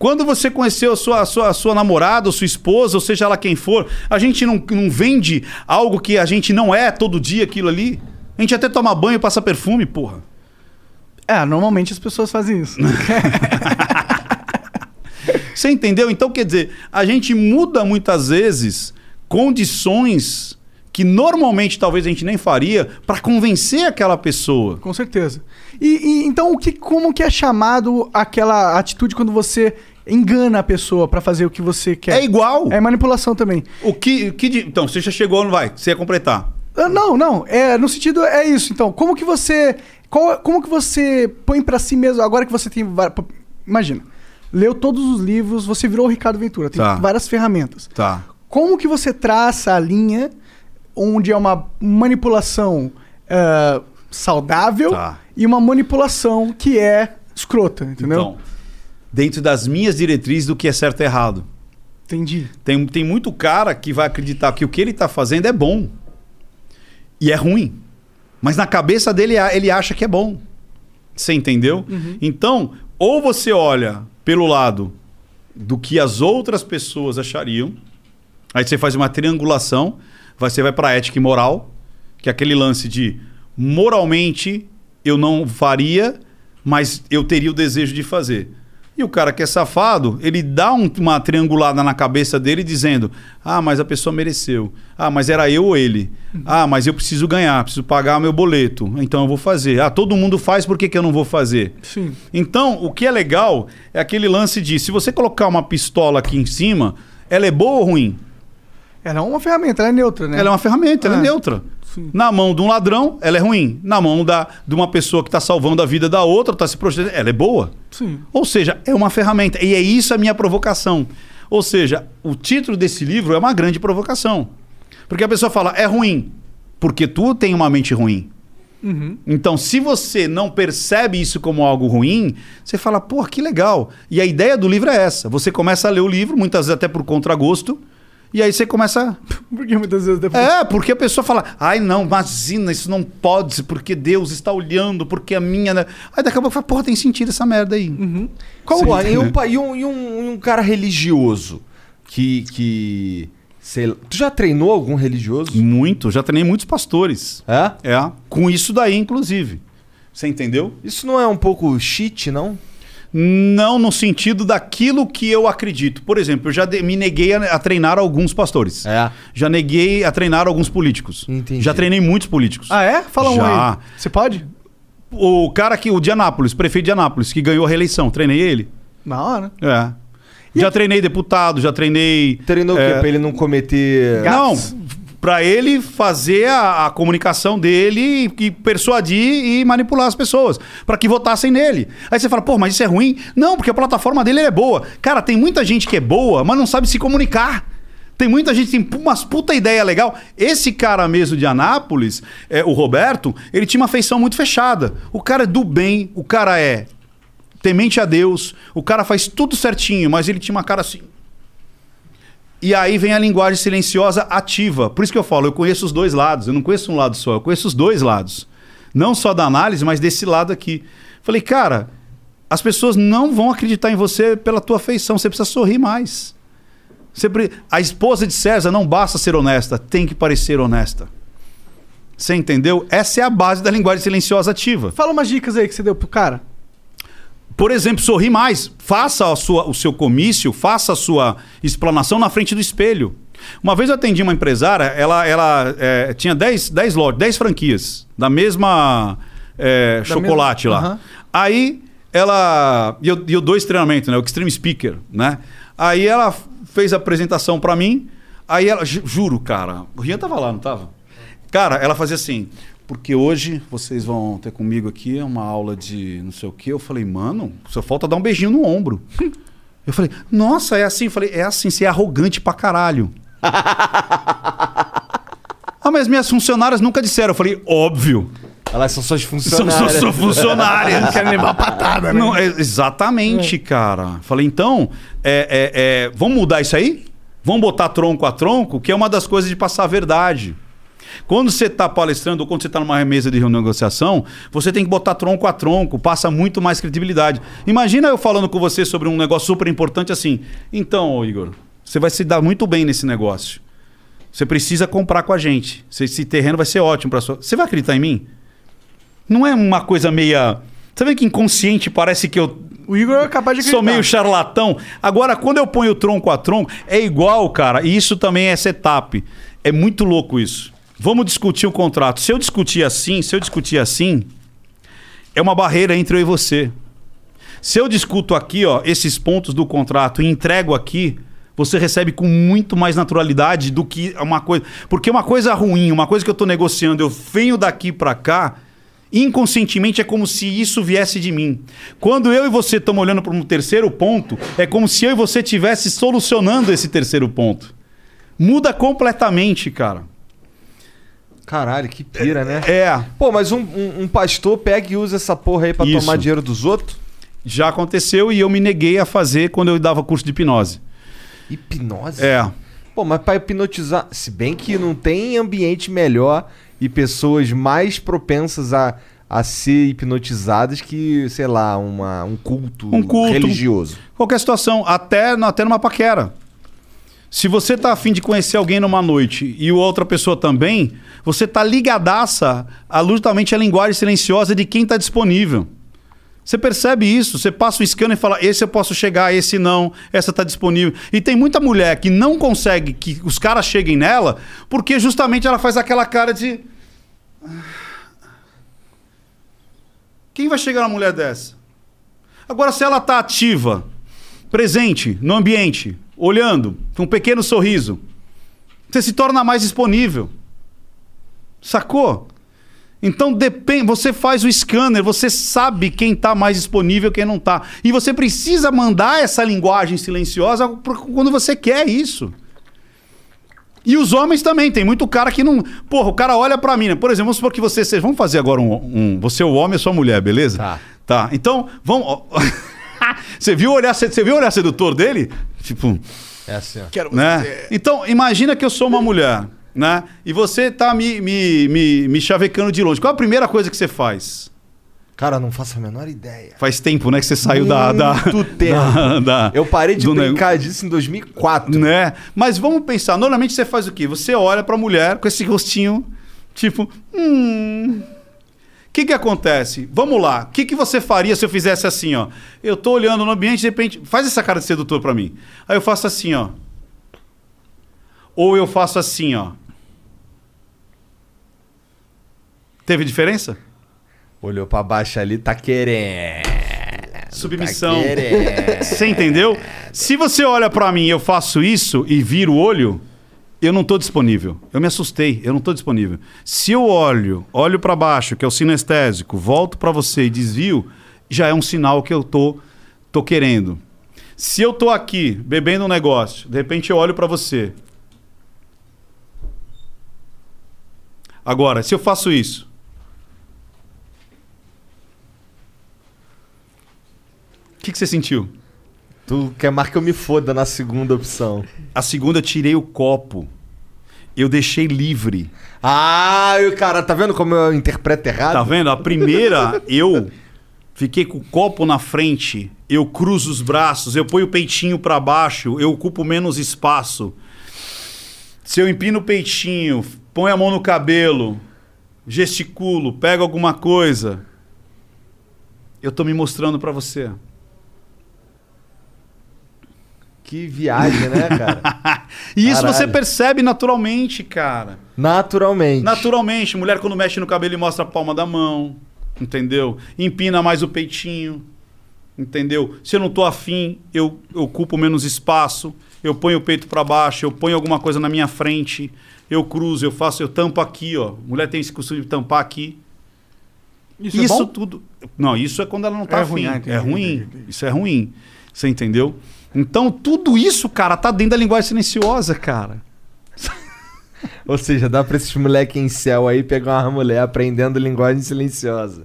Quando você conheceu a sua, a sua, a sua namorada, ou sua esposa, ou seja lá quem for, a gente não, não vende algo que a gente não é todo dia aquilo ali. A gente até toma banho e passa perfume, porra. É, normalmente as pessoas fazem isso. Você entendeu? Então, quer dizer, a gente muda muitas vezes condições que normalmente talvez a gente nem faria para convencer aquela pessoa. Com certeza. E, e, então, o que, como que é chamado aquela atitude quando você engana a pessoa pra fazer o que você quer? É igual. É manipulação também. O que, o que então, você já chegou, não vai? Você ia completar. Ah, Não, não. É, no sentido é isso. Então, como que você. qual- como que você põe pra si mesmo, agora que você tem. Imagina, leu todos os livros, você virou o Ricardo Ventura, tem Tá. várias ferramentas. Tá. Como que você traça a linha onde é uma manipulação ah, saudável Tá. e uma manipulação que é escrota, entendeu? Então, dentro das minhas diretrizes do que é certo e errado. Entendi. Tem, tem muito cara que vai acreditar que o que ele tá fazendo é bom. E é ruim. Mas na cabeça dele ele acha que é bom. Você entendeu? Então, ou você olha pelo lado do que as outras pessoas achariam, aí você faz uma triangulação, você vai para ética e moral, que é aquele lance de moralmente eu não faria, mas eu teria o desejo de fazer. E o cara que é safado, ele dá um- uma triangulada na cabeça dele dizendo: Ah, mas a pessoa mereceu. Ah, mas era eu ou ele. Ah, mas eu preciso ganhar, preciso pagar meu boleto. Então eu vou fazer. Ah, todo mundo faz, por que, que eu não vou fazer? Sim. Então, o que é legal é aquele lance de: se você colocar uma pistola aqui em cima, ela é boa ou ruim? Ela é uma ferramenta, ela é neutra, né? Ela é uma ferramenta, ela é É. neutra. Na mão de um ladrão, ela é ruim. Na mão da, de uma pessoa que está salvando a vida da outra, está se protegendo, ela é boa. Sim. Ou seja, é uma ferramenta. E é isso a minha provocação. Ou seja, o título desse livro é uma grande provocação. Porque a pessoa fala, é ruim, porque tu tem uma mente ruim. Uhum. Então, se você não percebe isso como algo ruim, você fala, pô, que legal. E a ideia do livro é essa. Você começa a ler o livro, muitas vezes até por contragosto, e aí você começa. Porque muitas vezes depois. É, porque a pessoa fala, ai não, imagina, isso não pode, porque Deus está olhando, porque a minha. né?" Aí daqui a pouco fala, porra, tem sentido essa merda aí. Qual, Sim. e, um, pa- e um, e um- e um cara religioso que. que sei lá- tu já treinou algum religioso? Muito, já treinei muitos pastores. É? É, com isso daí, inclusive. Você entendeu? Isso não é um pouco cheat, não? Não no sentido daquilo que eu acredito. Por exemplo, eu já de- me neguei a, a treinar alguns pastores. É. Já neguei a treinar alguns políticos. Entendi. Já treinei muitos políticos. Ah, é? Fala um Já. aí. Você pode? O cara que, o de Anápolis, prefeito de Anápolis, que ganhou a reeleição, treinei ele. Na hora. É. Já treinei deputado, já treinei. Treinou o é, quê? Pra ele não cometer. Não, pra ele fazer a, a comunicação dele e, e persuadir e manipular as pessoas, pra que votassem nele. Aí você fala, pô, mas isso é ruim? Não, porque a plataforma dele é boa. Cara, tem muita gente que é boa, mas não sabe se comunicar. Tem muita gente que tem umas puta ideia legal. Esse cara mesmo de Anápolis, é, o Roberto, ele tinha uma feição muito fechada. O cara é do bem, o cara é temente a Deus, o cara faz tudo certinho, mas ele tinha uma cara assim. E aí vem a linguagem silenciosa ativa. Por isso que eu falo, eu conheço os dois lados. Eu não conheço um lado só, eu conheço os dois lados. Não só da análise, mas desse lado aqui. Falei, cara, as pessoas não vão acreditar em você pela tua feição. Você precisa sorrir mais. Você pre- A esposa de César não basta ser honesta, tem que parecer honesta. Você entendeu? Essa é a base da linguagem silenciosa ativa. Fala umas dicas aí que você deu pro cara. Por exemplo, sorri mais. Faça a sua- o seu comício, faça a sua explanação na frente do espelho. Uma vez eu atendi uma empresária, ela, ela é, tinha 10, 10 lojas, 10 franquias da mesma é, Da chocolate mesma- lá. Aham. Aí ela. E eu, eu dou esse treinamento, né? O Extreme Speaker, né? Aí ela fez a apresentação pra mim. Aí ela. ju- Juro, cara. O Rian tava lá, não tava? Cara, ela fazia assim. Porque hoje vocês vão ter comigo aqui uma aula de não sei o quê. Eu falei, mano, só falta dar um beijinho no ombro. Eu falei, nossa, é assim? Eu falei, é assim, você é arrogante pra caralho. ah, mas minhas funcionárias nunca disseram. Eu falei, óbvio. Elas são suas funcionárias. são, são funcionárias. Não quero levar patada, né? Não, é- exatamente, cara. Falei, então, é, é, é, vamos mudar isso aí? Vamos botar tronco a tronco, que é uma das coisas de passar a verdade. Quando você está palestrando ou quando você está numa mesa de negociação, você tem que botar tronco a tronco, passa muito mais credibilidade. Imagina eu falando com você sobre um negócio super importante assim. Então, Igor, você vai se dar muito bem nesse negócio. Você precisa comprar com a gente. Esse- Esse terreno vai ser ótimo para sua. Você vai acreditar em mim? Não é uma coisa meia. Você vê que inconsciente parece que eu O Igor é capaz de sou acreditar. meio charlatão. Agora, quando eu ponho tronco a tronco, é igual, cara. E isso também é setup. É muito louco isso. Vamos discutir o contrato. Se eu discutir assim, se eu discutir assim, é uma barreira entre eu e você. Se eu discuto aqui, ó, esses pontos do contrato e entrego aqui, você recebe com muito mais naturalidade do que uma coisa. Porque uma coisa ruim, uma coisa que eu tô negociando, eu venho daqui para cá, inconscientemente é como se isso viesse de mim. Quando eu e você estamos olhando para um terceiro ponto, é como se eu e você estivesse solucionando esse terceiro ponto. Muda completamente, cara. Caralho, que pira, né? É. Pô, mas um, um- um pastor pega e usa essa porra aí pra Isso. tomar dinheiro dos outros? Já aconteceu e eu me neguei a fazer quando eu dava curso de hipnose. Hipnose? É. Pô, mas pra hipnotizar. Se bem que não tem ambiente melhor e pessoas mais propensas a, a ser hipnotizadas que, sei lá, uma, um culto, Um culto. religioso. Qualquer situação, até, até numa paquera. Se você tá afim de conhecer alguém numa noite e outra pessoa também, você tá ligadaça a justamente a linguagem silenciosa de quem tá disponível. Você percebe isso, você passa o scanner e fala: esse eu posso chegar, esse não, essa tá disponível. E tem muita mulher que não consegue que os caras cheguem nela, porque justamente ela faz aquela cara de. Quem vai chegar na mulher dessa? Agora, se ela tá ativa, presente no ambiente, olhando, com um pequeno sorriso, você se torna mais disponível. Sacou? Então depende, você faz o scanner, você sabe quem está mais disponível e quem não está. E você precisa mandar essa linguagem silenciosa quando você quer isso. E os homens também, tem muito cara que não. Porra, o cara olha pra mim, né? Por exemplo, vamos supor que você. Vamos fazer agora um. um- você é o homem e a sua mulher, beleza? Tá. Tá. Então, vamos. você viu o olhar, você viu o olhar sedutor dele? Tipo. É assim, ó. Quero né? Então, imagina que eu sou uma mulher, né? E você tá me, me, me, me chavecando de longe. Qual a primeira coisa que você faz? Cara, não faço a menor ideia. Faz tempo, né, que você saiu da, da. Muito tempo. da- da- Eu parei de brincar disso em 2004. Né? Mas vamos pensar, normalmente você faz o quê? Você olha pra mulher com esse rostinho, tipo, hum. O que que acontece? Vamos lá. O que que você faria se eu fizesse assim, ó? Eu tô olhando no ambiente, de repente, faz essa cara de sedutor pra mim. Aí eu faço assim, ó. Ou eu faço assim, ó. Teve diferença? Olhou pra baixo ali, tá querendo. Submissão. Tá querendo. Você entendeu? Se você olha pra mim e eu faço isso e viro o olho, eu não tô disponível. Eu me assustei, eu não tô disponível. Se eu olho, olho pra baixo, que é o sinestésico, volto pra você e desvio, já é um sinal que eu tô tô querendo. Se eu tô aqui bebendo um negócio, de repente eu olho pra você. Agora, se eu faço isso, o que, que você sentiu? Tu quer mais que eu me foda na segunda opção. A segunda eu tirei o copo. Eu deixei livre. Ah, o cara, tá vendo como eu interpreto errado? Tá vendo? A primeira, eu fiquei com o copo na frente, eu cruzo os braços, eu ponho o peitinho pra baixo, eu ocupo menos espaço. Se eu empino o peitinho, ponho a mão no cabelo, gesticulo, pego alguma coisa, eu tô me mostrando pra você. Que viagem, né, cara? E isso você Caralho. percebe naturalmente, cara. Naturalmente. Naturalmente, mulher quando mexe no cabelo e mostra a palma da mão, entendeu? Empina mais o peitinho, entendeu? Se eu não tô afim, eu, eu ocupo menos espaço, eu ponho o peito para baixo, eu ponho alguma coisa na minha frente, eu cruzo, eu faço, eu tampo aqui, ó. Mulher tem esse costume de tampar aqui. Isso é Isso bom? tudo. Não, isso é quando ela não tá É afim. ruim, ah, é ruim. Isso é ruim. Você entendeu? Então, tudo isso, cara, tá dentro da linguagem silenciosa, cara. Ou seja, dá pra esses moleque em céu aí pegar uma mulher aprendendo linguagem silenciosa.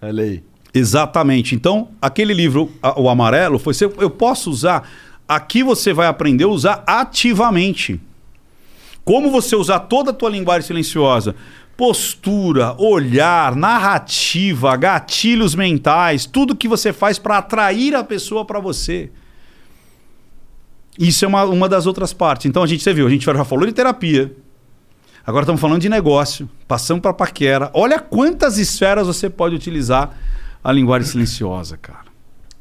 Olha aí. Exatamente. Então, aquele livro, o amarelo, foi. se- Eu posso usar. Aqui você vai aprender a usar ativamente. Como você usar toda a tua linguagem silenciosa. Postura, olhar, narrativa, gatilhos mentais, tudo que você faz para atrair a pessoa para você. Isso é uma, uma das outras partes. Então a gente, você viu, a gente já falou de terapia. Agora estamos falando de negócio, passamos para paquera. Olha quantas esferas você pode utilizar a linguagem silenciosa, cara.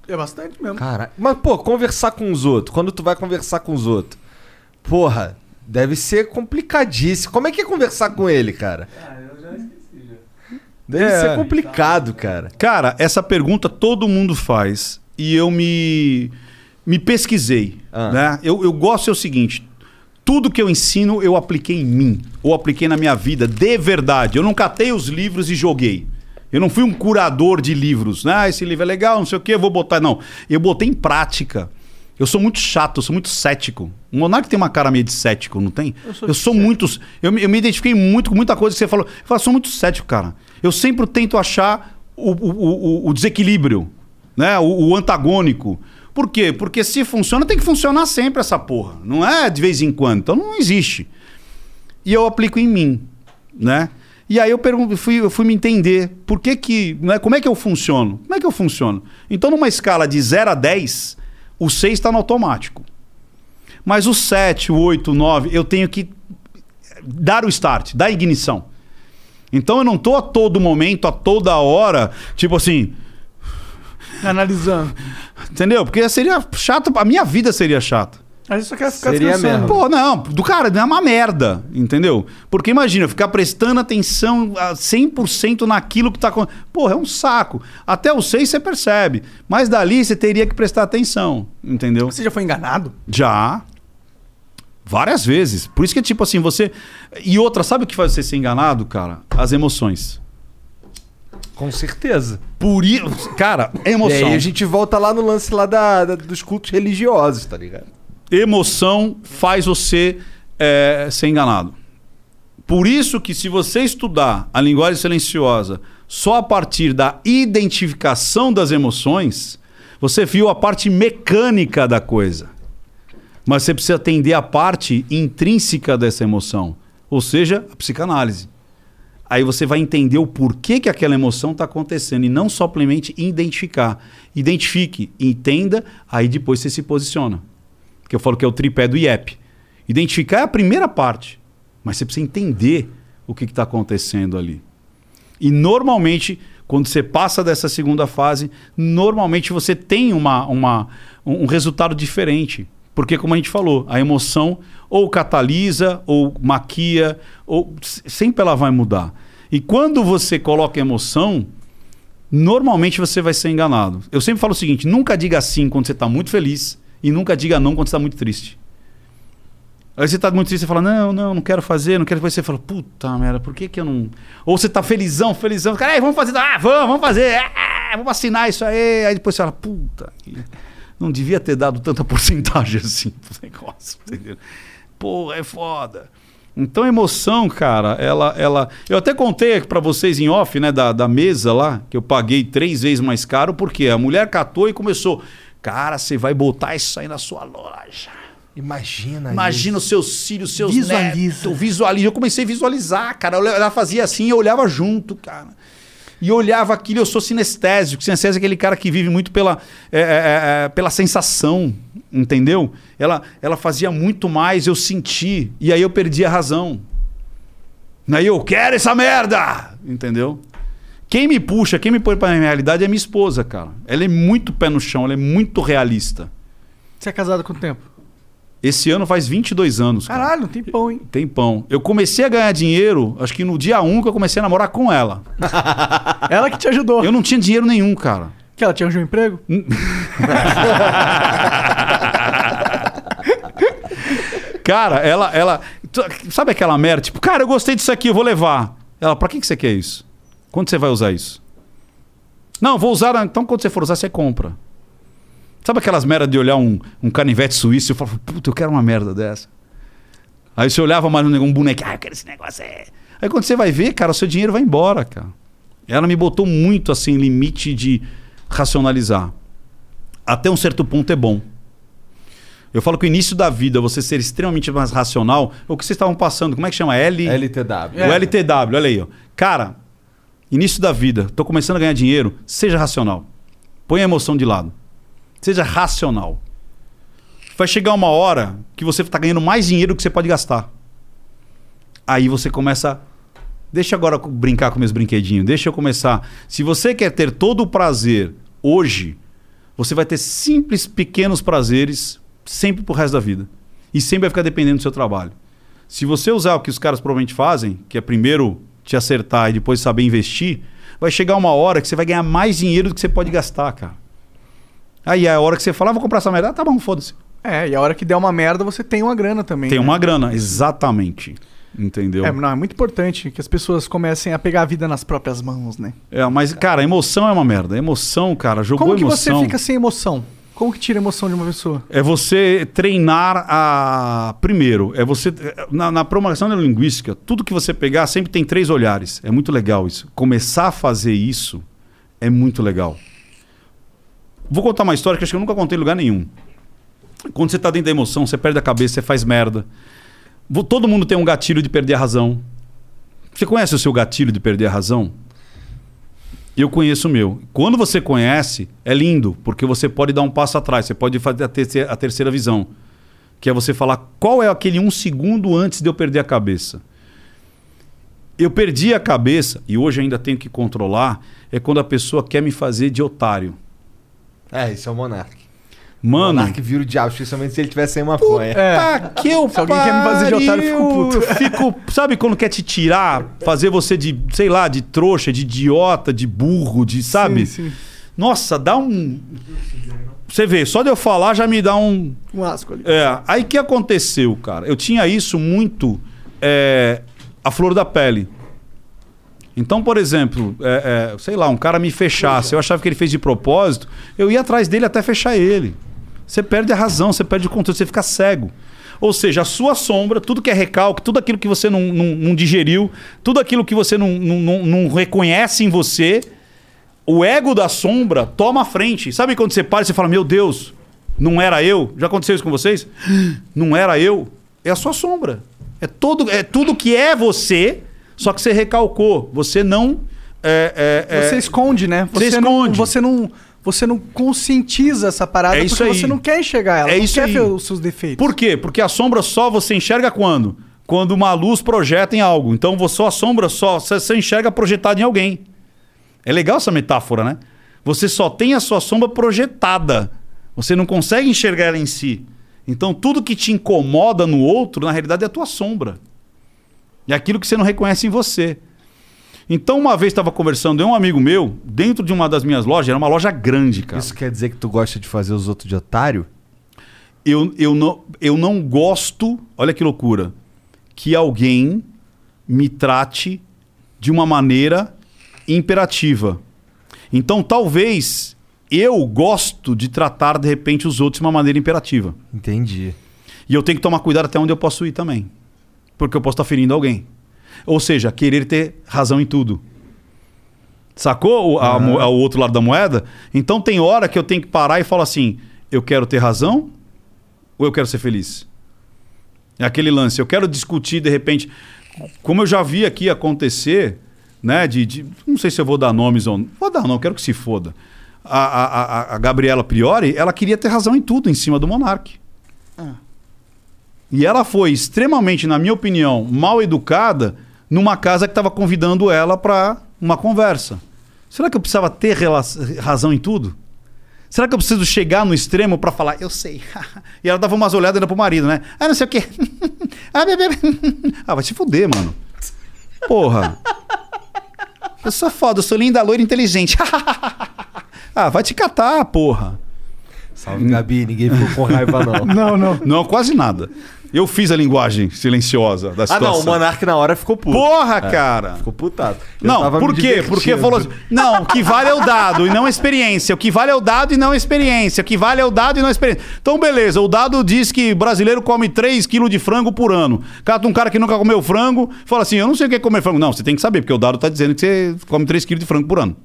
É bastante mesmo. Cara, mas pô, conversar com os outros. Quando tu vai conversar com os outros. Porra, Deve ser complicadíssimo. Como é que é conversar com ele, cara? Deve É. ser complicado, cara. Cara, essa pergunta todo mundo faz e eu me, me pesquisei. Ah. Né? Eu, eu gosto ser o seguinte: tudo que eu ensino eu apliquei em mim, ou apliquei na minha vida, de verdade. Eu não catei os livros e joguei. Eu não fui um curador de livros. né? Ah, esse livro é legal, não sei o que, eu vou botar. Não. Eu botei em prática. Eu sou muito chato, eu sou muito cético. O Monark tem uma cara meio de cético, não tem? Eu sou, muito. Eu, me- eu me identifiquei muito com muita coisa que você falou. Eu falo, sou muito cético, cara. Eu sempre tento achar o, o- o- o desequilíbrio, né? O, o antagônico. Por quê? Porque se funciona, tem que funcionar sempre essa porra. Não é de vez em quando. Então não existe. E eu aplico em mim, né? E aí eu pergunto, fui, eu fui me entender por que que, né, como é que eu funciono? Como é que eu funciono? Então numa escala de 0 a 10, o 6 está no automático. Mas o 7, o 8, o 9, eu tenho que dar o start, dar a ignição. Então eu não tô a todo momento, a toda hora, tipo assim, Analisando. entendeu? Porque seria chato, a minha vida seria chata. Aí você quer ficar Seria descansando. Pô, não, do cara, é uma merda, entendeu? Porque imagina, ficar prestando atenção a 100% naquilo que tá acontecendo. Porra, é um saco. Até o 6 você percebe, mas dali você teria que prestar atenção, entendeu? Você já foi enganado? Já. Várias vezes. Por isso que é tipo assim, você. E outra, sabe o que faz você ser enganado, cara? As emoções. Com certeza. Por isso. Cara, E emoção. aí a gente volta lá no lance lá da, da- dos cultos religiosos, tá ligado? emoção faz você é, ser enganado. Por isso que se você estudar a linguagem silenciosa só a partir da identificação das emoções, você viu a parte mecânica da coisa. Mas você precisa atender a parte intrínseca dessa emoção, ou seja, a psicanálise. Aí você vai entender o porquê que aquela emoção está acontecendo e não somente identificar. Identifique, entenda, aí depois você se posiciona. Que eu falo que é o tripé do IEP. Identificar é a primeira parte, mas você precisa entender o que está acontecendo ali. E normalmente, quando você passa dessa segunda fase, normalmente você tem uma, uma, um um resultado diferente. Porque, como a gente falou, a emoção ou catalisa, ou maquia, ou sempre ela vai mudar. E quando você coloca emoção, normalmente você vai ser enganado. Eu sempre falo o seguinte: nunca diga sim quando você está muito feliz e nunca diga não quando você está muito triste. Aí você tá muito triste, você fala, não, não, não quero fazer, não quero. Depois você fala, puta merda, por que que eu não. Ou você tá felizão, felizão, cara, "Ei, vamos fazer, ah, vamos, vamos fazer, ah, vamos assinar isso aí. Aí depois você fala, puta, não devia ter dado tanta porcentagem assim pro negócio, entendeu? Pô, é foda. Então a emoção, cara, ela. ela eu até contei pra vocês em off, né, da, da mesa lá, que eu paguei três vezes mais caro, porque a mulher catou e começou. Cara, você vai botar isso aí na sua loja. Imagina Imagina os seus filhos, seus Visualiza. netos. Visualiza. Eu comecei a visualizar, cara. Ela fazia assim, eu olhava junto, cara. E olhava aquilo, eu sou sinestésico. Sinestésico é aquele cara que vive muito pela, é, é, é, pela sensação, entendeu? Ela, ela fazia muito mais, eu senti. E aí eu perdi a razão. Aí eu quero essa merda! Entendeu? Quem me puxa, quem me põe pra realidade é minha esposa, cara. Ela é muito pé no chão, ela é muito realista. Você é casado há quanto tempo? Esse ano faz 22 anos. Cara. Caralho, tem pão, hein? Tem pão. Eu comecei a ganhar dinheiro, acho que no dia 1 que eu comecei a namorar com ela. Ela que te ajudou. Eu não tinha dinheiro nenhum, cara. Que ela te arranjou um emprego? Cara, ela, ela. Sabe aquela merda? Tipo, cara, eu gostei disso aqui, eu vou levar. Ela, pra que, que você quer isso? Quando você vai usar isso? Não, vou usar. Então, quando você for usar, você compra. Sabe aquelas merdas de olhar um, um canivete suíço e eu falava, puta, eu quero uma merda dessa. Aí você olhava mais um, bonequinho, ah, eu quero esse negócio aí. Aí quando você vai ver, cara, o seu dinheiro vai embora, cara. Ela me botou muito assim, limite de racionalizar. Até um certo ponto é bom. Eu falo que o início da vida, você ser extremamente mais racional, o que vocês estavam passando, como é que chama? L... LTW. O LTW, olha aí. Ó. Cara, início da vida, tô começando a ganhar dinheiro, seja racional. Põe a emoção de lado. Seja racional. Vai chegar uma hora que você está ganhando mais dinheiro do que você pode gastar. Aí você começa. Deixa agora brincar com meus brinquedinhos. Deixa eu começar. Se você quer ter todo o prazer hoje, você vai ter simples, pequenos prazeres sempre pro resto da vida. E sempre vai ficar dependendo do seu trabalho. Se você usar o que os caras provavelmente fazem, que é primeiro te acertar e depois saber investir, vai chegar uma hora que você vai ganhar mais dinheiro do que você pode gastar, cara. Aí a hora que você fala, ah, vou comprar essa merda. Ah, tá bom, foda-se. É, e a hora que der uma merda, você tem uma grana também. Tem né? uma grana, exatamente. Entendeu? É, não, é muito importante que as pessoas comecem a pegar a vida nas próprias mãos, né? É, mas, cara, emoção é uma merda. Emoção, cara, jogou Como que emoção. você fica sem emoção? Como que tira a emoção de uma pessoa? É você treinar a. Primeiro, é você. Na, na programação neurolinguística, tudo que você pegar sempre tem três olhares. É muito legal isso. Começar a fazer isso é muito legal. Vou contar uma história que acho que eu nunca contei em lugar nenhum. Quando você tá dentro da emoção, você perde a cabeça, você faz merda. Todo mundo tem um gatilho de perder a razão. Você conhece o seu gatilho de perder a razão? Eu conheço o meu. Quando você conhece, é lindo, porque você pode dar um passo atrás, você pode fazer a terceira, a terceira visão. Que é você falar qual é aquele um segundo antes de eu perder a cabeça. Eu perdi a cabeça, e hoje ainda tenho que controlar, é quando a pessoa quer me fazer de otário. É, isso é o Monark. O Mano, Monark vira o diabo, especialmente se ele tiver sem maconha. É. Que eu Se alguém quer me fazer de otário, eu fico puto. fico- sabe quando quer te tirar, fazer você de, sei lá, de trouxa, de idiota, de burro, de, sabe? Sim, sim. Nossa, dá um. Você vê, só de eu falar já me dá um. Um asco ali. É, aí o que aconteceu, cara? Eu tinha isso muito é, a flor da pele. Então, por exemplo, é, é, sei lá, um cara me fechasse, eu achava que ele fez de propósito, eu ia atrás dele até fechar ele. Você perde a razão, você perde o controle, você fica cego. Ou seja, a sua sombra, tudo que é recalque, tudo aquilo que você não, não- não digeriu, tudo aquilo que você não, não- reconhece em você, o ego da sombra toma a frente. Sabe quando você para e você fala, meu Deus, não era eu? Já aconteceu isso com vocês? Não era eu? É a sua sombra. É, todo, é tudo que é você, só que você recalcou. Você não. é, é, é- Você esconde, né? Você Não, esconde. você não, você não conscientiza essa parada É porque aí. você não quer enxergar ela. É não isso quer aí. ver os seus defeitos. Por quê? Porque a sombra só você enxerga quando? Quando uma luz projeta em algo. Então você a sombra só você você enxerga projetada em alguém. É legal essa metáfora, né? Você só tem a sua sombra projetada. Você não consegue enxergar ela em si. Então tudo que te incomoda no outro, na realidade, é a tua sombra. É aquilo que você não reconhece em você. Então, uma vez estava conversando, eu um amigo meu, dentro de uma das minhas lojas, era uma loja grande, cara. Isso quer dizer que tu gosta de fazer os outros de otário? eu, eu, não, eu não gosto, olha que loucura, que alguém me trate de uma maneira imperativa. Então, talvez eu gosto de tratar, de repente, os outros de uma maneira imperativa. Entendi. E eu tenho que tomar cuidado até onde eu posso ir também. Porque eu posso estar ferindo alguém. Ou seja, querer ter razão em tudo. Sacou o, a mo- o outro lado da moeda? Então tem hora que eu tenho que parar e falar assim: eu quero ter razão ou eu quero ser feliz? É aquele lance. Eu quero discutir de repente, como eu já vi aqui acontecer, né? De, de- não sei se eu vou dar nomes ou não. Vou dar, não, quero que se foda. A, a, a- a Gabriela Priori, ela queria ter razão em tudo em cima do Monark. E ela foi extremamente, na minha opinião, mal educada numa casa que estava convidando ela para uma conversa. Será que eu precisava ter razão em tudo? Será que eu preciso chegar no extremo para falar, eu sei? e ela dava umas olhadas ainda pro marido, né? Ah, não sei o quê. ah, bebê. ah, vai se fuder, mano. Porra. Eu sou foda, eu sou linda, loira, inteligente. ah, vai te catar, porra. Salve, Gabi. Ninguém ficou com raiva, não. Não, não. Não, quase nada. Eu fiz a linguagem silenciosa da ah, situação. não. O Monark na hora ficou puto. Porra, É, cara! Ficou putado. Eu Não, por quê? Porque falou assim, não, o que vale é o dado e não a experiência. O que vale é o dado e não a experiência. O que vale é o dado e não a experiência. Então, beleza, o dado diz que brasileiro come 3 quilos de frango por ano. Cata um cara que nunca comeu frango, fala assim, eu não sei o que é comer frango. Não, você tem que saber, porque o dado tá dizendo que você come 3 quilos de frango por ano.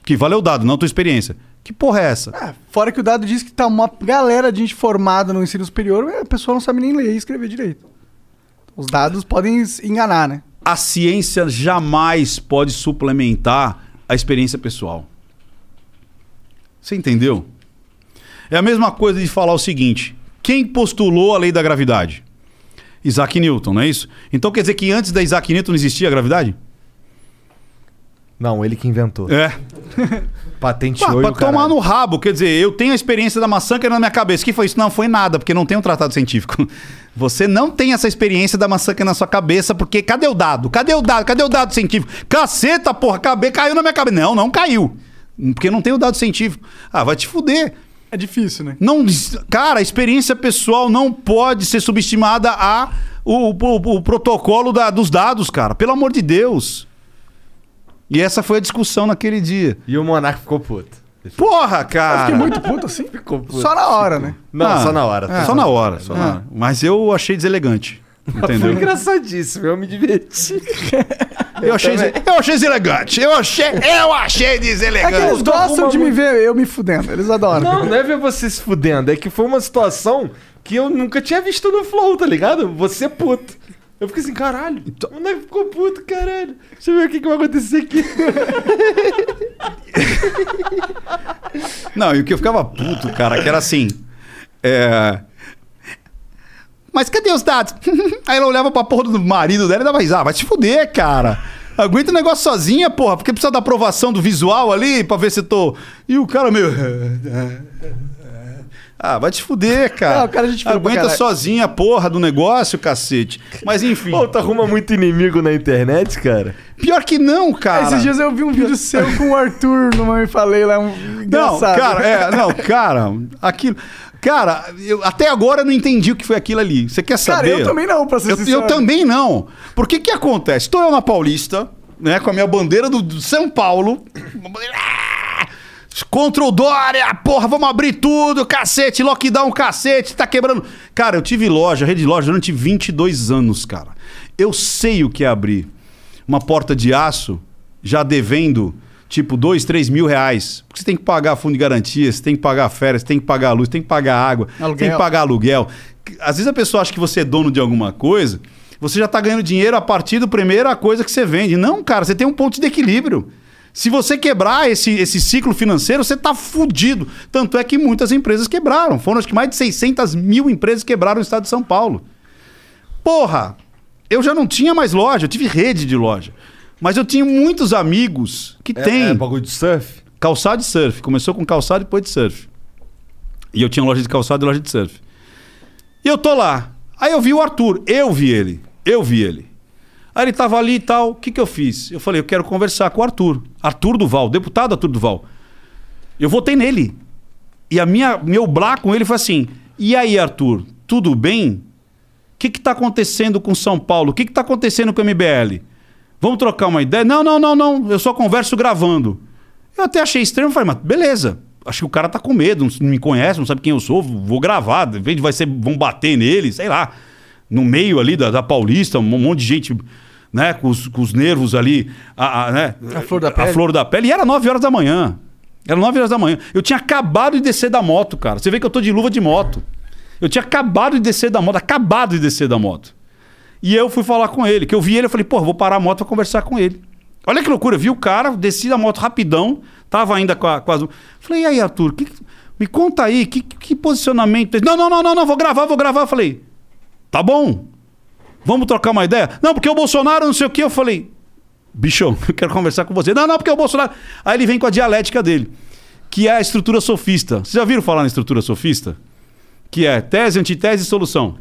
O que vale é o dado, não a tua experiência. Que porra é essa? É, fora que o dado diz que tá uma galera de gente formada no ensino superior, a pessoa não sabe nem ler e escrever direito. Os dados podem enganar, né? a ciência jamais pode suplementar a experiência pessoal. Você entendeu? É a mesma coisa de falar o seguinte: quem postulou a lei da gravidade? Isaac Newton, não é isso? Então quer dizer que antes da Isaac Newton não existia a gravidade? Não, ele que inventou. É. Patenteou Pá, pra o caralho. tomar no rabo, quer dizer, eu tenho a experiência da maçã que na minha cabeça. que foi isso? Não, foi nada, porque não tem um tratado científico. Você não tem essa experiência da maçã que na sua cabeça, porque cadê o dado? Cadê o dado? Cadê o dado científico? Caceta, porra, cabe, caiu na minha cabeça. Não, não caiu. Porque não tem o dado científico. Ah, vai te fuder. É difícil, né? Não, cara, a experiência pessoal não pode ser subestimada a o, o- o protocolo da- dos dados, cara. Pelo amor de Deus. E essa foi a discussão naquele dia. E o Monark ficou puto. Porra, Eu cara. fiquei muito puto assim. Ficou puto. Só na hora, né? Não, Ah, só na hora. é, só na hora. só na hora. Mas eu achei deselegante. Foi Entendeu? engraçadíssimo, eu me diverti. Eu achei, também. eu achei deselegante. Eu achei, eu achei É que deselegante. eles gostam de me ver eu me fudendo. Eles adoram. Não, não é ver você se fudendo, é que foi uma situação que eu nunca tinha visto no Flow, tá ligado? Você puto. Eu fiquei assim, caralho, Então- o moleque ficou puto, caralho. Deixa eu ver o que, que vai acontecer aqui. Não, e o que eu ficava puto, cara, que era assim. É. Mas cadê os dados? Aí ela olhava pra porra do marido dela e dava risada. Vai te fuder, cara. Aguenta o negócio sozinha, porra, porque precisa da aprovação do visual ali pra ver se tô. E o cara meio. Ah, vai te fuder, cara. Não, o cara é pra Aguenta sozinha a porra do negócio, cacete. Mas enfim. Pô, tu arruma muito inimigo na internet, cara. Pior que não, cara. Esses dias eu vi um vídeo seu com o Arthur no Mãe Falei lá, um Não, engraçado. cara, é, não, cara, aquilo. Cara, eu, até agora eu não entendi o que foi aquilo ali. Você quer Cara, saber? eu também não, pra ser Eu, sincero. eu também não. Por que que acontece? Estou eu na Paulista, né, com a minha bandeira do, do São Paulo. uma bandeira- Ah! Contra o Dória, porra, vamos abrir tudo, cacete, lockdown, cacete, tá quebrando. Cara, eu tive loja, rede de loja durante 22 anos, cara. Eu sei o que é abrir uma porta de aço já devendo tipo 2, 3 mil reais. Porque você tem que pagar fundo de garantia, você tem que pagar férias, você tem que pagar luz, tem que pagar água, Aluguel. tem que pagar aluguel. Às vezes a pessoa acha que você é dono de alguma coisa, você já tá ganhando dinheiro a partir da primeira coisa que você vende. Não, cara, você tem um ponto de equilíbrio. Se você quebrar esse, esse ciclo financeiro, você tá fudido. Tanto é que muitas empresas quebraram. Foram acho que mais de 600 mil empresas quebraram no estado de São Paulo. Porra, eu já não tinha mais loja, eu tive rede de loja. Mas eu tinha muitos amigos que têm É, bagulho de surf? calçado de surf. Começou com calçado e depois de surf. E eu tinha loja de calçado e loja de surf. E eu tô lá. Aí eu vi o Arthur. Eu vi ele. Eu vi ele. Aí ele tava ali e tal. O que que eu fiz? Eu falei, eu quero conversar com o Arthur. Arthur Duval, deputado Arthur Duval. Eu votei nele. E a minha, meu blá com ele foi assim: E aí, Arthur, tudo bem? O que está acontecendo com São Paulo? O que está acontecendo com o MBL? Vamos trocar uma ideia? Não, não, não, não. Eu só converso gravando. Eu até achei estranho, falei, mas beleza. Acho que o cara tá com medo, não me conhece, não sabe quem eu sou, vou gravar. De repente vai ser, vão bater nele, sei lá. No meio ali da, da Paulista, um monte de gente, né, com os, com os nervos ali, a, a, né, A flor da pele. A flor da pele. E era 9 horas da manhã. Era 9 horas da manhã. Eu tinha acabado de descer da moto, cara. Você vê que eu tô de luva de moto. Eu tinha acabado de descer da moto, acabado de descer da moto. E eu fui falar com ele, que eu vi ele, eu falei, pô, vou parar a moto pra conversar com ele. Olha que loucura, eu vi o cara, desci da moto rapidão, tava ainda com a. Com as... Falei, e aí, Arthur, que- me conta aí, que, que posicionamento. Não, não, não, não, não, vou gravar, vou gravar. Eu falei, tá bom, vamos trocar uma ideia? Não, porque o Bolsonaro, não sei o quê. Eu falei, bichão, eu quero conversar com você. Não, não, porque o Bolsonaro. Aí ele vem com a dialética dele, que é a estrutura sofista. Vocês já viram falar na estrutura sofista? Que é tese, antitese e solução.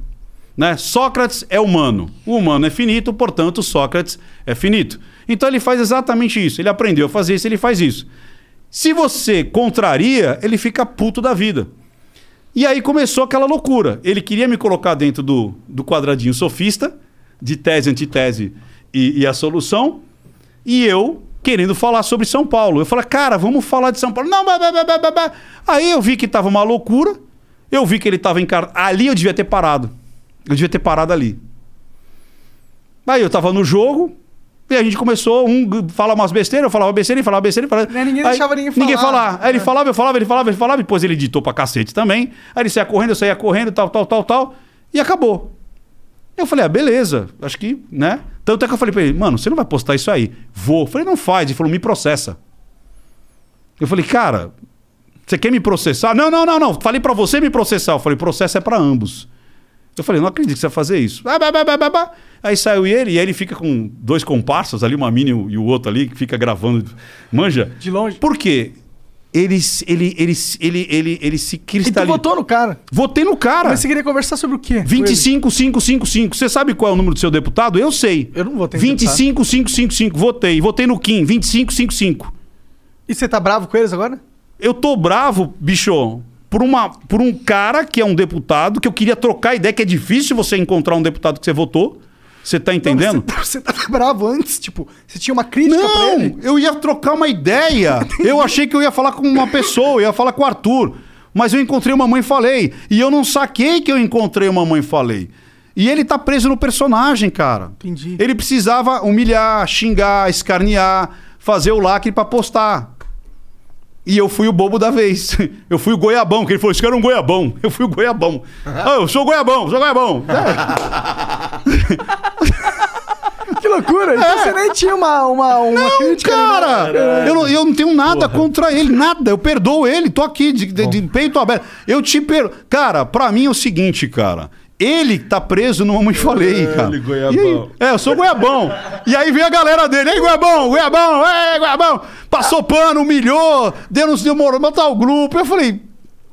Né? Sócrates é humano. O humano é finito, portanto, Sócrates é finito. Então ele faz exatamente isso. Ele aprendeu a fazer isso, ele faz isso. Se você contraria, ele fica puto da vida. E aí começou aquela loucura. Ele queria me colocar dentro do, do quadradinho sofista, de tese, antitese e, e a solução, e eu querendo falar sobre São Paulo. Eu falei, cara, vamos falar de São Paulo. Não, blá, blá, blá, blá. Aí eu vi que tava uma loucura, eu vi que ele tava encar... Ali eu devia ter parado. Eu devia ter parado ali. Aí eu tava no jogo, e a gente começou, um falar umas besteiras, eu falava besteira, ele falava besteira, ele falava... Né, ninguém deixava ninguém Ninguém falar. falar. Aí ele falava, eu falava, ele falava, ele falava, depois ele editou pra cacete também. Aí ele saía correndo, eu saía correndo, tal, tal, tal, tal, e acabou. Eu falei, ah, beleza, acho que, né? Tanto é que eu falei pra ele, mano, você não vai postar isso aí. Vou. Eu falei, não faz. Ele falou, me processa. Eu falei, cara, você quer me processar? Não, não, não, não. Falei pra você me processar. Eu falei, processo é pra ambos. Eu falei, não acredito que você vai fazer isso. Aí saiu ele, e aí ele fica com dois comparsas ali, uma mini e o outro ali, que fica gravando. Manja? De longe. Por quê? Ele, ele, ele, ele, ele, ele se E tu cristalizou. votou no cara. Votei no cara. Mas você queria conversar sobre o quê? com ele? 25555. Você sabe qual é o número do seu deputado? Eu sei. Eu não votei no 25555. Votei. Votei no Kim. 2555. E você tá bravo com eles agora? Eu tô bravo, bicho, por, uma, por um cara que é um deputado que eu queria trocar ideia, que é difícil você encontrar um deputado que você votou. Você tá entendendo? Não, você, você tá bravo antes, tipo, você tinha uma crítica pra ele? Não, eu ia trocar uma ideia. eu achei que eu ia falar com uma pessoa, eu ia falar com o Arthur. Mas eu encontrei uma mãe e falei. E eu não saquei que eu encontrei uma mãe e falei. E ele tá preso no personagem, cara. Entendi. Ele precisava humilhar, xingar, escarnear, fazer o lacre pra postar. E eu fui o bobo da vez. Eu fui o goiabão, que ele falou: Esse cara é um goiabão. Eu fui o goiabão. Ah, eu sou goiabão, sou goiabão. Que loucura! Então você nem tinha uma, uma, uma Não, crítica. cara! né? Eu não, eu não tenho nada contra ele, nada. Eu perdoo ele, tô aqui de, de- de peito aberto. Eu te per... Cara, pra mim é o seguinte, cara. Ele tá preso no Mamãe Falei, cara. Ele, goiabão. E aí- é, eu sou goiabão. e aí vem a galera dele. Ei, goiabão, goiabão, ei, goiabão. Passou pano, humilhou, denunciou, matar o grupo. Eu falei,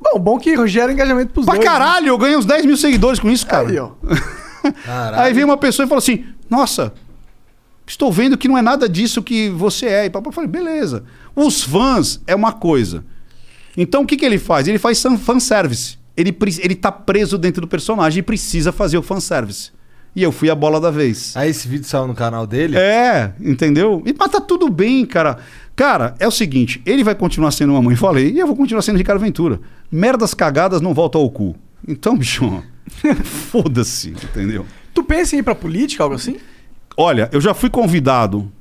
Bom, bom que gera engajamento pros pra dois. né? caralho, eu ganhei uns 10 mil seguidores com isso, cara. Aí, ó. Aí vem uma pessoa e fala assim: Nossa, estou vendo que não é nada disso que você é. E papai eu falei: Beleza. Os fãs é uma coisa. Então o que, que ele faz? Ele faz fan- fanservice. Ele, ele tá preso dentro do personagem e precisa fazer o fanservice. E eu fui a bola da vez. Aí esse vídeo saiu no canal dele? É, entendeu? E, mas tá tudo bem, cara. Cara, é o seguinte: ele vai continuar sendo uma mãe, falei, e eu vou continuar sendo Ricardo Ventura. Merdas cagadas não voltam ao cu. Então, bicho, foda-se, entendeu? Tu pensa em ir pra política, algo assim? Olha, eu já fui convidado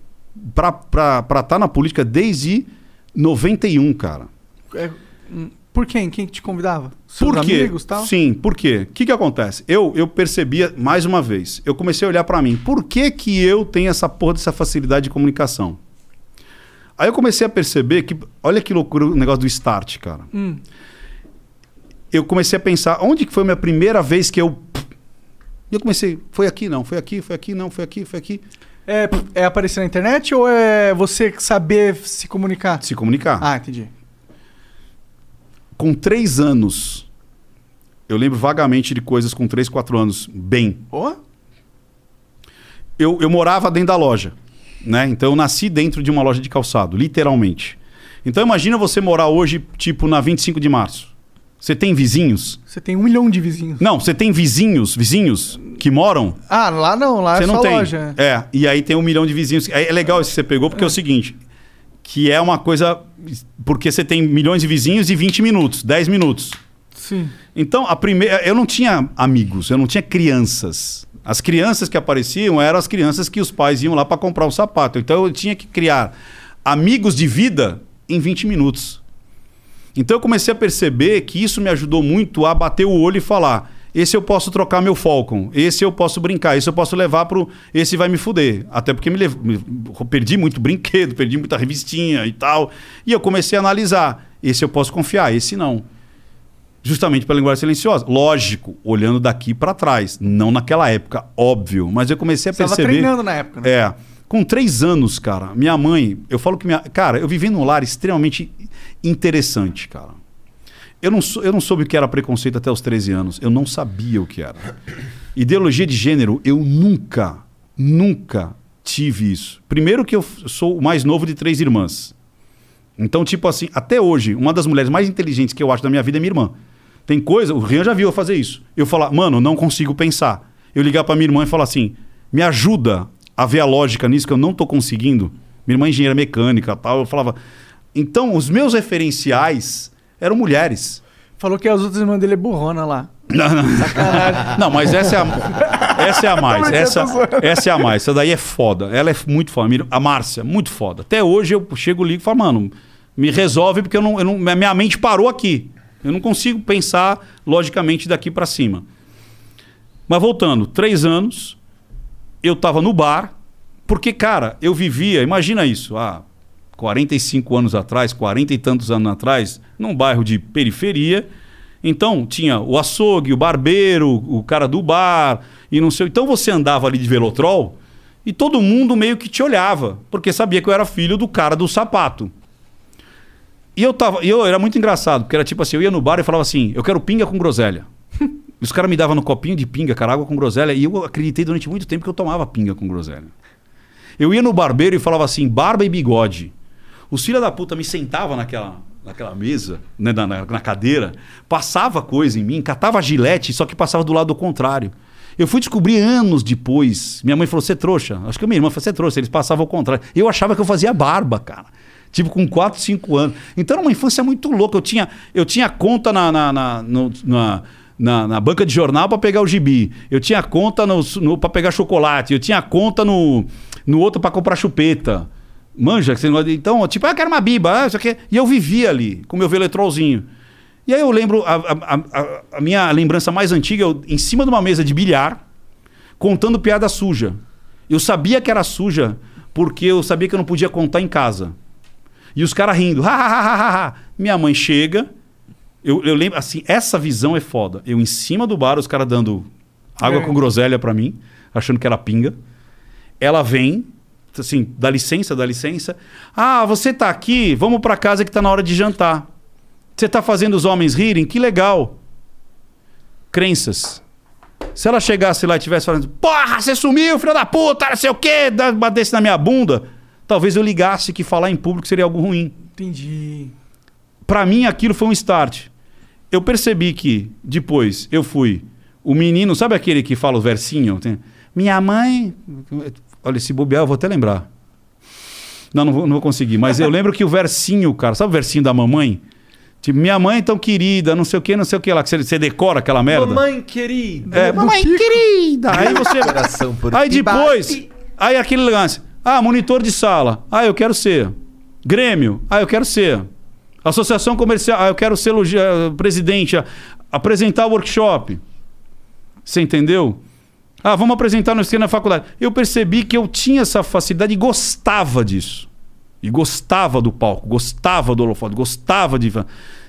pra estar na política desde 91, cara. É, hum, por quem? Quem que te convidava? Seus Por quê? amigos e tal? Sim, por quê? O que, que acontece? Eu, eu percebia, mais uma vez, eu comecei a olhar pra mim, por que, que eu tenho essa porra dessa facilidade de comunicação? Aí eu comecei a perceber que, olha que loucura o negócio do start, cara. Hum. Eu comecei a pensar, onde que foi a minha primeira vez que eu. E eu comecei, foi aqui não, foi aqui, foi aqui não, foi aqui, foi aqui. É, é aparecer na internet ou é você saber se comunicar? Se comunicar. Ah, entendi. Com três anos, eu lembro vagamente de coisas com três, quatro anos, bem. Ó, eu, eu morava dentro da loja, né? Então eu nasci dentro de uma loja de calçado, literalmente. Então imagina você morar hoje, tipo, na 25 de março. Você tem vizinhos? você tem um milhão de vizinhos. Não, você tem vizinhos, vizinhos que moram? Ah, lá não, lá Você é não só tem. loja. É, e aí tem um milhão de vizinhos. É é legal isso que você pegou, porque é. o seguinte: que é uma coisa. Porque você tem milhões de vizinhos e 20 minutos, 10 minutos. Sim. Então, a primeira. Eu não tinha amigos, eu não tinha crianças. As crianças que apareciam eram as crianças que os pais iam lá para comprar um sapato. Então eu tinha que criar amigos de vida em 20 minutos. Então eu comecei a perceber que isso me ajudou muito a bater o olho e falar: esse eu posso trocar meu Falcon, esse eu posso brincar, esse eu posso levar pro. Esse vai me fuder. Até porque me, lev... perdi muito brinquedo, perdi muita revistinha e tal. E eu comecei a analisar: esse eu posso confiar, esse não. Justamente pela linguagem silenciosa. Lógico, olhando daqui para trás. Não naquela época, óbvio. Mas eu comecei a Você perceber. treinando na época, né? É. Com três anos, cara, minha mãe, eu falo que minha. Cara, eu vivi num lar extremamente interessante, cara. Eu não, sou, eu não soube o que era preconceito até os 13 anos. Eu não sabia o que era. Ideologia de gênero, eu nunca, nunca tive isso. Primeiro que eu sou o mais novo de três irmãs. Então, tipo assim, até hoje, uma das mulheres mais inteligentes que eu acho da minha vida é minha irmã. Tem coisa, o Rian já viu eu fazer isso. Eu falar, mano, não consigo pensar. Eu ligar pra minha irmã e falar assim: me ajuda a ver a lógica nisso que eu não tô conseguindo. Minha irmã é engenheira mecânica tal. Eu falava. Então, os meus referenciais eram mulheres. Falou que as outras irmãs dele é burrona lá. Não, não. Não, mas essa é a, essa é a mais. Essa, essa é a mais. Essa daí é foda. Ela é muito foda. Minha- A Márcia, muito foda. Até hoje eu chego ligo e falo, mano, me resolve porque eu não, eu não, minha mente parou aqui. Eu não consigo pensar logicamente daqui pra cima. Mas voltando, três anos, eu tava no bar, porque, cara, eu vivia, imagina isso, há 45 anos atrás, 40 e tantos anos atrás, num bairro de periferia, Então tinha o açougue, o barbeiro, o cara do bar e não sei. Então você andava ali de velotrol e todo mundo meio que te olhava, porque sabia que eu era filho do cara do sapato. E eu tava, eu era muito engraçado, porque era tipo assim, eu ia no bar e falava assim: "Eu quero pinga com groselha". E os caras me davam no copinho de pinga, cara, água com groselha, e eu acreditei durante muito tempo que eu tomava pinga com groselha. Eu ia no barbeiro e falava assim: "Barba e bigode". Os filha da puta me sentavam naquela naquela mesa, né, na, na, na cadeira, passava coisa em mim, catava gilete, só que passava do lado contrário. Eu fui descobrir anos depois. Minha mãe falou: você é trouxa. Acho que minha irmã falou: você é trouxa. Eles passavam ao contrário. Eu achava que eu fazia barba, cara. Tipo, com 4, 5 anos. Então era uma infância muito louca. Eu tinha, eu tinha conta na, na, na, no- na, na- na banca de jornal para pegar o gibi. Eu tinha conta no, no, para pegar chocolate. Eu tinha conta no, no outro para comprar chupeta. Manja, negócio de- então, tipo, ah, quero uma biba, ah, isso aqui. E eu vivia ali, com meu veletrolzinho. E aí eu lembro, a, a- a- a minha lembrança mais antiga, eu, em cima de uma mesa de bilhar, contando piada suja. Eu sabia que era suja, porque eu sabia que eu não podia contar em casa. E os caras rindo. "Ha, ha, ha, ha, ha, ha." Minha mãe chega. Eu, eu lembro, assim, essa visão é foda. Eu em cima do bar, os caras dando água É. com groselha pra mim, achando que era pinga. Ela vem, assim, dá licença, dá licença. Ah, você tá aqui, vamos pra casa que tá na hora de jantar. Você tá fazendo os homens rirem? Que legal. Crenças. Se ela chegasse lá e tivesse falando, porra, você sumiu, filho da puta, não sei o quê, batesse na minha bunda, talvez eu ligasse que falar em público seria algo ruim. Entendi. Pra mim aquilo foi um start. Eu percebi que depois eu fui o menino, sabe aquele que fala o versinho? Minha mãe, olha esse bobear, eu vou até lembrar. Não, não vou, não vou conseguir, mas eu lembro que o versinho, cara, sabe o versinho da mamãe? Tipo, minha mãe tão querida, não sei o que, não sei o que lá, que você, você decora aquela merda. Mamãe querida. É, mamãe querida. Aí você. Coração por aí depois. Aí aquele lance. Ah, monitor de sala. Ah, eu quero ser. Grêmio. Ah, eu quero ser. Associação comercial. Ah, eu quero ser ah, presidente. ah, apresentar o workshop. Você entendeu? Ah, vamos apresentar no na faculdade. Eu percebi que eu tinha essa facilidade e gostava disso. E gostava do palco, gostava do holofote, gostava de.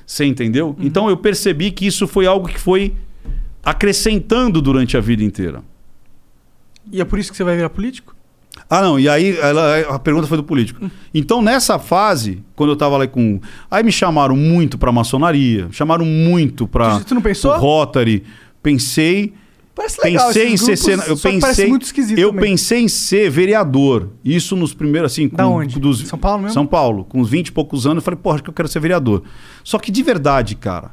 Você entendeu? Então eu percebi que isso foi algo que foi acrescentando durante a vida inteira. E é por isso que você vai virar político? Ah, não, e aí ela- a pergunta foi do político. Então, nessa fase, quando eu tava lá com. Aí me chamaram muito pra maçonaria, chamaram muito pra. Tu não pensou? Rotary. Pensei. Parece legal Pensei em ser. sena- Eu pensei. muito esquisito Eu também. pensei em ser vereador. Isso nos primeiros, assim. Da com- onde? Dos, São Paulo mesmo? São Paulo. Com uns 20 e poucos anos, eu falei, porra, acho que eu quero ser vereador. Só que de verdade, cara,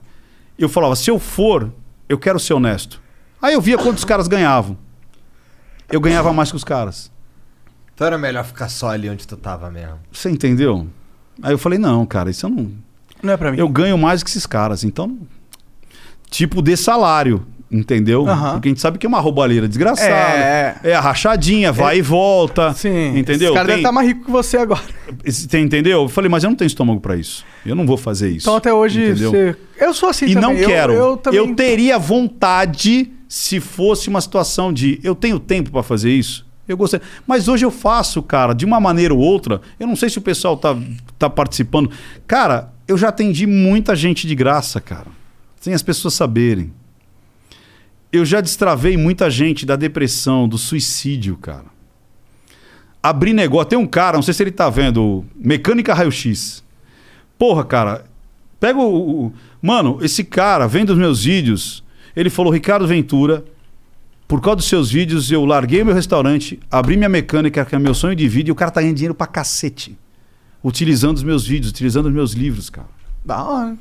eu falava, se eu for, eu quero ser honesto. Aí eu via quantos caras ganhavam. Eu ganhava mais que os caras. Então era melhor ficar só ali onde tu tava mesmo. Você entendeu? Aí eu falei, não, cara, isso eu não. Não é pra mim. Eu ganho mais que esses caras, então. Tipo de salário, entendeu? Aham. Porque a gente sabe que é uma roubalheira desgraçada. É. É, a rachadinha, vai e volta. Sim. Entendeu? Esse cara deve Tem- estar mais rico que você agora. tem- entendeu? Eu falei, mas eu não tenho estômago pra isso. Eu não vou fazer isso. Então até hoje Entendeu? você. Eu sou assim e também. não Eu- quero. Eu, Eu, também. teria vontade se fosse uma situação de eu tenho tempo pra fazer isso. Eu gostaria. Mas hoje eu faço, cara, de uma maneira ou outra. Eu não sei se o pessoal tá, tá participando. Cara, eu já atendi muita gente de graça, cara. Sem as pessoas saberem. Eu já destravei muita gente da depressão, do suicídio, cara. Abri negócio. Tem um cara, não sei se ele tá vendo, Mecânica Raio-X. Porra, cara, pega o, o- Mano, esse cara vendo os meus vídeos, ele falou: Ricardo Ventura, por causa dos seus vídeos, eu larguei meu restaurante, abri minha mecânica, que é meu sonho de vida, e o cara tá ganhando dinheiro pra cacete. Utilizando os meus vídeos, utilizando os meus livros, cara. Da hora.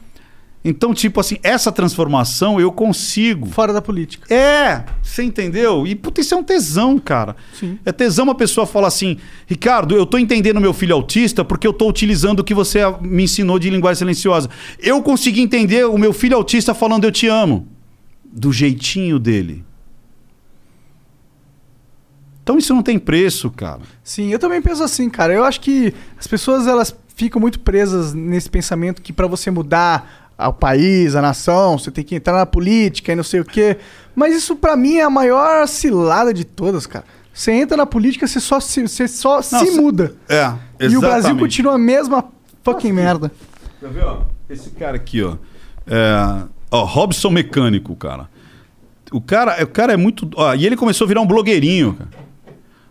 Então, tipo assim, essa transformação eu consigo. Fora da política. É, você entendeu? E puta, isso é um tesão, cara. Sim. É tesão uma pessoa falar assim, Ricardo, eu tô entendendo meu filho autista porque eu tô utilizando o que você me ensinou de linguagem silenciosa. Eu consegui entender o meu filho autista falando eu te amo. Do jeitinho dele. Então isso não tem preço, cara. Sim, eu também penso assim, cara. Eu acho que as pessoas elas ficam muito presas nesse pensamento que pra você mudar o país, a nação, você tem que entrar na política e não sei o quê. Mas isso pra mim é a maior cilada de todas, cara. Você entra na política, você só se, você só Não, se cê- muda. É, E o Brasil exatamente. continua a mesma fucking merda. Quer ver, ó? Esse cara aqui, ó. É, Ó, Robson Mecânico, cara. O cara, o cara é muito. Ó, e ele começou a virar um blogueirinho, cara.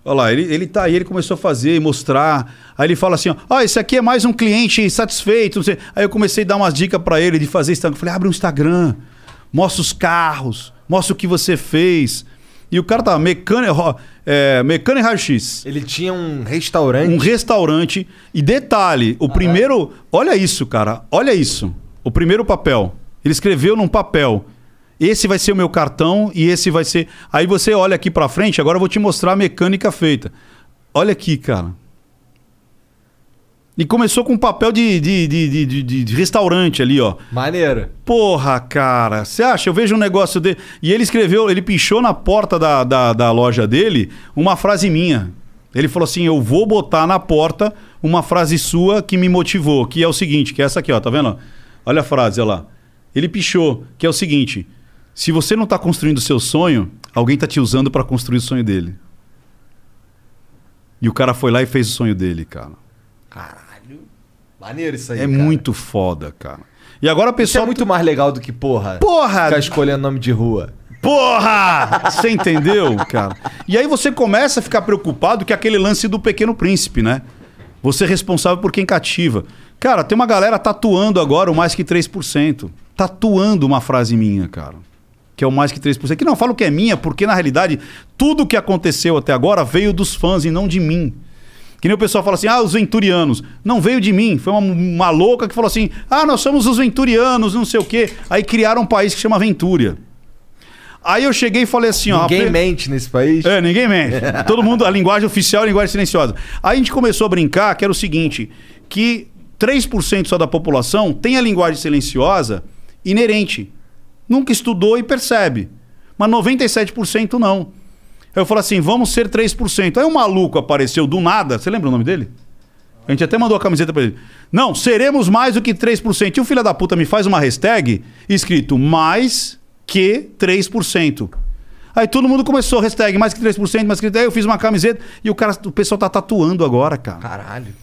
Olha lá, ele, ele tá aí, ele começou a fazer e mostrar. Aí ele fala assim: ó, ó, esse aqui é mais um cliente satisfeito. Não sei. Aí eu comecei a dar umas dicas pra ele de fazer Instagram. Eu falei: abre um Instagram, mostra os carros, mostra o que você fez. E o cara tava mecânico, é, mecânico raio-x. Ele tinha um restaurante. Um restaurante. E detalhe, o primeiro. Olha isso, cara. Olha isso. O primeiro papel. Ele escreveu num papel. Esse vai ser o meu cartão e esse vai ser. Aí você olha aqui pra frente, agora eu vou te mostrar a mecânica feita. Olha aqui, cara. E começou com um papel de, de, de, de, de- de restaurante ali, ó. Maneiro. Porra, cara. Você acha? Eu vejo um negócio dele. E ele escreveu, ele pichou na porta da, da, da loja dele uma frase minha. Ele falou assim: Eu vou botar na porta uma frase sua que me motivou, que é o seguinte, que é essa aqui, ó, tá vendo? Olha a frase, olha lá. Ele pichou, que é o seguinte: se você não tá construindo o seu sonho, alguém tá te usando pra construir o sonho dele. E o cara foi lá e fez o sonho dele, cara. Caralho. Maneiro isso aí. é cara. muito foda, cara. E agora a Isso pessoa. é muito mais legal do que, porra. Porra! Ficar escolhendo nome de rua. Porra! Você entendeu, cara? E aí você começa a ficar preocupado que é aquele lance do pequeno príncipe, né? Você é responsável por quem cativa. Cara, tem uma galera tatuando agora o mais que 3%. Tatuando uma frase minha, cara. Que é o mais que 3%. Que não falo que é minha, porque na realidade tudo que aconteceu até agora veio dos fãs e não de mim. Que nem o pessoal fala assim, ah, os venturianos. Não veio de mim. Foi uma, uma louca que falou assim, ah, nós somos os venturianos, não sei o quê. Aí criaram um país que chama Ventúria. Aí eu cheguei e falei assim, ó. Ninguém mente nesse país. É, ninguém mente. Todo mundo, a linguagem oficial é a linguagem silenciosa. Aí a gente começou a brincar que era o seguinte: que 3% só da população tem a linguagem silenciosa inerente. Nunca estudou e percebe. Mas 97% não. Aí eu falei assim: vamos ser 3%. Aí um maluco apareceu do nada. Você lembra o nome dele? A gente até mandou a camiseta pra ele. Não, seremos mais do que 3%. E o filho da puta me faz uma hashtag escrito mais que 3%. Aí todo mundo começou, hashtag mais que 3%, mais que 3%. Aí eu fiz uma camiseta e o cara, o pessoal tá tatuando agora, cara. Caralho.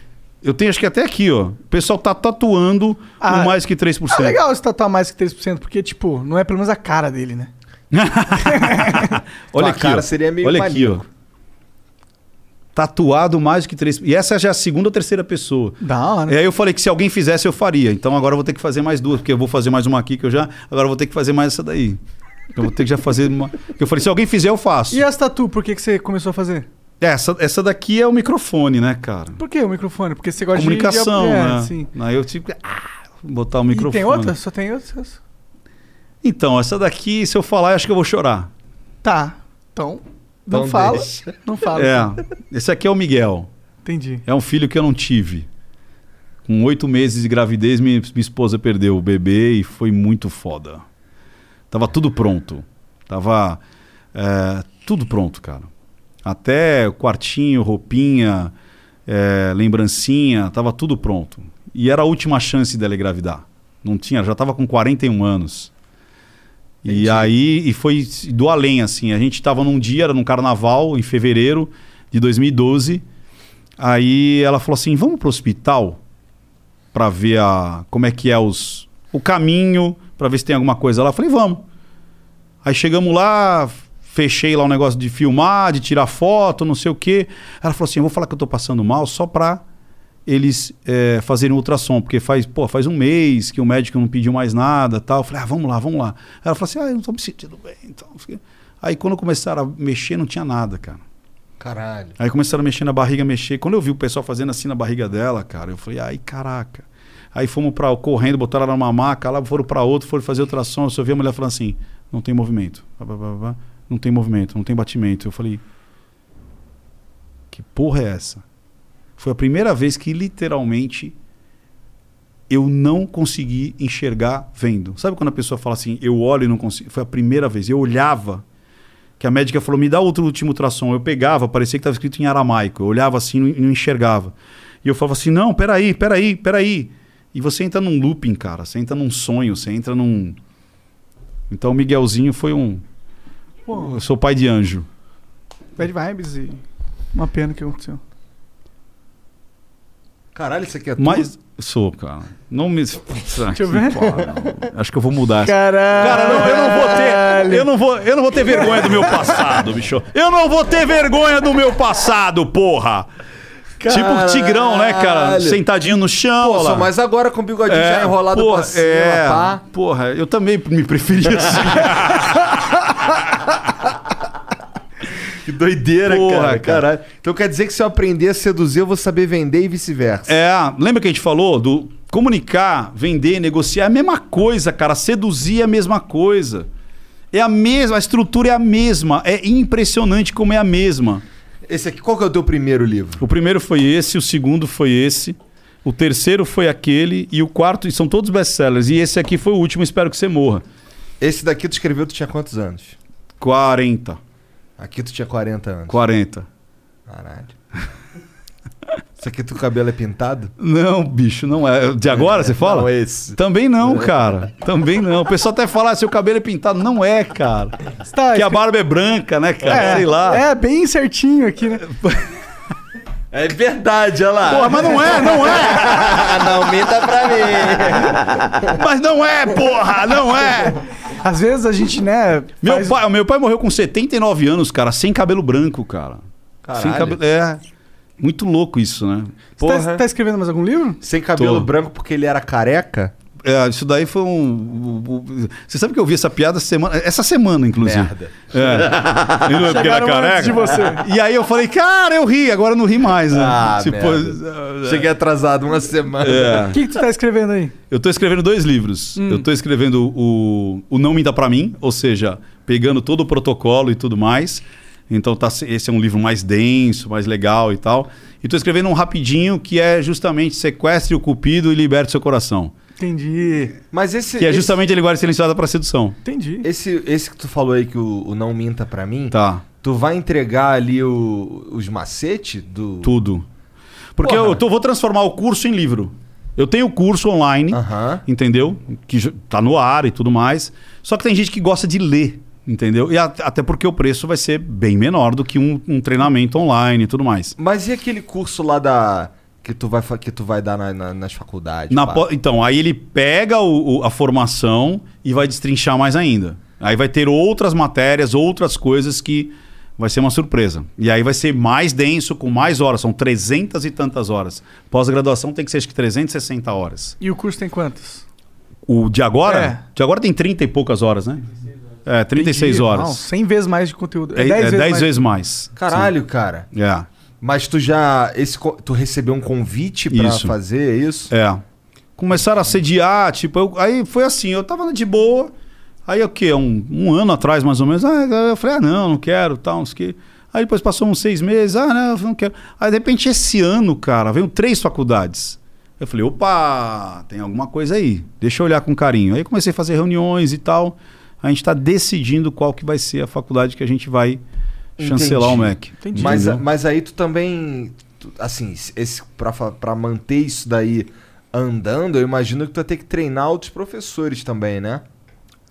Eu tenho acho que até aqui, ó. O pessoal tá tatuando Ah, o mais que 3%. Ah, legal você tatuar mais que 3%, porque, tipo, não é pelo menos a cara dele, né? Olha Tua aqui, cara ó. seria meio Olha aqui, ó. maníaco. Tatuado mais que 3%. E essa já é a segunda ou terceira pessoa. Da hora. E aí eu falei que se alguém fizesse, eu faria. Então agora eu vou ter que fazer mais duas, porque eu vou fazer mais uma aqui que eu já. Agora eu vou ter que fazer mais essa daí. Eu vou ter que já fazer uma. Eu falei, se alguém fizer, eu faço. E as tatu, por que, que você começou a fazer? Essa, essa daqui é o microfone, né, cara? Por que o microfone? Porque você gosta Comunicação, de... né? sim. Aí eu tive que ah, botar o E microfone. tem outra? Só tem outras? Então, essa daqui, se eu falar, eu acho que eu vou chorar. Tá. Então, não Então fala. deixa. Não fala. É. Esse aqui é o Miguel. Entendi. É um filho que eu não tive. Com oito meses de gravidez, minha, minha esposa perdeu o bebê e foi muito foda. Tava tudo pronto. Tava é, tudo pronto, cara. Até quartinho, roupinha, é, lembrancinha, tava tudo pronto. E era a última chance dela engravidar. Não tinha, já tava com 41 anos. E aí, e foi do além, assim. A gente tava num dia, era num carnaval, em fevereiro de 2012. Aí ela falou assim: vamos pro hospital pra ver a, como é que é os, o caminho, pra ver se tem alguma coisa lá. Eu falei: vamos. Aí chegamos lá, fechei lá o negócio de filmar, de tirar foto, não sei o quê. Ela falou assim: eu vou falar que eu tô passando mal só pra eles é, fazerem ultrassom, porque faz, pô, faz um mês que o médico não pediu mais nada tal. Eu falei, ah, vamos lá, vamos lá. Ela falou assim: ah, eu não tô me sentindo bem. Então, aí quando começaram a mexer, não tinha nada, cara. Caralho. Aí começaram a mexer na barriga, mexer. Quando eu vi o pessoal fazendo assim na barriga dela, cara, eu falei, ai, caraca. Aí fomos para correndo, botaram ela numa maca, lá foram para outro, foram fazer ultrassom. Eu só vi a mulher falando assim: não tem movimento. Pá. Não tem movimento, não tem batimento. Eu falei: que porra é essa? Foi a primeira vez que literalmente eu não consegui enxergar vendo. Sabe quando a pessoa fala assim, eu olho e não consigo? Foi a primeira vez. Eu olhava, que a médica falou, me dá outro último ultrassom. Eu pegava, parecia que estava escrito em aramaico. Eu olhava assim e não enxergava. E eu falava assim, não, peraí, peraí, peraí. E você entra num looping, cara. Você entra num sonho, você entra num... Então o Miguelzinho foi um... Pô, Eu sou pai de anjo. bad vibes e uma pena que aconteceu. Caralho, isso aqui é Mas sou, cara. Não me. Deixa eu ver. Acho que eu vou mudar. Caralho. Cara, não, eu não vou ter. Eu não vou, eu não vou ter vergonha do meu passado, bicho. Eu não vou ter vergonha do meu passado, porra. Tipo tigrão, né, cara? Caralho. Sentadinho no chão. Pô, ó lá. mas agora com o bigodinho já enrolado porra, pra cima, é, pá. Porra, eu também me preferia assim. Que doideira, Porra, cara. Então quer dizer que se eu aprender a seduzir, eu vou saber vender e vice-versa. É, lembra que a gente falou do comunicar, vender, negociar é a mesma coisa, cara. Seduzir é a mesma coisa. É a mesma, a estrutura é a mesma. É impressionante como é a mesma. Esse aqui, qual que é o teu primeiro livro? O primeiro foi esse, o segundo foi esse, o terceiro foi aquele e o quarto, e são todos best-sellers. E esse aqui foi o último, espero que você morra. Esse daqui tu escreveu, tu tinha quantos anos? 40. Aqui tu tinha 40 anos. 40. Caralho. Isso aqui teu cabelo é pintado? Não, bicho, não é. De agora você fala? Não, esse. Também não, cara. Também não. O pessoal até fala, ah, seu cabelo é pintado. Não é, cara. Tá, que a barba é branca, né, cara? é, Sei lá. É, bem certinho aqui, né? É verdade, olha lá. Porra, mas não é, não é. não minta pra mim. Mas não é, porra, não é. Às vezes a gente, né. Meu faz- pai, o meu pai morreu com 79 anos, cara, sem cabelo branco, cara. Sem Caralho. cabelo. É. Muito louco isso, né? Você tá, tá escrevendo mais algum livro? Sem cabelo Tô. branco porque ele era careca? É, isso daí foi um. Você sabe que eu vi essa piada semana, essa semana, inclusive. Merda. É. Ele não é porque era Chegaram antes careca. de você. E aí eu falei, cara, eu ri, agora eu não ri mais, né? Ah, Tipo, merda. Cheguei atrasado uma semana. é. O que, que tu tá escrevendo aí? Eu tô escrevendo dois livros. Hum. Eu tô escrevendo o, o Não Minta Pra Mim, ou seja, pegando todo o protocolo e tudo mais. Então tá, esse é um livro mais denso, mais legal e tal. E tô escrevendo um rapidinho que é justamente Sequestre o Cupido e Liberte seu coração. Entendi. Mas esse. Que é esse- justamente a linguagem silenciosa para sedução. Entendi. Esse, esse que tu falou aí, que o, o Não Minta Pra Mim, Tá. tu vai entregar ali o- os macetes do... Tudo. Porque Porra. eu tô- vou transformar o curso em livro. Eu tenho o curso online, Aham. entendeu? Que já tá no ar e tudo mais. Só que tem gente que gosta de ler, entendeu? E a- até porque o preço vai ser bem menor do que um, um treinamento online e tudo mais. Mas e aquele curso lá da... Que tu vai, que tu vai dar na- na- nas faculdades? Na po- então, aí ele pega o- o- a formação e vai destrinchar mais ainda. Aí vai ter outras matérias, outras coisas que vai ser uma surpresa. E aí vai ser mais denso, com mais horas. São 300 e tantas horas. Pós-graduação tem que ser acho que 360 horas. E o curso tem quantas? O de agora? É. De agora tem 30 e poucas horas, né? É, 36 Entendi. horas. Não, 100 vezes mais de conteúdo. É, é 10 vezes, mais. Caralho, cara. Sim. É. Mas tu já... Esse, tu recebeu um convite pra Isso. fazer isso? É. Começaram a sediar, tipo, eu- aí foi assim, eu tava de boa. Aí o quê? Um, um ano atrás, mais ou menos, ah, eu falei, ah, não, não quero, tal, não sei o quê. Aí depois passou uns seis meses, ah, não, não quero. Aí de repente esse ano, cara, veio três faculdades. Eu falei, opa, tem alguma coisa aí, deixa eu olhar com carinho. Aí comecei a fazer reuniões e tal. A gente está decidindo qual que vai ser a faculdade que a gente vai chancelar o Entendi. MEC. Entendi. Mas, mas aí tu também... Assim, esse, pra manter isso daí andando, eu imagino que tu vai ter que treinar outros professores também, né?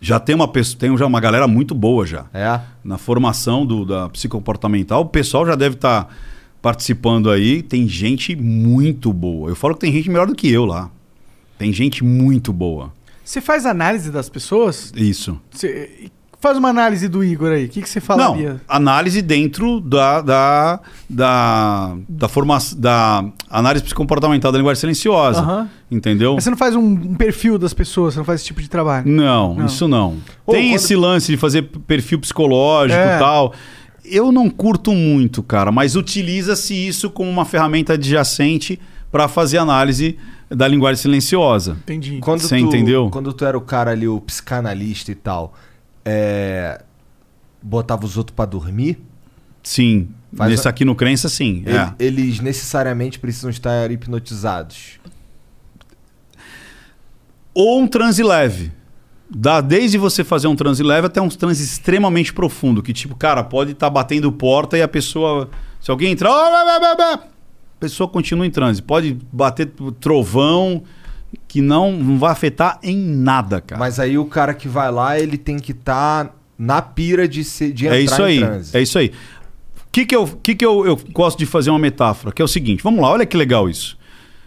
Já tem uma pessoa, tem já uma galera muito boa já. É. na formação do, da psicomportamental, o pessoal já deve estar participando aí. Tem gente muito boa. Eu falo que tem gente melhor do que eu lá. Tem gente muito boa. Você faz análise das pessoas? Isso. Você faz uma análise do Igor aí. O que, que você Não, falaria? análise dentro da, da, da, da formação da análise psicomportamental da linguagem silenciosa. Aham. Entendeu? Mas você não faz um, um perfil das pessoas, você não faz esse tipo de trabalho. Não, Não. isso não. Ô, Tem quando- esse lance de fazer perfil psicológico É. e tal. Eu não curto muito, cara, mas utiliza-se isso como uma ferramenta adjacente para fazer análise da linguagem silenciosa. Entendi. Quando Você tu, entendeu? Quando tu era o cara ali, o psicanalista e tal, é, botava os outros pra dormir, Sim. Faz Nesse a- aqui no Crença, sim. ele- é. eles necessariamente precisam estar hipnotizados. Ou um transe leve. Dá desde você fazer um transe leve até um transe extremamente profundo. Que tipo, cara, pode estar batendo porta e a pessoa. Se alguém entrar. A pessoa continua em transe. Pode bater trovão que não, vai afetar em nada, cara. Mas aí o cara que vai lá, ele tem que estar na pira de, ser, de entrar É isso em aí. transe. É isso aí. O que, que, eu, que, que eu, eu gosto de fazer uma metáfora? Que é o seguinte: vamos lá, olha que legal isso.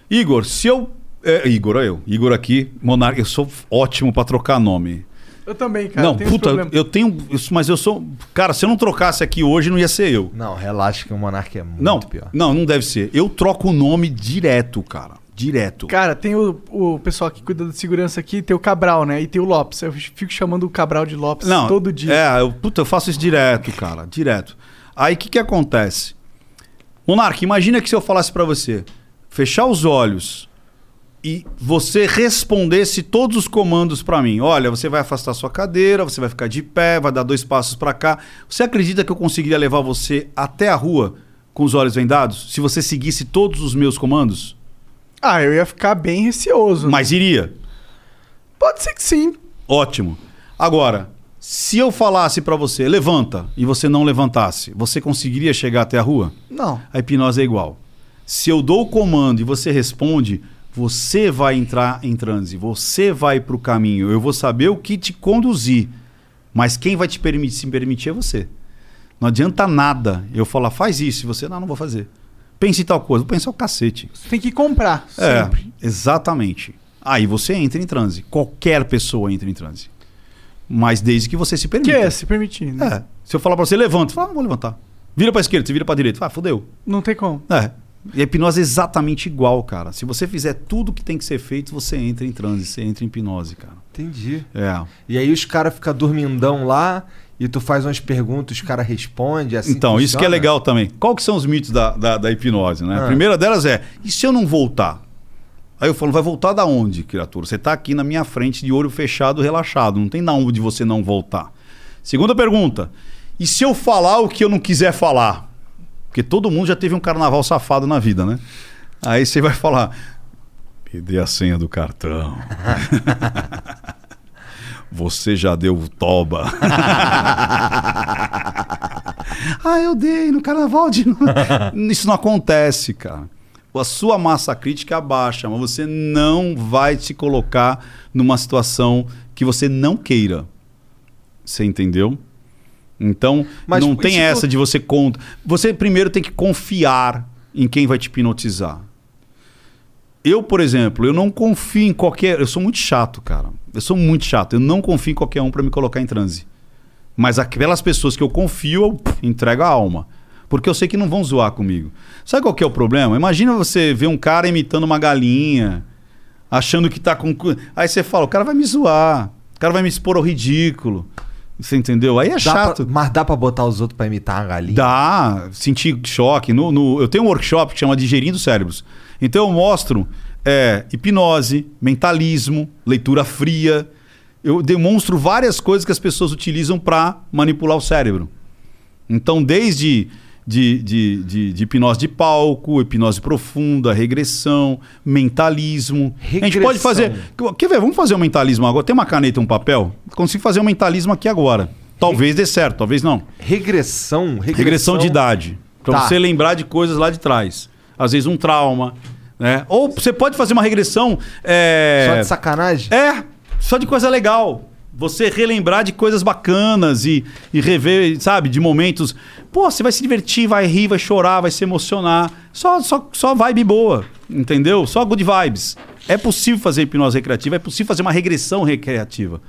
Igor, se eu. É, Igor, eu. Igor aqui, Monarca, eu sou ótimo pra trocar nome. Eu também, cara. não, tenho esse puta, eu tenho. isso- Mas eu sou. Cara, se eu não trocasse aqui hoje, não ia ser eu. Não, relaxa que o Monark é muito Não, pior. não, não deve ser. Eu troco o nome direto, cara. Direto. Cara, tem o, o pessoal que cuida da segurança aqui, tem o Cabral, né? E tem o Lopes. Eu fico chamando o Cabral de Lopes Não, todo dia. É, eu, puta, eu faço isso direto, cara. Direto. Aí o que, que acontece? Monark, imagina que se eu falasse pra você fechar os olhos e você respondesse todos os comandos pra mim. Olha, você vai afastar sua cadeira, você vai ficar de pé, vai dar dois passos pra cá. Você acredita que eu conseguiria levar você até a rua com os olhos vendados se você seguisse todos os meus comandos? Ah, eu ia ficar bem receoso. Mas iria. Pode ser que sim. Ótimo. Agora, se eu falasse pra você, levanta, e você não levantasse, você conseguiria chegar até a rua? Não. A hipnose é igual. Se eu dou o comando e você responde, você vai entrar em transe, você vai pro caminho. Eu vou saber o que te conduzir. Mas quem vai te permitir, se permitir é você. Não adianta nada eu falar, faz isso, e você, não, não vou fazer. Pense em tal coisa, vou pensar o cacete. Você tem que comprar, É, sempre. exatamente. Aí você entra em transe. Qualquer pessoa entra em transe. Mas desde que você se Que permita. é se permitir, né? É. Se eu falar pra você, levanta, fala, ah, não vou levantar. Vira pra esquerda, você vira pra direita. Ah, fodeu. Não tem como. É. E a hipnose é exatamente igual, cara. Se você fizer tudo que tem que ser feito, você entra em transe, você entra em hipnose, cara. Entendi. É. E aí os caras ficam dormindão lá e tu faz umas perguntas, os caras respondem. Assim então, isso que é legal também. Qual que são os mitos da, da, da hipnose, né? A Ah. primeira delas é, e se eu não voltar? Aí eu falo, vai voltar da onde, criatura? Você tá aqui na minha frente de olho fechado, relaxado. Não tem na onde você não voltar. Segunda pergunta. E se eu falar o que eu não quiser falar? Porque todo mundo já teve um carnaval safado na vida, né? Aí você vai falar, dê a senha do cartão. Você já deu o toba. ah, eu dei no carnaval de novo. Isso não acontece, cara. A sua massa crítica abaixa, mas você não vai se colocar numa situação que você não queira. Você entendeu? Então, Mas não tem essa de você conta. Você primeiro tem que confiar em quem vai te hipnotizar. Eu, por exemplo, eu não confio em qualquer. Eu sou muito chato, cara. Eu sou muito chato. Eu não confio em qualquer um pra me colocar em transe. Mas aquelas pessoas que eu confio, eu pff, entrego a alma. Porque eu sei que não vão zoar comigo. Sabe qual que é o problema? Imagina você ver um cara imitando uma galinha, achando que tá com. Aí você fala, o cara vai me zoar, o cara vai me expor ao ridículo. Você entendeu? Aí é Dá chato. pra- mas dá pra botar os outros pra imitar uma galinha? Dá, sentir choque. No, no- eu tenho um workshop que chama Digerindo Cérebros. Então eu mostro é, hipnose, mentalismo, leitura fria. Eu demonstro várias coisas que as pessoas utilizam para manipular o cérebro. Então, desde de, de, de, de hipnose de palco, hipnose profunda, regressão, mentalismo. A gente pode Regressão. fazer. Quer ver? Vamos fazer um mentalismo agora. Tem uma caneta e um papel? Consigo fazer um mentalismo aqui agora. Talvez dê certo, talvez não. Regressão? Regressão, de idade. Pra Tá. você lembrar de coisas lá de trás. Às vezes um trauma. Né? Ou você pode fazer uma regressão. é, Só de sacanagem? É, só de coisa legal. Você relembrar de coisas bacanas e, e rever, sabe, de momentos. Pô, você vai se divertir, vai rir, vai chorar, vai se emocionar. Só, só, só vibe boa, entendeu? Só good vibes. É possível fazer hipnose recreativa, é possível fazer uma regressão recreativa.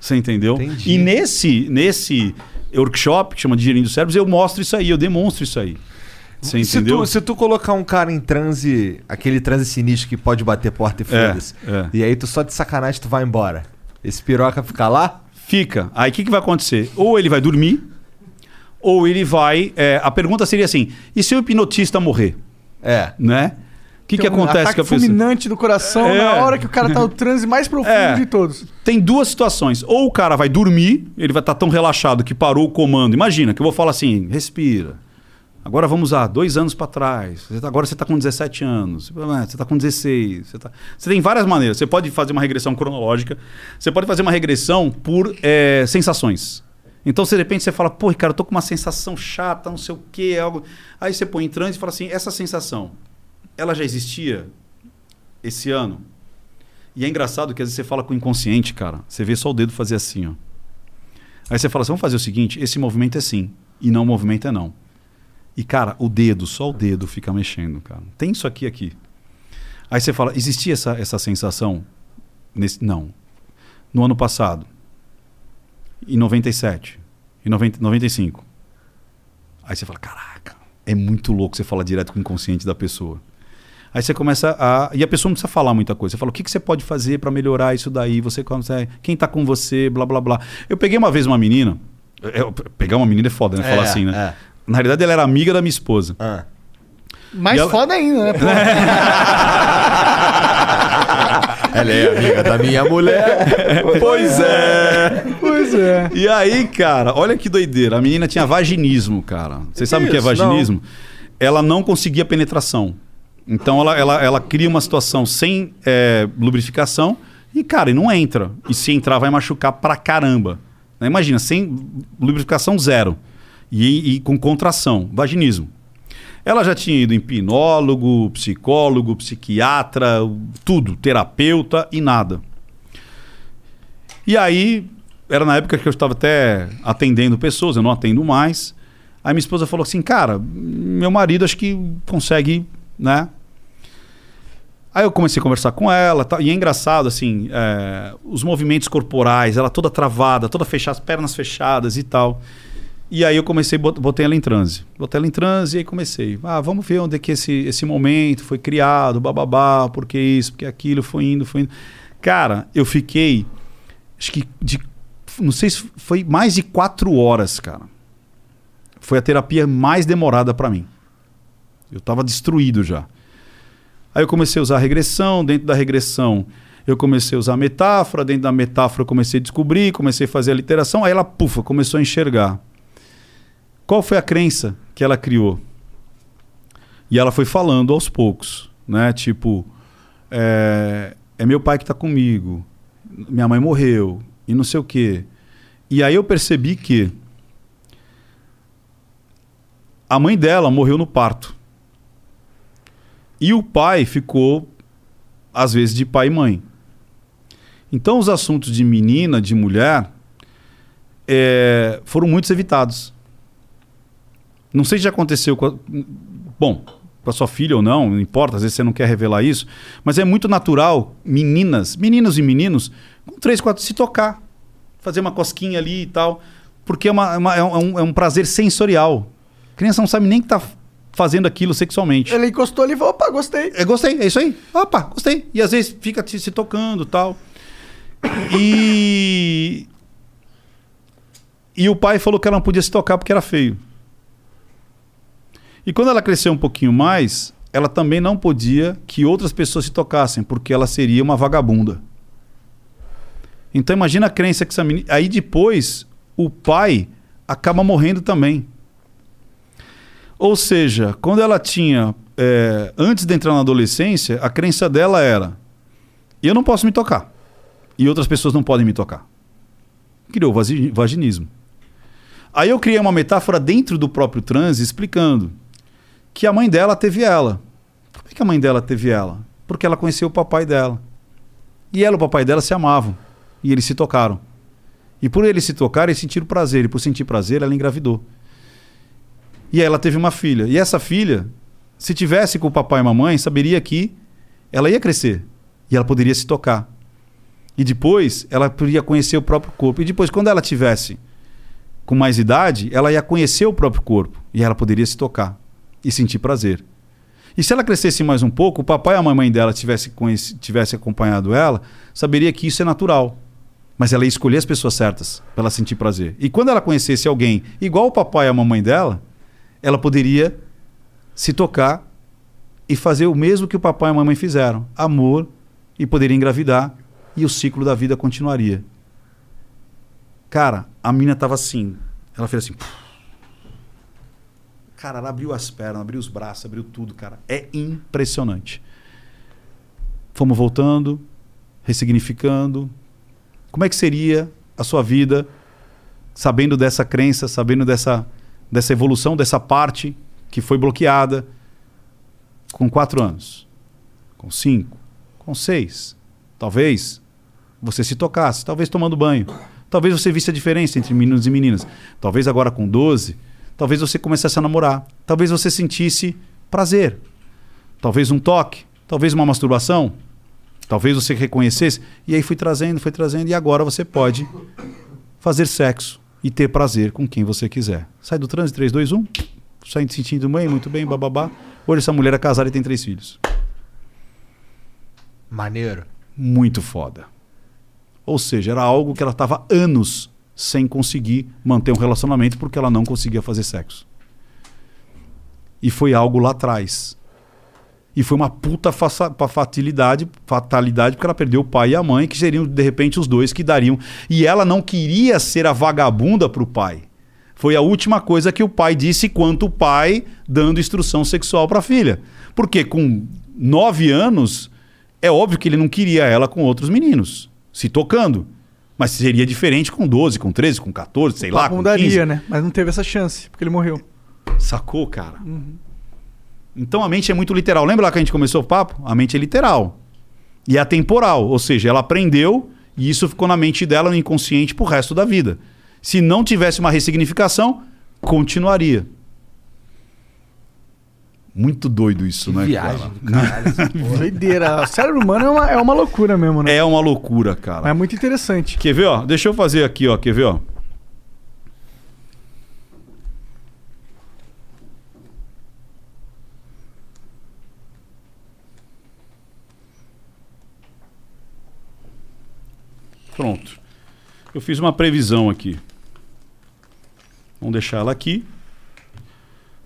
Você entendeu? Entendi. E nesse, nesse workshop, que chama de Gerindo Cérebros, eu mostro isso aí, eu demonstro isso aí. Você Se entendeu? tu, se tu colocar um cara em transe, aquele transe sinistro que pode bater porta e É, foda-se, é. e aí tu só de sacanagem tu vai embora. Esse piroca fica lá? Fica. Aí o que, que vai acontecer? Ou ele vai dormir, ou ele vai. é, a pergunta seria assim: e se o hipnotista morrer? É. Né? O que, que um acontece com a pessoa? fulminante do coração É. na hora que o cara tá no transe mais profundo É. de todos. Tem duas situações. Ou o cara vai dormir, ele vai estar tão relaxado que parou o comando. Imagina que eu vou falar assim: respira. Agora vamos lá, dois anos para trás. Tá- agora você está com 17 anos. Você está com 16. Você, tá- você tem várias maneiras. Você pode fazer uma regressão cronológica. Você pode fazer uma regressão por é, sensações. Então, de repente você fala, pô, cara, eu tô com uma sensação chata, não sei o quê, algo. Aí você põe em transe e fala assim: essa sensação, ela já existia esse ano? E é engraçado que às vezes você fala com o inconsciente, cara. Você vê só o dedo fazer assim, ó. Aí você fala assim: vamos fazer o seguinte: esse movimento é sim, e não o movimento é não. E, cara, o dedo, só o dedo fica mexendo, cara. Tem isso aqui aqui. Aí você fala, existia essa, essa sensação? Nesse, não. No ano passado, em 97, em 90, 95. Aí você fala, caraca, é muito louco você falar direto com o inconsciente da pessoa. Aí você começa a. E a pessoa não precisa falar muita coisa. Você fala, o que, que você pode fazer para melhorar isso daí? Você consegue. Quem tá com você, blá blá blá. Eu peguei uma vez uma menina. eu- pegar uma menina é foda, né? É, Falar assim, né? é. Na realidade, ela era amiga da minha esposa. Mais E ela- foda ainda, né? Ela é amiga da minha mulher. pois é. Pois é. E aí, cara, olha que doideira. A menina tinha vaginismo, cara. Vocês sabem o que é vaginismo? Ela não conseguia penetração. Então ela, ela, ela cria uma situação sem é, lubrificação e, cara, e não entra. E se entrar, vai machucar pra caramba. Imagina, sem lubrificação zero. E, e com contração, vaginismo. Ela já tinha ido em hipnólogo, psicólogo, psiquiatra, tudo, terapeuta e nada. E aí, era na época que eu estava até atendendo pessoas, eu não atendo mais. Aí minha esposa falou assim, cara, meu marido acho que consegue, né? Aí eu comecei a conversar com ela, e é engraçado, assim, é, os movimentos corporais, ela toda travada, toda fechada, as pernas fechadas e tal. E aí eu comecei, bot- botei ela em transe. Botei ela em transe e aí comecei. Ah, vamos ver onde é que esse, esse momento foi criado, bababá, porque isso, porque aquilo, foi indo, foi indo. Cara, eu fiquei, acho que de, não sei se foi mais de quatro horas, cara. Foi a terapia mais demorada para mim. Eu tava destruído já. Aí eu comecei a usar regressão, dentro da regressão eu comecei a usar metáfora, dentro da metáfora eu comecei a descobrir, comecei a fazer a literação, aí ela, pufa, começou a enxergar. Qual foi a crença que ela criou? E ela foi falando aos poucos, né? Tipo, é, é meu pai que está comigo, minha mãe morreu, e não sei o quê. E aí eu percebi que a mãe dela morreu no parto. E o pai ficou, às vezes, de pai e mãe. Então, os assuntos de menina, de mulher, é, foram muitos evitados. Não sei se já aconteceu com a, bom, com a sua filha ou não, não importa, às vezes você não quer revelar isso, mas é muito natural meninas, meninos e meninos, com três, quatro, se tocar, fazer uma cosquinha ali e tal, porque é, uma- é uma- é um, é um prazer sensorial. A criança não sabe nem que tá fazendo aquilo sexualmente. Ele encostou ali e falou, opa, gostei. É, gostei, é isso aí. Opa, gostei. E às vezes fica se, se tocando tal. E. E o pai falou que ela não podia se tocar porque era feio. E quando ela cresceu um pouquinho mais, ela também não podia que outras pessoas se tocassem, porque ela seria uma vagabunda. Então imagina a crença que essa menina. Aí depois, o pai acaba morrendo também. Ou seja, quando ela tinha. é, antes de entrar na adolescência, a crença dela era: eu não posso me tocar. E outras pessoas não podem me tocar. Criou vaginismo. Aí eu criei uma metáfora dentro do próprio transe explicando que a mãe dela teve ela. É que a mãe dela teve ela? Porque ela conheceu o papai dela. E ela e o papai dela se amavam. E eles se tocaram. E por eles se tocarem, eles sentiram prazer. E por sentir prazer, ela engravidou. E aí ela teve uma filha. E essa filha, se tivesse com o papai e mamãe, saberia que ela ia crescer. E ela poderia se tocar. E depois, ela poderia conhecer o próprio corpo. E depois, quando ela tivesse com mais idade, ela ia conhecer o próprio corpo. E ela poderia se tocar e sentir prazer. E se ela crescesse mais um pouco, o papai e a mamãe dela tivesse, conheci, tivesse acompanhado ela, saberia que isso é natural. Mas ela ia escolher as pessoas certas para ela sentir prazer. E quando ela conhecesse alguém igual o papai e a mamãe dela, ela poderia se tocar e fazer o mesmo que o papai e a mamãe fizeram: amor, e poderia engravidar, e o ciclo da vida continuaria. Cara, a mina tava assim. Ela fez assim. Cara, ela abriu as pernas, abriu os braços, abriu tudo, cara. É impressionante. Fomos voltando, ressignificando. Como é que seria a sua vida sabendo dessa crença, sabendo dessa, dessa evolução, dessa parte que foi bloqueada com quatro anos, com cinco, com seis? Talvez você se tocasse, talvez tomando banho. Talvez você visse a diferença entre meninos e meninas. Talvez agora com 12, talvez você começasse a namorar. Talvez você sentisse prazer. Talvez um toque. Talvez uma masturbação? Talvez você reconhecesse. E aí fui trazendo, fui trazendo, e agora você pode fazer sexo e ter prazer com quem você quiser. Sai do trânsito, 3, 2, 1. Sai sentindo bem, muito bem, bababá. Hoje essa mulher é casada e tem três filhos. Maneiro. Muito foda. Ou seja, era algo que ela estava anos sem conseguir manter um relacionamento porque ela não conseguia fazer sexo. E foi algo lá atrás. E foi uma puta fatalidade, fatalidade, porque ela perdeu o pai e a mãe, que seriam, de repente, os dois que dariam. E ela não queria ser a vagabunda pro pai. Foi a última coisa que o pai disse quanto o pai dando instrução sexual pra filha. Porque com nove anos, é óbvio que ele não queria ela com outros meninos, se tocando. Mas seria diferente com 12, com 13, com 14, sei lá, Papo com daria, 15. né? Mas não teve essa chance, porque ele morreu. Sacou, cara? Então a mente é muito literal. Lembra lá que a gente começou o papo? A mente é literal. E é atemporal. Ou seja, ela aprendeu e isso ficou na mente dela, no inconsciente, pro resto da vida. Se não tivesse uma ressignificação, continuaria. Muito doido isso, Que né? viagem cara? caralho. Doideira. O cérebro humano é uma, é uma loucura mesmo, né? É uma loucura, cara. Mas é muito interessante. Quer ver, ó? Deixa eu fazer aqui, ó. Quer ver, ó? Pronto. Eu fiz uma previsão aqui. Vamos deixar ela aqui.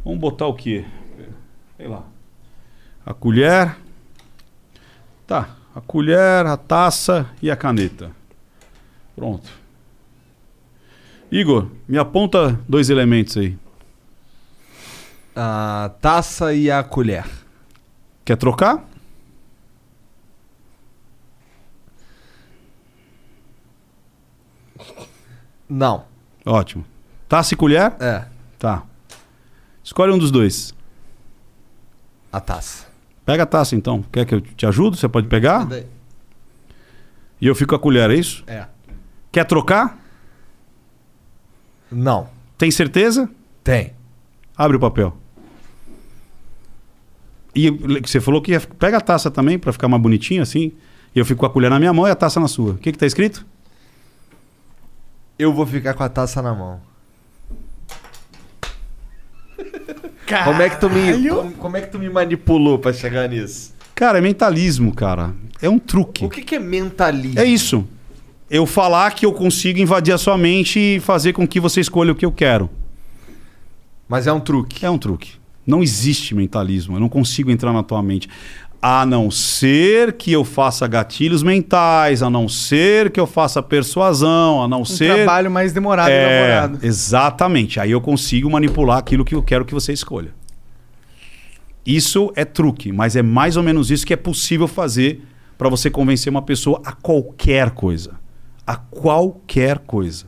Vamos botar o quê? Sei lá. A colher. Tá. A colher, a taça e a caneta. Pronto. Igor, me aponta dois elementos aí. A taça e a colher. Quer trocar? Não. Ótimo. Taça e colher? É. Tá. Escolhe um dos dois. A taça. Pega a taça então. Quer que eu te ajude? Você pode pegar? E eu fico com a colher, é isso? É. Quer trocar? Não. Tem certeza? Tem. Abre o papel. E você falou que ia, pega a taça também pra ficar mais bonitinho assim. E eu fico com a colher na minha mão e a taça na sua. O que que tá escrito? Eu vou ficar com a taça na mão. Como é que tu me, como, como é que tu me manipulou pra chegar nisso? Cara, é mentalismo, cara. É um truque. O que, que é mentalismo? É isso. Eu falar que eu consigo invadir a sua mente e fazer com que você escolha o que eu quero. Mas é um truque. É um truque. Não existe mentalismo. Eu não consigo entrar na tua mente. A não ser que eu faça gatilhos mentais, a não ser que eu faça persuasão, a não Um ser. trabalho mais demorado É, elaborado. exatamente. Aí eu consigo manipular aquilo que eu quero que você escolha. Isso é truque, mas é mais ou menos isso que é possível fazer para você convencer uma pessoa a qualquer coisa. A qualquer coisa.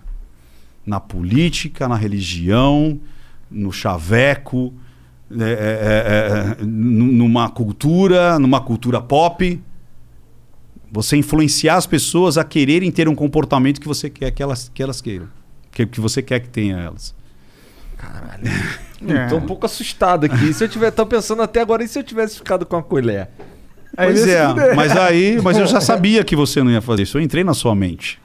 Na política, na religião, no chaveco, é, é, é, é, numa cultura, numa cultura pop. Você influenciar as pessoas a quererem ter um comportamento que você quer que elas, que elas queiram. Que, que você quer que tenha elas. Caralho. É. Tô um pouco assustado aqui. Se eu tiver, tô pensando até agora, e se eu tivesse ficado com a colher? Aí pois ele é, mas aí, mas eu já sabia que você não ia fazer isso. Eu entrei na sua mente.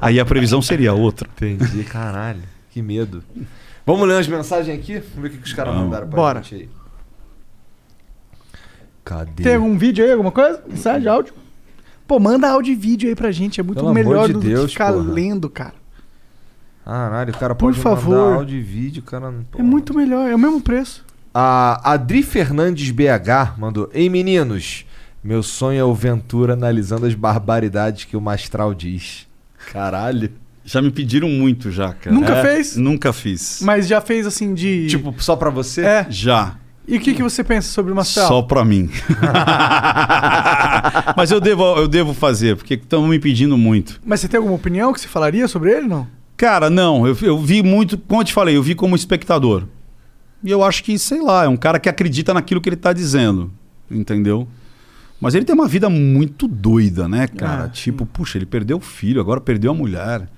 aí a previsão seria outra. Entendi, caralho. Que medo. Vamos ler umas mensagens aqui? Vamos ver o que, que os caras Vamos. mandaram pra Bora. gente aí. Cadê? Tem algum vídeo aí, alguma coisa? Mensagem, áudio? Pô, manda áudio e vídeo aí pra gente. É muito Pelo melhor amor de do Deus, que ficar porra. lendo, cara. Caralho, o cara Por pode favor. mandar áudio e vídeo, cara. não- É muito melhor, é o mesmo preço. A Adri Fernandes BH mandou: Ei meninos, meu sonho é o Ventura analisando as barbaridades que o Mastral diz. Caralho. Já me pediram muito já, cara. Nunca É, fez? Nunca fiz. Mas já fez assim de. Tipo, só pra você? É. Já. E o que, que você pensa sobre o Mastral? Só pra mim. Mas eu devo, eu devo fazer, porque estão me pedindo muito. Mas você tem alguma opinião que você falaria sobre ele, não? Cara, não, eu, eu vi muito, como eu te falei, eu vi como espectador. E eu acho que, sei lá, é um cara que acredita naquilo que ele tá dizendo, entendeu? Mas ele tem uma vida muito doida, né, cara? Ah, tipo, puxa, ele perdeu o filho, agora perdeu a mulher.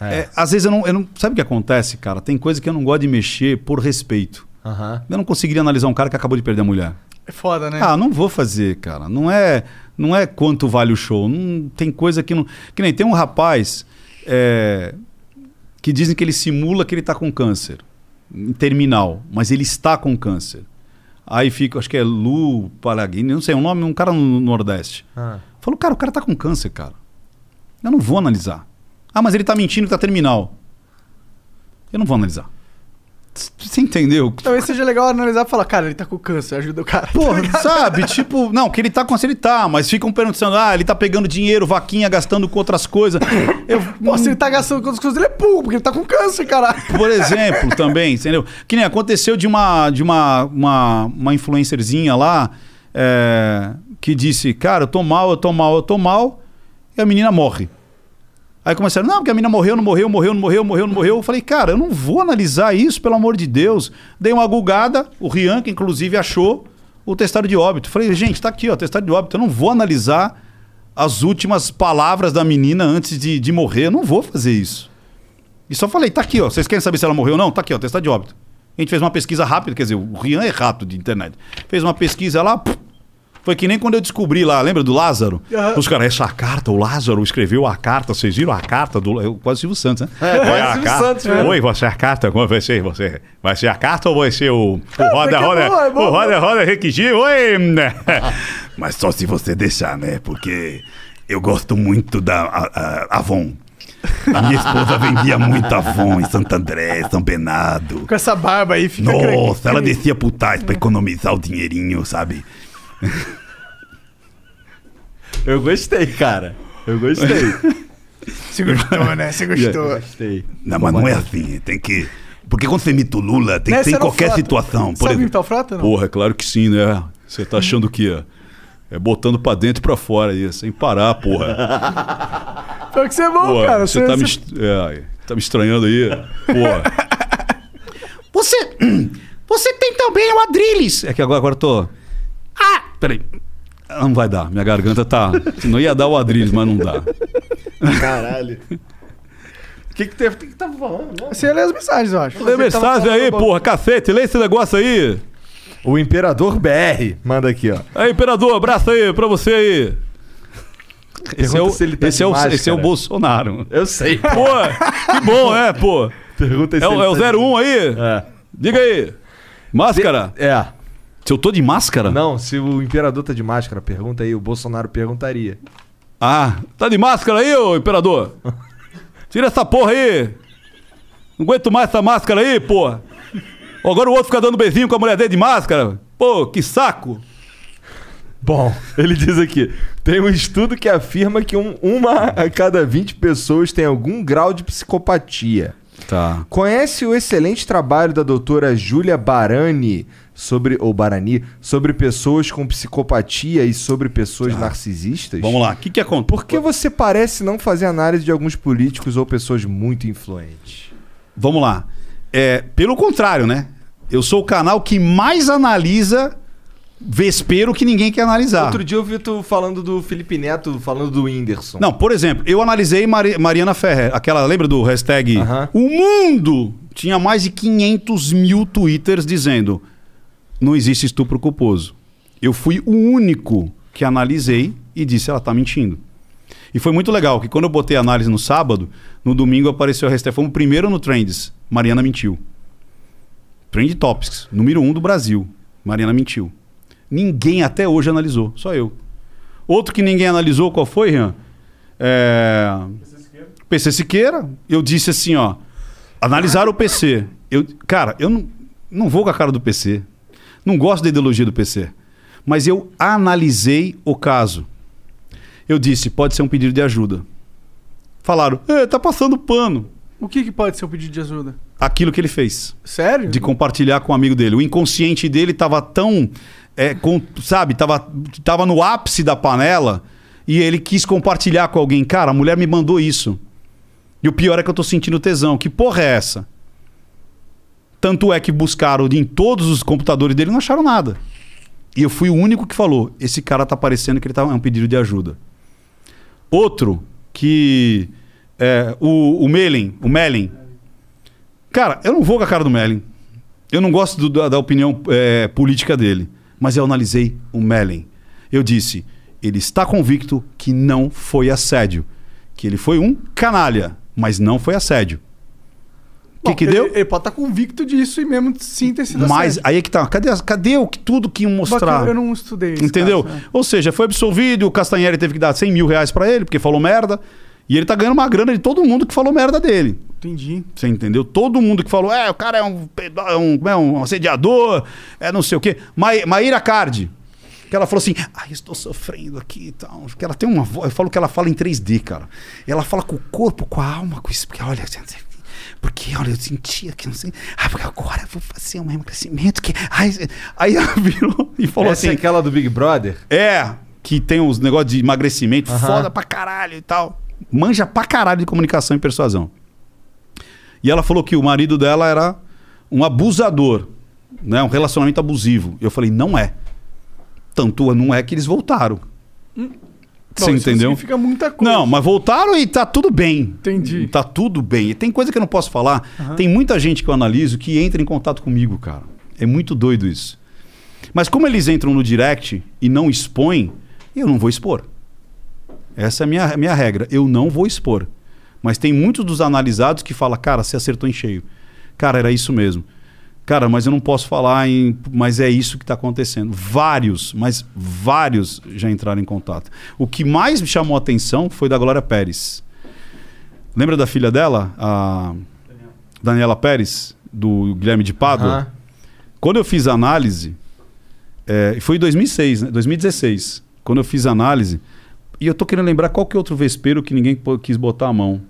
É. É, às vezes eu não, eu não. Sabe o que acontece, cara? Tem coisa que eu não gosto de mexer por respeito. Aham. Eu não conseguiria analisar um cara que acabou de perder a mulher. É foda, né? Ah, não vou fazer, cara. Não é, não é quanto vale o show. Não tem coisa que não. Que nem tem um rapaz é, que dizem que ele simula que ele tá com câncer em terminal, mas ele está com câncer. Aí fica, acho que é Lu Palagini, não sei, um nome, um cara no Nordeste. Ah. Falou, cara, o cara tá com câncer, cara. Eu não vou analisar. Ah, mas ele tá mentindo que tá terminal. Eu não vou analisar. Você entendeu? Talvez seja legal analisar e falar, cara, ele tá com câncer, ajuda o cara. Porra, sabe? Tipo, não, que ele tá com ele tá, mas ficam perguntando, ah, ele tá pegando dinheiro, vaquinha, gastando com outras coisas. Eu, Pô, se ele tá gastando com outras coisas, ele é burro, porque ele tá com câncer, caralho. por exemplo, também, entendeu? Que nem aconteceu de uma, de uma, uma, uma influencerzinha lá é, que disse, cara, eu tô mal, eu tô mal, eu tô mal, e a menina morre. Aí começaram, não, porque a menina morreu, não morreu, morreu, não morreu, morreu, não morreu. Eu falei, cara, eu não vou analisar isso, pelo amor de Deus. Dei uma gulgada, o Rian, que inclusive achou o testado de óbito. Falei, gente, tá aqui, ó, testado de óbito. Eu não vou analisar as últimas palavras da menina antes de, de morrer. Eu não vou fazer isso. E só falei, tá aqui, ó. Vocês querem saber se ela morreu ou não? Tá aqui, ó, testado de óbito. A gente fez uma pesquisa rápida, quer dizer, o Rian é rato de internet. Fez uma pesquisa lá, puf, foi que nem quando eu descobri lá, lembra do Lázaro? Aham. Os caras, essa carta, o Lázaro escreveu a carta, vocês viram a carta do. Eu, quase Silvio Santos, né? É, quase a Silvio carta- Santos, velho. Oi, você é a carta, como vai ser? Você vai ser a carta ou vai ser o, o roda, é é roda, bom, é bom, o roda, roda, requisito? Oi! Mas só se você deixar, né? Porque eu gosto muito da a- a- Avon. A minha esposa vendia muito Avon em Santo André, São Bernardo. Com essa barba aí, fica Nossa, ela descia pro tais pra economizar o dinheirinho, sabe? Eu gostei, cara. Eu gostei. Você gostou, né? Você gostou. gostei. Não, mas não é assim, tem que. Porque quando você imita o Lula, tem Né, que ser você em qualquer Frota. situação. Por Sabe imitar o Frota, não? Porra, é claro que sim, né? Você tá achando que é, é botando pra dentro e pra fora aí, sem parar, porra. Pior que você é bom, Porra, cara. você tá me, est- é, tá me estranhando aí. Porra. Você. Você tem também o Adrilles. É que agora, agora eu tô. Ah! Peraí. Não vai dar, minha garganta tá. Não ia dar o Adrilles, mas não dá. Caralho. O que que teve? O que que tava falando? Você ia ler as mensagens, eu acho. Lê mensagem aí, porra, cacete, lê esse negócio aí. O Imperador BR manda aqui, ó. Aí, imperador, abraço aí pra você aí. Esse é, o, Pergunta se ele tá esse, de é o, máscara. esse é o Bolsonaro. Eu sei. Pô, que bom, é, pô. Pergunta se É, o- ele é o tá de- 01 aí? É. Diga aí. Máscara? É. Se eu tô de máscara? Não, se o imperador tá de máscara, pergunta aí, o Bolsonaro perguntaria. Ah, tá de máscara aí, ô imperador? Tira essa porra aí. Não aguento mais essa máscara aí, porra. Agora o outro fica dando beijinho com a mulher dele de máscara. Pô, que saco. Bom, ele diz aqui: tem um estudo que afirma que um- uma a cada 20 pessoas tem algum grau de psicopatia. Tá. Conhece o excelente trabalho da doutora Júlia Barani sobre ou Barani sobre pessoas com psicopatia e sobre pessoas narcisistas? Vamos lá. O que que acontece? Por que você parece não fazer análise de alguns políticos ou pessoas muito influentes? Vamos lá. É, pelo contrário, né? Eu sou o canal que mais analisa vespeiro que ninguém quer analisar. Outro dia eu vi tu falando do Felipe Neto, falando do Whindersson. Não, por exemplo, eu analisei Mari- Mariana Ferrer, aquela, lembra do hashtag Aham. O mundo tinha mais de 500 mil twitters dizendo não existe estupro culposo. Eu fui o único que analisei e disse ela tá mentindo. E foi muito legal, que quando eu botei a análise no sábado, no domingo apareceu a hashtag, fomos primeiro no Trends, Mariana mentiu. Trend Topics, número um do Brasil, Mariana mentiu. Ninguém até hoje analisou, só eu. Outro que ninguém analisou, qual foi, Rian? É... PC Siqueira. Eu disse assim, ó. Analisaram o PC. Eu, cara, eu não, não vou com a cara do PC. Não gosto da ideologia do PC. Mas eu analisei o caso. Eu disse, pode ser um pedido de ajuda. Falaram, é, tá passando pano. O que, que pode ser o pedido de ajuda? Aquilo que ele fez. Sério? De compartilhar com um amigo dele. O inconsciente dele tava tão. é, com- sabe, tava, tava no ápice da panela e ele quis compartilhar com alguém. Cara, a mulher me mandou isso. E o pior é que eu tô sentindo tesão. Que porra é essa? Tanto é que buscaram em todos os computadores dele não acharam nada. E eu fui o único que falou: esse cara tá parecendo que ele tá é um pedido de ajuda. Outro que é, o, o Melin, o Melin. Cara, eu não vou com a cara do Melin. Eu não gosto do- da, da opinião é, política dele. Mas eu analisei o Mellen. Eu disse, ele está convicto que não foi assédio. Que ele foi um canalha, mas não foi assédio. O que, que ele, deu? Ele pode estar convicto disso e mesmo sim ter sido Mas assédio. aí é que tá. Cadê, cadê o que tudo que iam mostrar? Eu não estudei esse Entendeu? caso, né? Ou seja, foi absolvido, o Castanheira teve que dar 100 mil reais pra ele, porque falou merda. E ele tá ganhando uma grana de todo mundo que falou merda dele. Entendi. Você entendeu? Todo mundo que falou, é, o cara é um, é um, é, um assediador, é não sei o quê. Ma Maíra Cardi, que ela falou assim, ai, estou sofrendo aqui e tal. Porque ela tem uma voz, eu falo que ela fala em 3D, cara. Ela fala com o corpo, com a alma, com isso. Porque olha, gente, porque olha, eu sentia que não sei. Ah, porque agora eu vou fazer um emagrecimento que. Ai, aí ela virou e falou Essa assim. é aquela do Big Brother? É, que tem uns negócios de emagrecimento foda pra caralho e tal. Manja pra caralho de comunicação e persuasão. E ela falou que o marido dela era um abusador, né? Um relacionamento abusivo. Eu falei, não é. Tanto não é que eles voltaram. Você entendeu? significa muita coisa. Não, mas voltaram e tá tudo bem. Entendi. Tá tudo bem. E tem coisa que eu não posso falar. Tem muita gente que eu analiso que entra em contato comigo, cara. É muito doido isso. Mas como eles entram no direct e não expõem, eu não vou expor. Essa é a minha, a minha regra. Eu não vou expor. Mas tem muitos dos analisados que falam, cara, você acertou em cheio. Cara, era isso mesmo. Cara, mas eu não posso falar em. Mas é isso que está acontecendo. Vários, mas vários já entraram em contato. O que mais me chamou a atenção foi da Glória Pérez. Lembra da filha dela? A Daniela Pérez, do Guilherme de Pádua? Aham. Quando eu fiz a análise, é, foi em 2006, né? 2016, quando eu fiz a análise, e eu tô querendo lembrar qual que é outro vespeiro que ninguém quis botar a mão.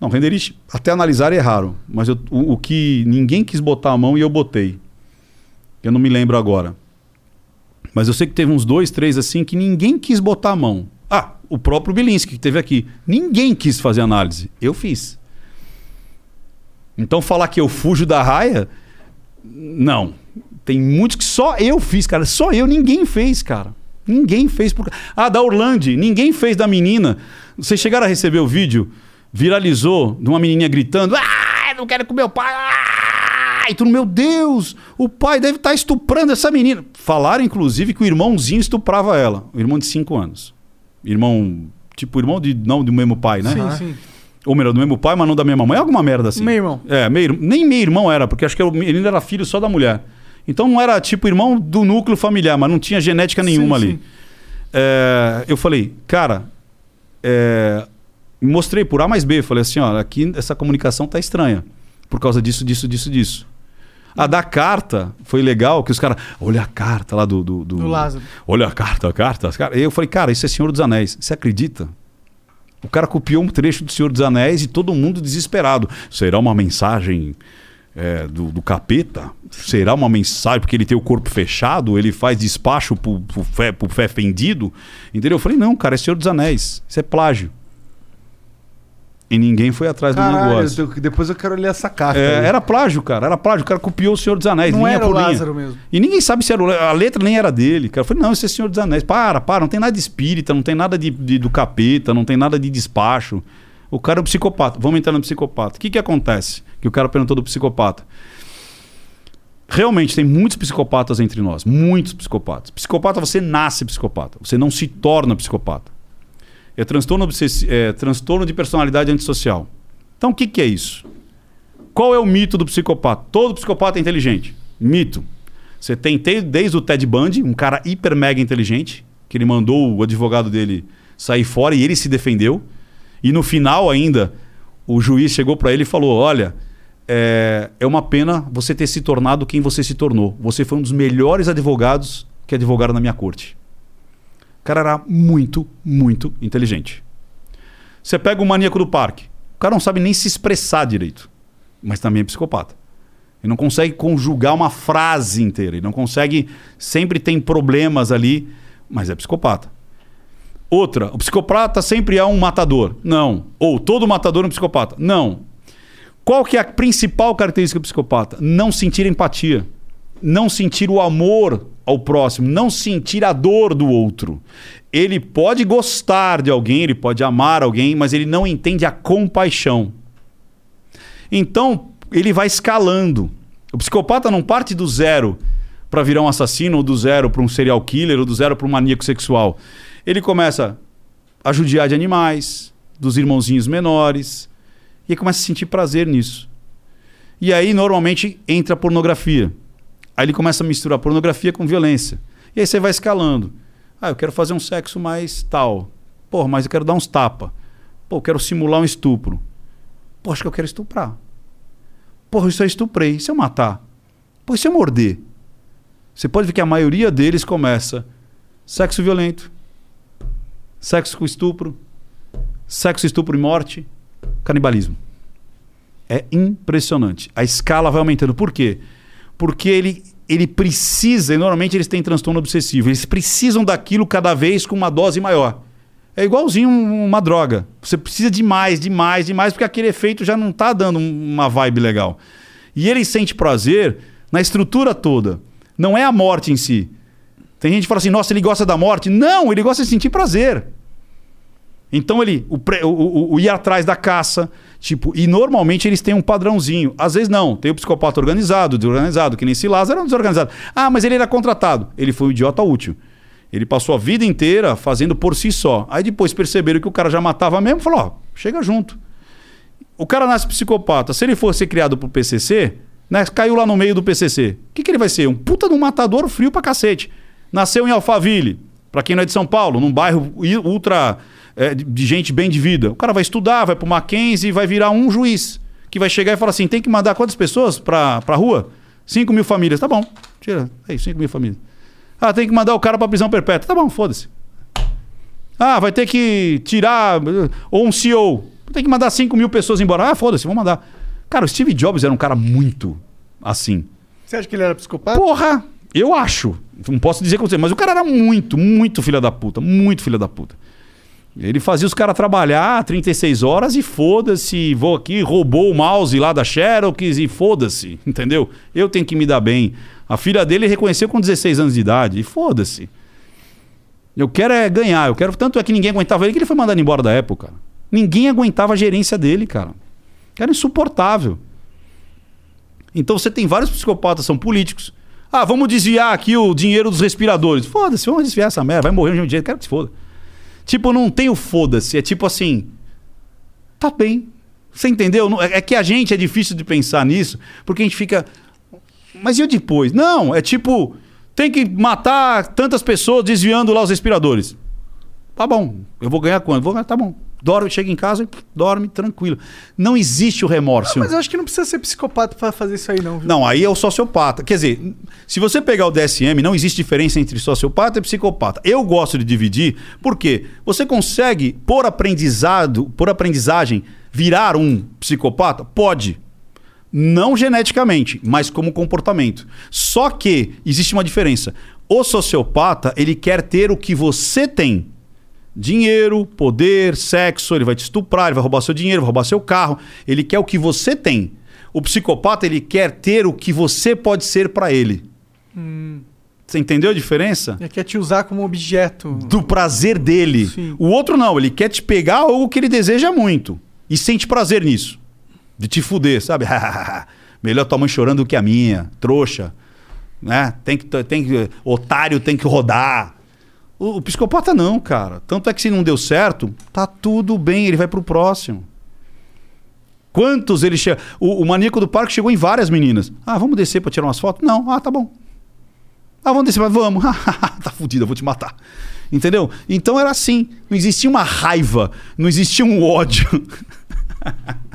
Não, renderista, até analisar erraram, mas eu- o, o que ninguém quis botar a mão e eu botei. Eu não me lembro agora. Mas eu sei que teve uns dois, três assim que ninguém quis botar a mão. Ah, o próprio Bilinski que teve aqui. Ninguém quis fazer análise. Eu fiz. Então falar que eu fujo da raia, não. Tem muitos que só eu fiz, cara. Só eu, ninguém fez, cara. Ninguém fez. Por... Ah, da Orlando, ninguém fez da menina. Vocês chegaram a receber o vídeo? Viralizou de uma menininha gritando: Ah, não quero comer o pai. Ah! E tudo, meu Deus, o pai deve estar estuprando essa menina. Falaram, inclusive, que o irmãozinho estuprava ela. O irmão de 5 anos. Irmão, tipo, irmão de não do mesmo pai, né? Sim, sim. Ou melhor, do mesmo pai, mas não da mesma mãe. Alguma merda assim. Meio irmão. É, meio, nem meio irmão era, porque acho que o menino era filho só da mulher. Então não era tipo irmão do núcleo familiar, mas não tinha genética nenhuma Sim, ali. sim. É, eu falei, cara, é, mostrei por A mais B. Falei assim: ó, aqui essa comunicação tá estranha. Por causa disso, disso, disso, disso. A da carta foi legal, que os caras. Olha a carta lá do. Do, do- Do Lázaro. Olha a carta, a carta. as cara- Eu falei, cara, isso é Senhor dos Anéis. Você acredita? O cara copiou um trecho do Senhor dos Anéis e todo mundo desesperado. Será uma mensagem é, do, do capeta? Será uma mensagem porque ele tem o corpo fechado? Ele faz despacho pro, pro, fé, pro fé fendido? Entendeu? Eu falei, não, cara, é Senhor dos Anéis. Isso é plágio. E ninguém foi atrás do Caralho, negócio. eu- depois eu quero ler essa carta. É, era plágio, cara. Era plágio. O cara copiou o Senhor dos Anéis. Não linha era o. Lázaro mesmo. E ninguém sabe se era o... A letra nem era dele. Cara, eu falei, não, esse é Senhor dos Anéis. Para, para. Não tem nada de espírita, não tem nada de, de- do capeta, não tem nada de despacho. O cara é um psicopata. Vamos entrar no psicopata. O que que acontece? Que o cara perguntou do psicopata. Realmente, tem muitos psicopatas entre nós. Muitos psicopatas. Psicopata, você nasce psicopata. Você não se torna psicopata. É transtorno, obsessi- é transtorno de personalidade antissocial. Então, o que, que é isso? Qual é o mito do psicopata? Todo psicopata é inteligente. Mito. Você tem te- desde o Ted Bundy, um cara hiper mega inteligente, que ele mandou o advogado dele sair fora e ele se defendeu. E no final ainda, o juiz chegou para ele e falou: Olha, é, é uma pena você ter se tornado quem você se tornou. Você foi um dos melhores advogados que advogaram na minha corte. Cara era muito, muito inteligente. Você pega o maníaco do parque. O cara não sabe nem se expressar direito, mas também é psicopata. Ele não consegue conjugar uma frase inteira. Ele não consegue. Sempre tem problemas ali, mas é psicopata. Outra, o psicopata sempre é um matador. Não. Ou todo matador é um psicopata. Não. Qual que é a principal característica do psicopata? Não sentir empatia. Não sentir o amor ao próximo. Não sentir a dor do outro. Ele pode gostar de alguém, ele pode amar alguém, mas ele não entende a compaixão. Então, ele vai escalando. O psicopata não parte do zero pra virar um assassino, ou do zero pra um serial killer, ou do zero pra um maníaco sexual. Ele começa a judiar de animais, dos irmãozinhos menores, e começa a sentir prazer nisso. E aí, normalmente, entra a pornografia. Aí ele começa a misturar pornografia com violência. E aí você vai escalando. Ah, eu quero fazer um sexo mais tal. Pô, mas eu quero dar uns tapa. Pô, eu quero simular um estupro. Pô, acho que eu quero estuprar. Porra, isso eu estuprei. E se eu matar? Pô, e se eu morder? Você pode ver que a maioria deles começa sexo violento, sexo com estupro, sexo, estupro e morte, canibalismo. É impressionante. A escala vai aumentando. Por quê? Porque ele, ele precisa, e normalmente eles têm transtorno obsessivo, eles precisam daquilo cada vez com uma dose maior. É igualzinho um- uma droga. Você precisa de mais, de mais, de mais, porque aquele efeito já não está dando um- uma vibe legal. E ele sente prazer na estrutura toda. Não é a morte em si. Tem gente que fala assim, nossa, ele gosta da morte. Não, ele gosta de sentir prazer. Então ele, o, o- o- o ir atrás da caça, tipo, e normalmente eles têm um padrãozinho. Às vezes não, tem o psicopata organizado, desorganizado, que nem esse Lázaro era um desorganizado. Ah, mas ele era contratado. Ele foi um idiota útil. Ele passou a vida inteira fazendo por si só. Aí depois perceberam que o cara já matava mesmo, falou, ó, chega junto. O cara nasce psicopata. Se ele for ser criado pro PCC, né, caiu lá no meio do PCC. O que, que ele vai ser? Um puta de um matador frio pra cacete. Nasceu em Alphaville, pra quem não é de São Paulo, num bairro ultra é, de- gente bem de vida. O cara vai estudar, vai pro Mackenzie e vai virar um juiz. Que vai chegar e falar assim: tem que mandar quantas pessoas pra, pra rua? 5 mil famílias. Tá bom, tira. Aí, 5 mil famílias. Ah, tem que mandar o cara pra prisão perpétua. Tá bom, foda-se. Ah, vai ter que tirar. Ou um CEO. Tem que mandar 5 mil pessoas embora. Ah, foda-se, vamos mandar. Cara, o Steve Jobs era um cara muito assim. Você acha que ele era psicopata? Porra! Eu acho. Não posso dizer com você, mas o cara era muito, muito filha da puta. Muito filha da puta. Ele fazia os caras trabalhar 36 horas e foda-se, vou aqui, roubou o mouse lá da Xerox e foda-se, entendeu? Eu tenho que me dar bem. A filha dele reconheceu com 16 anos de idade e foda-se. Eu quero é ganhar, eu quero. Tanto é que ninguém aguentava ele que ele foi mandado embora da época. Ninguém aguentava a gerência dele, cara. Era insuportável. Então você tem vários psicopatas, são políticos. Ah, vamos desviar aqui o dinheiro dos respiradores. Foda-se, vamos desviar essa merda, vai morrer um dia, quero que se foda. Tipo, não tem o foda-se, é tipo assim. Tá bem. Você entendeu? É é que a gente é difícil de pensar nisso, porque a gente fica. Mas e o depois? Não, é tipo. Tem que matar tantas pessoas desviando lá os respiradores. Tá bom, eu vou ganhar quanto? Vou ganhar, tá bom. Dorme, chega em casa e dorme tranquilo. Não existe o remorso. Mas eu acho que não precisa ser psicopata pra fazer isso aí, não, viu? Não, aí é o sociopata. Quer dizer, se você pegar o DSM, não existe diferença entre sociopata e psicopata. Eu gosto de dividir porque você consegue, por aprendizado, por aprendizagem, virar um psicopata? Pode. Não geneticamente, mas como comportamento. Só que existe uma diferença. O sociopata, ele quer ter o que você tem. Dinheiro, poder, sexo, ele vai te estuprar, ele vai roubar seu dinheiro, vai roubar seu carro. Ele quer o que você tem. O psicopata, ele quer ter o que você pode ser pra ele. Hum, Você entendeu a diferença? ele quer te usar como objeto. Do prazer dele. O outro não, ele quer te pegar algo que ele deseja muito. E sente prazer nisso. De te fuder, sabe? Melhor tua mãe chorando do que a minha, trouxa. Né? Tem que, tem que, otário tem que rodar. O, o psicopata não, cara. Tanto é que se não deu certo, tá tudo bem, ele vai pro próximo. Quantos ele chega. O, o maníaco do parque chegou em várias meninas. Ah, vamos descer pra tirar umas fotos? Não. Ah, tá bom. Ah, vamos descer, mas vamos. tá fudido, eu vou te matar. Entendeu? Então era assim. Não existia uma raiva, não existia um ódio.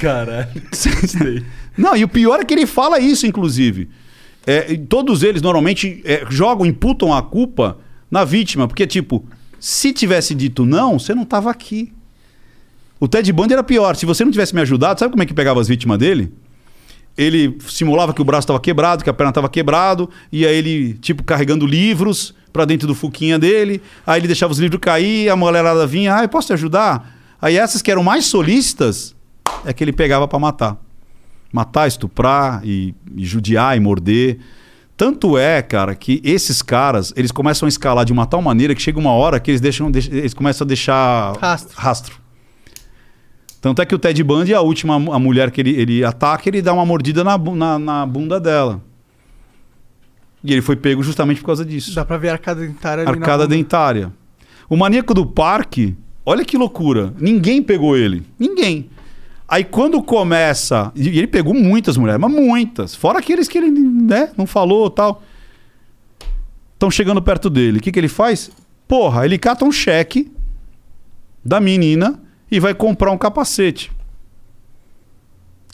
Caralho. Não, e o pior é que ele fala isso, inclusive. É, todos eles normalmente é, jogam, imputam a culpa na vítima, porque, tipo, se tivesse dito não, você não tava aqui. O Ted Bundy era pior. Se você não tivesse me ajudado, sabe como é que pegava as vítimas dele? Ele simulava que o braço estava quebrado, que a perna estava quebrado, e aí ele, tipo, carregando livros pra dentro do fuquinha dele. Aí ele deixava os livros cair, a mulherada vinha, ah, eu posso te ajudar? Aí essas que eram mais solícitas é que ele pegava pra matar. Matar, estuprar e, e judiar e morder. Tanto é, cara, que esses caras, eles começam a escalar de uma tal maneira que chega uma hora que eles deixam, deix- eles começam a deixar Rastro. rastro. Tanto é que o Ted Bundy, a última a mulher que ele, ele ataca, ele dá uma mordida na, na, na bunda dela. E ele foi pego justamente por causa disso. Dá pra ver a arcada dentária ali Arcada dentária. O maníaco do parque, olha que loucura. Ninguém pegou ele. Ninguém. Aí quando começa. E ele pegou muitas mulheres, mas muitas. Fora aqueles que ele né, não falou tal. Estão chegando perto dele. O que, que ele faz? Porra, ele cata um cheque da menina e vai comprar um capacete.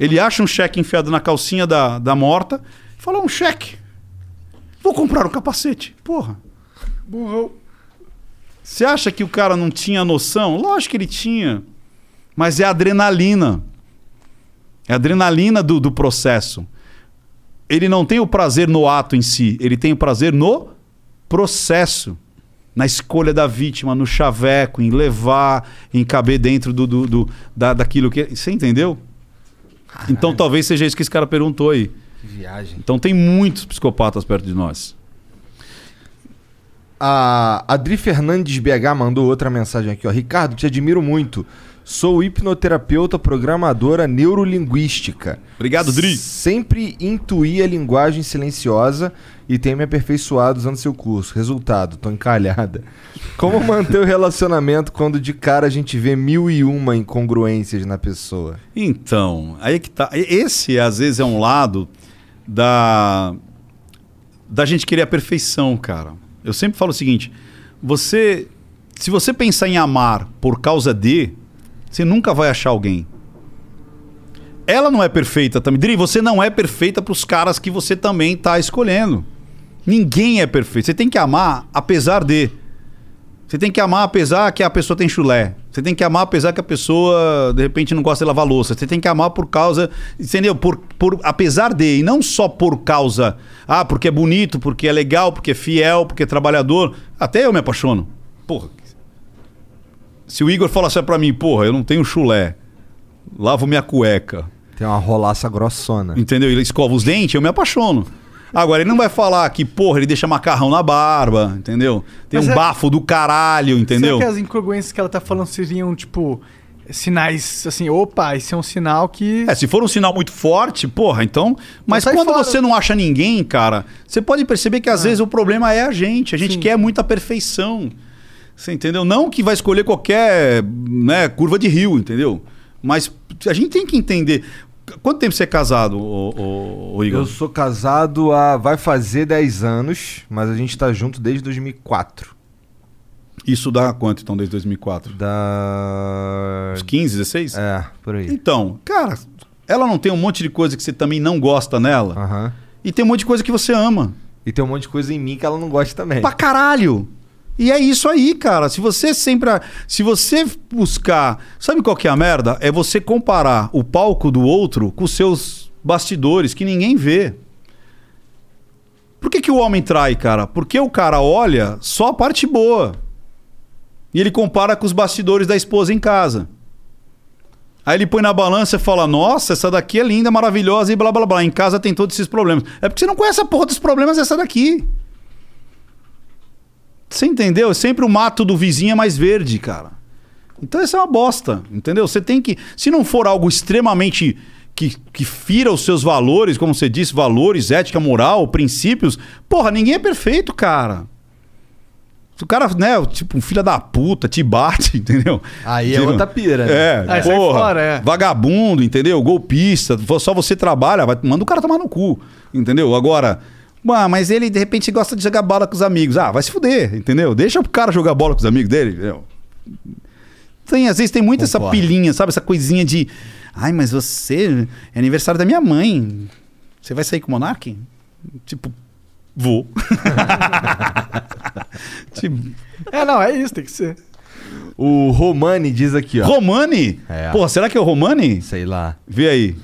Ele acha um cheque enfiado na calcinha da, da morta e fala: um cheque. Vou comprar um capacete. Porra. Burrão. Você acha que o cara não tinha noção? Lógico que ele tinha. Mas é a adrenalina. É a adrenalina do, do processo. Ele não tem o prazer no ato em si, ele tem o prazer no processo. Na escolha da vítima, no chaveco, em levar, em caber dentro do, do, do- da, daquilo que. Você entendeu? Então talvez seja isso que esse cara perguntou aí. Que viagem. Então tem muitos psicopatas perto de nós. A Adri Fernandes BH mandou outra mensagem aqui, ó. Ricardo, te admiro muito. Sou hipnoterapeuta programadora neurolinguística. Obrigado, Dri. Sempre intuí a linguagem silenciosa e tenho me aperfeiçoado usando seu curso. Resultado, tô encalhada. Como manter o relacionamento quando de cara a gente vê mil e uma incongruências na pessoa? Então, aí que tá. Esse, às vezes, é um lado da. da gente querer a perfeição, cara. Eu sempre falo o seguinte: você. Se você pensar em amar por causa de, você nunca vai achar alguém. Ela não é perfeita também. Dri, você não é perfeita para os caras que você também tá escolhendo. Ninguém é perfeito. Você tem que amar apesar de. Você tem que amar apesar que a pessoa tem chulé. Você tem que amar apesar que a pessoa, de repente, não gosta de lavar louça. Você tem que amar por causa. Entendeu? Por, por, apesar de. E não só por causa. Ah, porque é bonito, porque é legal, porque é fiel, porque é trabalhador. Até eu me apaixono. Porra. Se o Igor falasse pra mim, porra, eu não tenho chulé. Lavo minha cueca. Tem uma rolaça grossona. Entendeu? Ele escova os dentes, eu me apaixono. Agora, ele não vai falar que, porra, ele deixa macarrão na barba, entendeu? Tem Mas um é- bafo do caralho, entendeu? Será que as incongruências que ela tá falando seriam, tipo, sinais assim, opa, isso é um sinal que. É, se for um sinal muito forte, porra, então. Mas sai quando fora. você não acha ninguém, cara, você pode perceber que às vezes o problema é a gente. A gente Sim. quer muita perfeição. Você entendeu? Não que vai escolher qualquer né, curva de rio, entendeu? Mas a gente tem que entender. Quanto tempo você é casado, ô, ô- ô Igor? Eu sou casado há. vai fazer 10 anos, mas a gente tá junto desde 2004. Isso dá quanto então desde 2004? Da. Uns 15, 16? É, por aí. Então, cara, ela não tem um monte de coisa que você também não gosta nela. Aham. E tem um monte de coisa que você ama. E tem um monte de coisa em mim que ela não gosta também. Pra caralho. E é isso aí, cara. Se você sempre. Se você buscar. Sabe qual que é a merda? É você comparar o palco do outro com os seus bastidores, que ninguém vê. Por que, que o homem trai, cara? Porque o cara olha só a parte boa. E ele compara com os bastidores da esposa em casa. Aí ele põe na balança e fala: Nossa, essa daqui é linda, maravilhosa e blá blá blá. Em casa tem todos esses problemas. É porque você não conhece a porra dos problemas dessa daqui. Você entendeu? É sempre o mato do vizinho é mais verde, cara. Então essa é uma bosta, entendeu? Você tem que. Se não for algo extremamente. Que, que fira os seus valores, como você disse, valores, ética, moral, princípios. Porra, ninguém é perfeito, cara. Se o cara, né, tipo, um filho da puta, te bate, entendeu? Aí é Tipo, outra pira, né? É, Aí sai porra, fora, é. vagabundo, entendeu? Golpista, só você trabalha, vai, manda o cara tomar no cu, entendeu? Agora, ah, mas ele de repente gosta de jogar bola com os amigos. Ah, vai se fuder, entendeu? Deixa o cara jogar bola com os amigos dele, entendeu? Tem, às vezes tem muito essa Concordo. pilinha, sabe? Essa coisinha de. Ai, mas você. É aniversário da minha mãe. Você vai sair com o Monark? Tipo, vou. tipo, É, não, é isso, tem que ser. O Romani diz aqui, ó. Romani? É. Porra, será que é o Romani? Sei lá. Vê aí.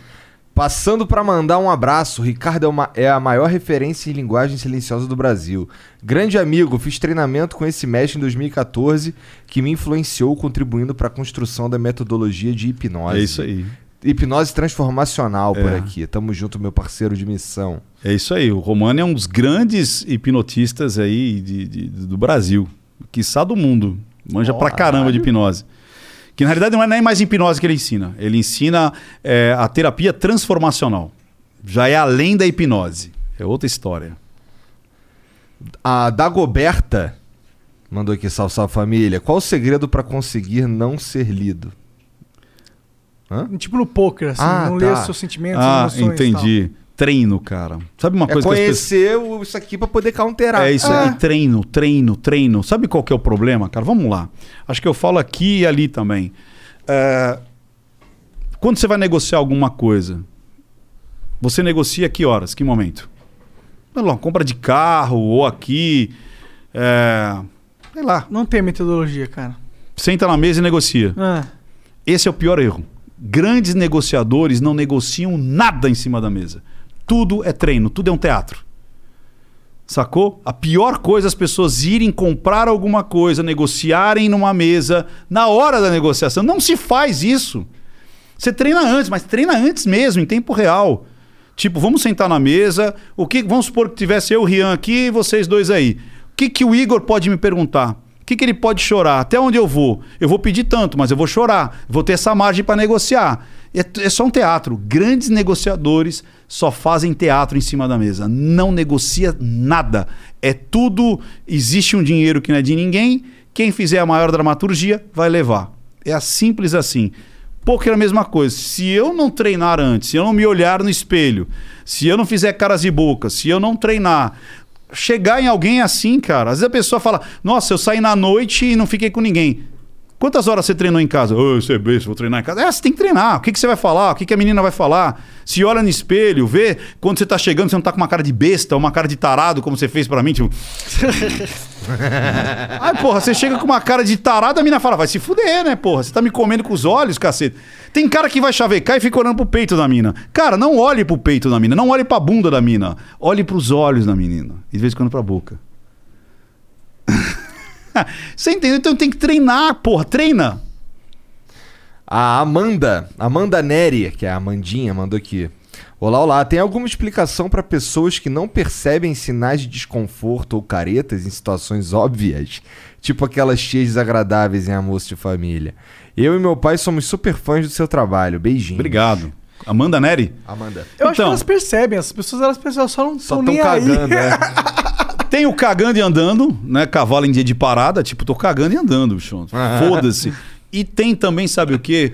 Passando pra mandar um abraço, Ricardo é, uma- é a maior referência em linguagem silenciosa do Brasil. Grande amigo, fiz treinamento com esse mestre em 2014 que me influenciou contribuindo para a construção da metodologia de hipnose. É isso aí. Hipnose transformacional por É. aqui. Tamo junto, meu parceiro de missão. É isso aí. O Romani é um dos grandes hipnotistas aí de, de- do Brasil. Quiçá do mundo. Manja pra caramba de hipnose. Que na realidade não é nem mais hipnose que ele ensina. Ele ensina é, a terapia transformacional. Já é além da hipnose. É outra história. A Dagoberta mandou aqui, salve, salve família. Qual o segredo pra conseguir não ser lido? Hã? Tipo no poker, assim, Ah, não tá. ler os seus sentimentos, Ah, emoções entendi. Treino, cara. Sabe uma É coisa que as pessoas... conhecer isso aqui pra poder counterar. É isso Ah. aí, treino, treino, treino. Sabe qual que é o problema, cara? Vamos lá. Acho que eu falo aqui e ali também. É, Quando você vai negociar alguma coisa, você negocia que horas, que momento? Sei lá, compra de carro ou aqui. é, Sei lá. Não tem metodologia, cara. Senta na mesa e negocia. Ah, Esse é o pior erro. Grandes negociadores não negociam nada em cima da mesa. Tudo é treino, tudo é um teatro. Sacou? A pior coisa é as pessoas irem comprar alguma coisa, negociarem numa mesa na hora da negociação. Não se faz isso. Você treina antes, mas treina antes mesmo, em tempo real. Tipo, vamos sentar na mesa. O que, vamos supor que tivesse eu, o Rian aqui e vocês dois aí. O que, que o Igor pode me perguntar? O que, que ele pode chorar? Até onde eu vou? Eu vou pedir tanto, mas eu vou chorar. Vou ter essa margem para negociar. É, é só um teatro. Grandes negociadores só fazem teatro em cima da mesa. Não negocia nada. É tudo. Existe um dinheiro que não é de ninguém. Quem fizer a maior dramaturgia vai levar. É simples assim. Poker é a mesma coisa. Se eu não treinar antes, se eu não me olhar no espelho, se eu não fizer caras e bocas, se eu não treinar, chegar em alguém assim, cara. Às vezes a pessoa fala: Nossa, eu saí na noite e não fiquei com ninguém. Quantas horas você treinou em casa? Ô, você é besta, vou treinar em casa. É, você tem que treinar. O que, que você vai falar? O que, que a menina vai falar? Se olha no espelho, vê quando você tá chegando, você não tá com uma cara de besta, uma cara de tarado, como você fez pra mim, tipo. Ai, porra, você chega com uma cara de tarado, a mina fala, vai se fuder, né, porra? Você tá me comendo com os olhos, cacete. Tem cara que vai chavecar e fica olhando pro peito da mina. Cara, não olhe pro peito da mina, não olhe pra bunda da mina. Olhe pros olhos da menina. E de vez em quando pra boca. Você entendeu? Então tem que treinar, porra, treina. A Amanda, Amanda Neri, que é a Amandinha, mandou aqui. Olá, olá. Tem alguma explicação para pessoas que não percebem sinais de desconforto ou caretas em situações óbvias? Tipo aquelas tias desagradáveis em almoço de família. Eu e meu pai somos super fãs do seu trabalho. Beijinho. Obrigado. Amanda Neri? Amanda. eu acho que Então. elas percebem, as pessoas elas percebem, só não Só estão tão nem aí. cagando, é. Tem o cagando e andando, né? Cavalo em dia de parada, tipo, tô cagando e andando, bicho. Foda-se. E tem também, sabe o quê?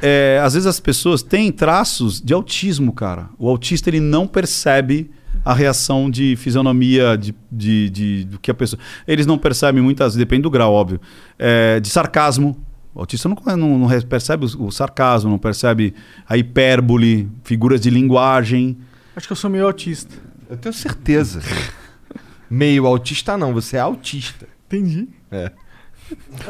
É, às vezes as pessoas têm traços de autismo, cara. O autista ele não percebe a reação de fisionomia de, de, de- do que a pessoa. Eles não percebem muitas, depende do grau, óbvio. É, de sarcasmo. O autista não, não- não percebe o, o sarcasmo, não percebe a hipérbole, figuras de linguagem. Acho que eu sou meio autista. Eu tenho certeza. Meio autista não, você é autista. Entendi. É.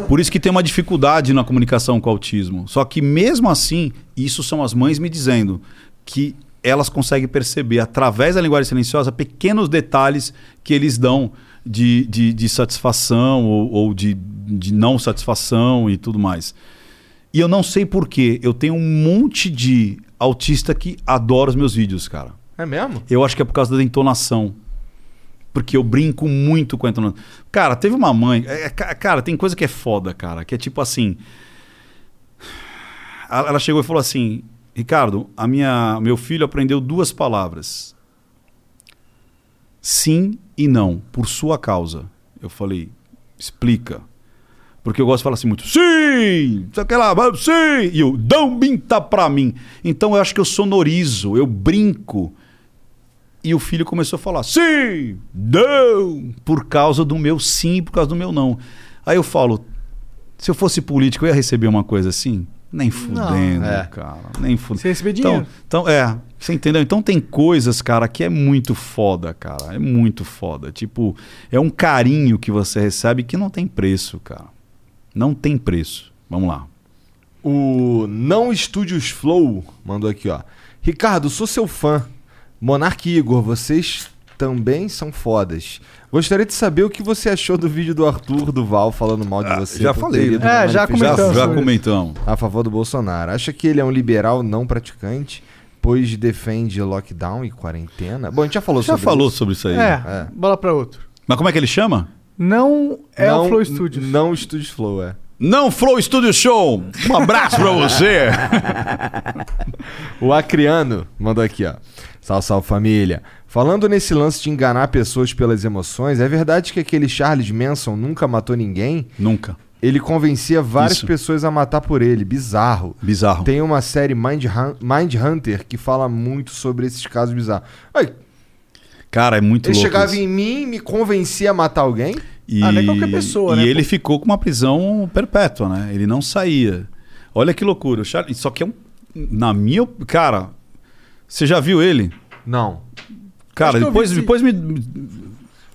Por isso que tem uma dificuldade na comunicação com o autismo. Só que mesmo assim, isso são as mães me dizendo que elas conseguem perceber através da linguagem silenciosa pequenos detalhes que eles dão de, de, de satisfação ou, ou de, de não satisfação e tudo mais. E eu não sei porquê. Eu tenho um monte de autista que adora os meus vídeos, cara. É mesmo? Eu acho que é por causa da entonação. Porque eu brinco muito com a entonação. Cara, teve uma mãe. é, é, ca- cara, tem coisa que é foda, cara. Que é tipo assim. Ela chegou e falou assim: Ricardo, a minha, meu filho aprendeu duas palavras. Sim e não, por sua causa. Eu falei: explica. Porque eu gosto de falar assim muito, sim, sei que lá, sim, e eu, não minta pra mim. Então eu acho que eu sonorizo, eu brinco. E o filho começou a falar, sim, não, por causa do meu sim, por causa do meu não. Aí eu falo, se eu fosse político, eu ia receber uma coisa assim? Nem fudendo, É. cara, nem fudendo. Você receber Então, dinheiro. então, é, você entendeu? Então tem coisas, cara, que é muito foda, cara. É muito foda. Tipo, é um carinho que você recebe que não tem preço, cara. Não tem preço. Vamos lá. O Não Studios Flow mandou aqui, ó. Ricardo, sou seu fã. Monark e Igor, vocês também são fodas. Gostaria de saber o que você achou do vídeo do Arthur Duval falando mal de você. já por falei, né? É, já Já, Comentamos já sobre comentamos. A favor do Bolsonaro. Acha que ele é um liberal não praticante, pois defende lockdown e quarentena? Bom, a gente já falou Já sobre falou isso. sobre isso aí. É, bola pra outro. Mas como é que ele chama? Não é não, o Flow Studios. Não Studios Flow, é. Não Flow Studio Show. Um abraço pra você. O Acriano mandou aqui, ó. Salve, salve família. Falando nesse lance de enganar pessoas pelas emoções, é verdade que aquele Charles Manson nunca matou ninguém? Nunca. Ele convencia várias Isso. pessoas a matar por ele. Bizarro. Bizarro. Tem uma série Mind, Mind Hunter que fala muito sobre esses casos bizarros. Ai, Cara, é muito ele louco. chegava isso. em mim e me convencia a matar alguém? E, Ah, não é qualquer pessoa, e né, ele pô? ficou com uma prisão perpétua, né? Ele não saía. Olha que loucura. O Charlie, só que é um. Na minha. Cara, você já viu ele? Não. Cara, Acho depois, depois me.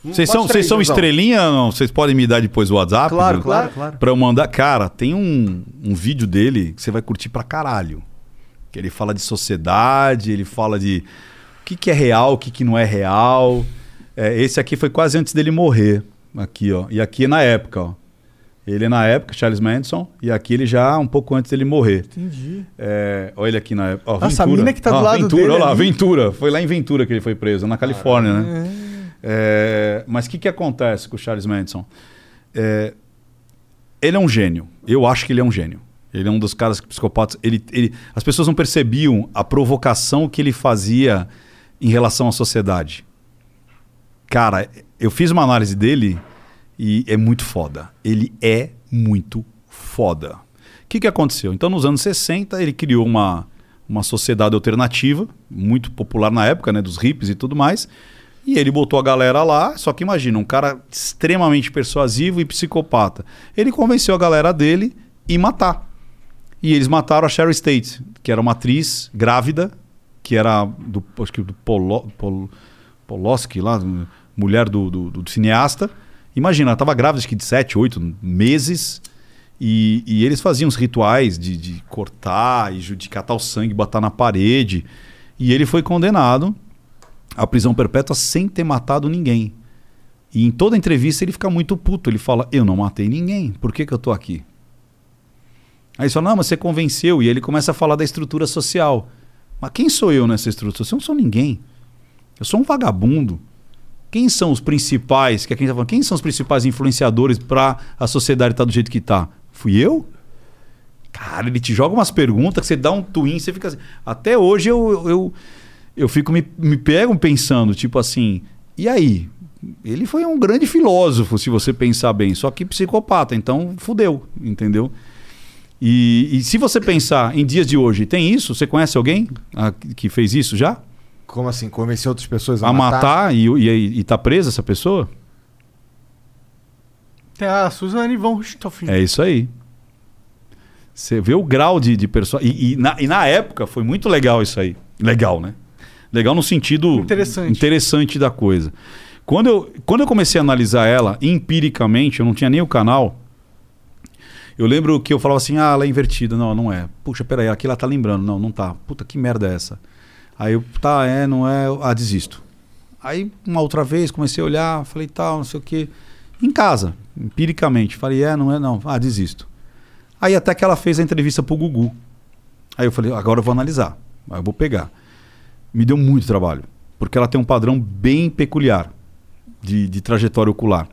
Vocês são, vocês são estrelinha ou não? Vocês podem me dar depois o WhatsApp? Claro, né? claro, claro. Pra eu mandar. Cara, tem um, um vídeo dele que você vai curtir pra caralho. Que ele fala de sociedade, ele fala de que, que é real, o que, que não é real. É, esse aqui foi quase antes dele morrer. Aqui, ó. E aqui é na época, ó. Ele é na época, Charles Manson, e aqui ele já um pouco antes dele morrer. Entendi. É, olha ele aqui na época. Ó, Nossa, a Ventura. mina que tá do Ó, lado Ventura, dele Olha lá, ali. Ventura. Foi lá em Ventura que ele foi preso, na Califórnia, né? É, mas o que, que acontece com o Charles Manson? É, ele é um gênio. Eu acho que ele é um gênio. Ele é um dos caras que psicopatas. Ele, ele, as pessoas não percebiam a provocação que ele fazia em relação à sociedade. Cara, eu fiz uma análise dele e é muito foda. Ele é muito foda. O que, que aconteceu? Então, nos anos 60, ele criou uma, uma sociedade alternativa, muito popular na época, né? Dos hippies e tudo mais. E ele botou a galera lá, só que imagina, um cara extremamente persuasivo e psicopata. Ele convenceu a galera dele em matar. E eles mataram a Sherry State, que era uma atriz grávida, que era do, acho que do Polo, lá, mulher do, do, do cineasta. Imagina, ela estava grávida acho que de 7, 8 meses. E, e eles faziam os rituais de, de cortar e de catar o sangue, botar na parede. E ele foi condenado à prisão perpétua sem ter matado ninguém. E em toda entrevista ele fica muito puto. Ele fala: Eu não matei ninguém, por que, que eu tô aqui? Aí fala: Não, mas você convenceu. E ele começa a falar da estrutura social. Mas quem sou eu nessa estrutura? Eu não sou ninguém. Eu sou um vagabundo. Quem são os principais? Que é quem, tá falando, quem são os principais influenciadores para a sociedade estar do jeito que está? Fui eu? Cara, ele te joga umas perguntas que você dá um twin, você fica assim. Até hoje eu, eu, eu fico me, me pego pensando, tipo assim, e aí? Ele foi um grande filósofo, se você pensar bem, só que psicopata, então fudeu, entendeu? E, e se você pensar em dias de hoje, tem isso? Você conhece alguém ah, que fez isso já? Como assim? Convencer outras pessoas a, A matar, e, e, e tá presa essa pessoa? Tem a Suzane von Richthofen. É isso aí. Você vê o grau de, de pessoa. E, e na, e na época foi muito legal isso aí. Legal, né? Legal no sentido Interessante. interessante da coisa. Quando eu, quando eu comecei a analisar ela empiricamente, eu não tinha nem o canal. Eu lembro que eu falava assim: ah, ela é invertida. Não, não é. Puxa, peraí, aqui ela tá lembrando. Não, não tá. Puta, que merda é essa? Aí eu, tá, é, não é. Ah, desisto. Aí, uma outra vez, comecei a olhar, falei, tal, não sei o quê. Em casa, empiricamente. Falei, é, não é, não. Ah, desisto. Aí até que ela fez a entrevista pro Gugu. Aí eu falei, agora eu vou analisar. Aí eu vou pegar. Me deu muito trabalho. Porque ela tem um padrão bem peculiar de, de trajetória ocular.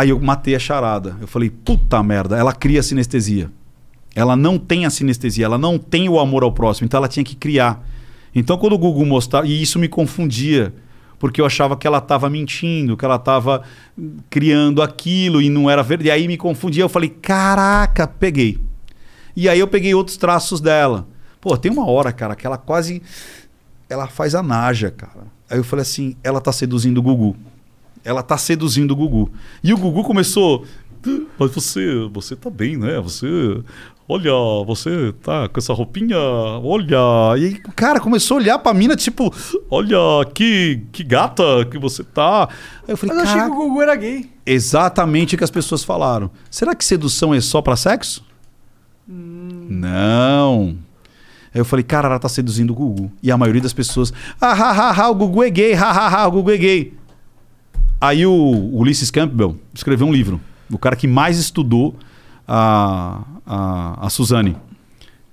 Aí eu matei a charada. Eu falei, puta merda, ela cria sinestesia. Ela não tem a sinestesia, ela não tem o amor ao próximo, então ela tinha que criar. Então quando o Gugu mostrava, e isso me confundia, porque eu achava que ela estava mentindo, que ela estava criando aquilo e não era verdade. E aí me confundia, eu falei, caraca, peguei. E aí eu peguei outros traços dela. Pô, tem uma hora, cara, que ela quase. Ela faz a naja, cara. Aí eu falei assim: ela tá seduzindo o Gugu. Ela tá seduzindo o Gugu. E o Gugu começou. Mas você, você tá bem, né? Você. Olha, você tá com essa roupinha. Olha. E aí, o cara começou a olhar pra mina, tipo, olha, que, que gata que você tá. Aí eu falei, Mas eu achei que o Gugu era gay. Exatamente o que as pessoas falaram. Será que sedução é só pra sexo? Não. Aí eu falei, cara, ela tá seduzindo o Gugu. E a maioria das pessoas, ah, ha, ha, ha, o Gugu é gay, ha, ha, ha, o Gugu é gay. Aí o Ulysses Campbell escreveu um livro. O cara que mais estudou a, a, a Suzane.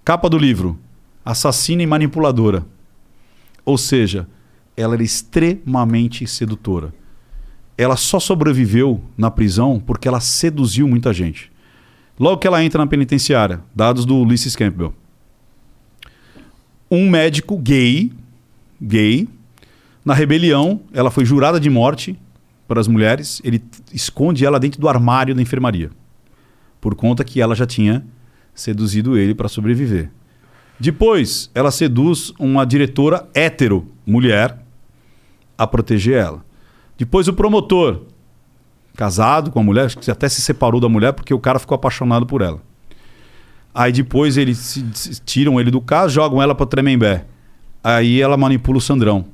Capa do livro: Assassina e Manipuladora. Ou seja, ela era extremamente sedutora. Ela só sobreviveu na prisão porque ela seduziu muita gente. Logo que ela entra na penitenciária, dados do Ulysses Campbell. Um médico gay, gay, na rebelião, ela foi jurada de morte para as mulheres, ele esconde ela dentro do armário da enfermaria. Por conta que ela já tinha seduzido ele para sobreviver. Depois, ela seduz uma diretora hétero, mulher, a proteger ela. Depois, o promotor, casado com a mulher, acho que até se separou da mulher porque o cara ficou apaixonado por ela. Aí depois eles tiram ele do caso, jogam ela para Tremembé. Aí ela manipula o Sandrão.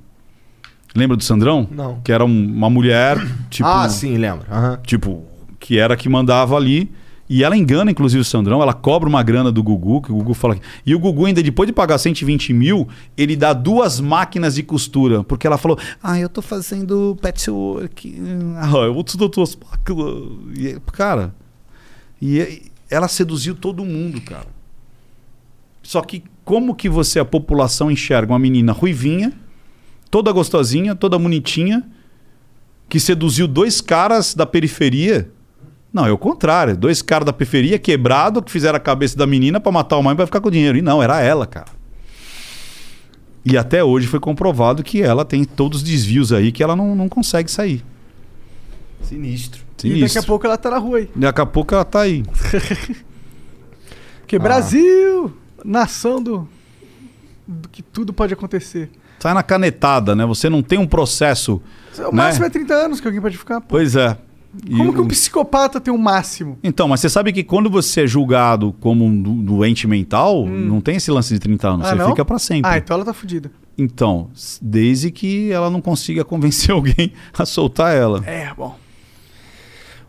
Lembra do Sandrão? Não. Que era um- uma mulher, tipo. Ah, sim, lembro. Aham. Tipo, que era que mandava ali. E ela engana, inclusive, o Sandrão. Ela cobra uma grana do Gugu, que o Gugu fala. E o Gugu, ainda depois de pagar 120 mil, ele dá duas máquinas de costura. Porque ela falou: Ah, eu tô fazendo patchwork. Ah, eu vou te dar duas máquinas. E, cara. E ela seduziu todo mundo, cara. Só que como que você, a população, enxerga uma menina ruivinha, toda gostosinha, toda bonitinha, que seduziu dois caras da periferia? Não, é o contrário. Dois caras da periferia quebrado que fizeram a cabeça da menina pra matar o mãe pra ficar com o dinheiro. E não, era ela, cara. E até hoje foi comprovado que ela tem todos os desvios aí que ela não, não consegue sair. Sinistro. E daqui Sinistro. a pouco ela tá na rua aí. Daqui a pouco ela tá aí. Porque Brasil, nação do, do que tudo pode acontecer. Sai na canetada, né? Você não tem um processo. O né? máximo é 30 anos que alguém pode ficar. Pô. Pois é. E Como que o- um psicopata tem um máximo? Então, mas você sabe que quando você é julgado como um do- doente mental, não tem esse lance de 30 anos. Ah, você não? fica pra sempre. Ah, então ela tá fudida. Então, desde que ela não consiga convencer alguém a soltar ela. É, bom.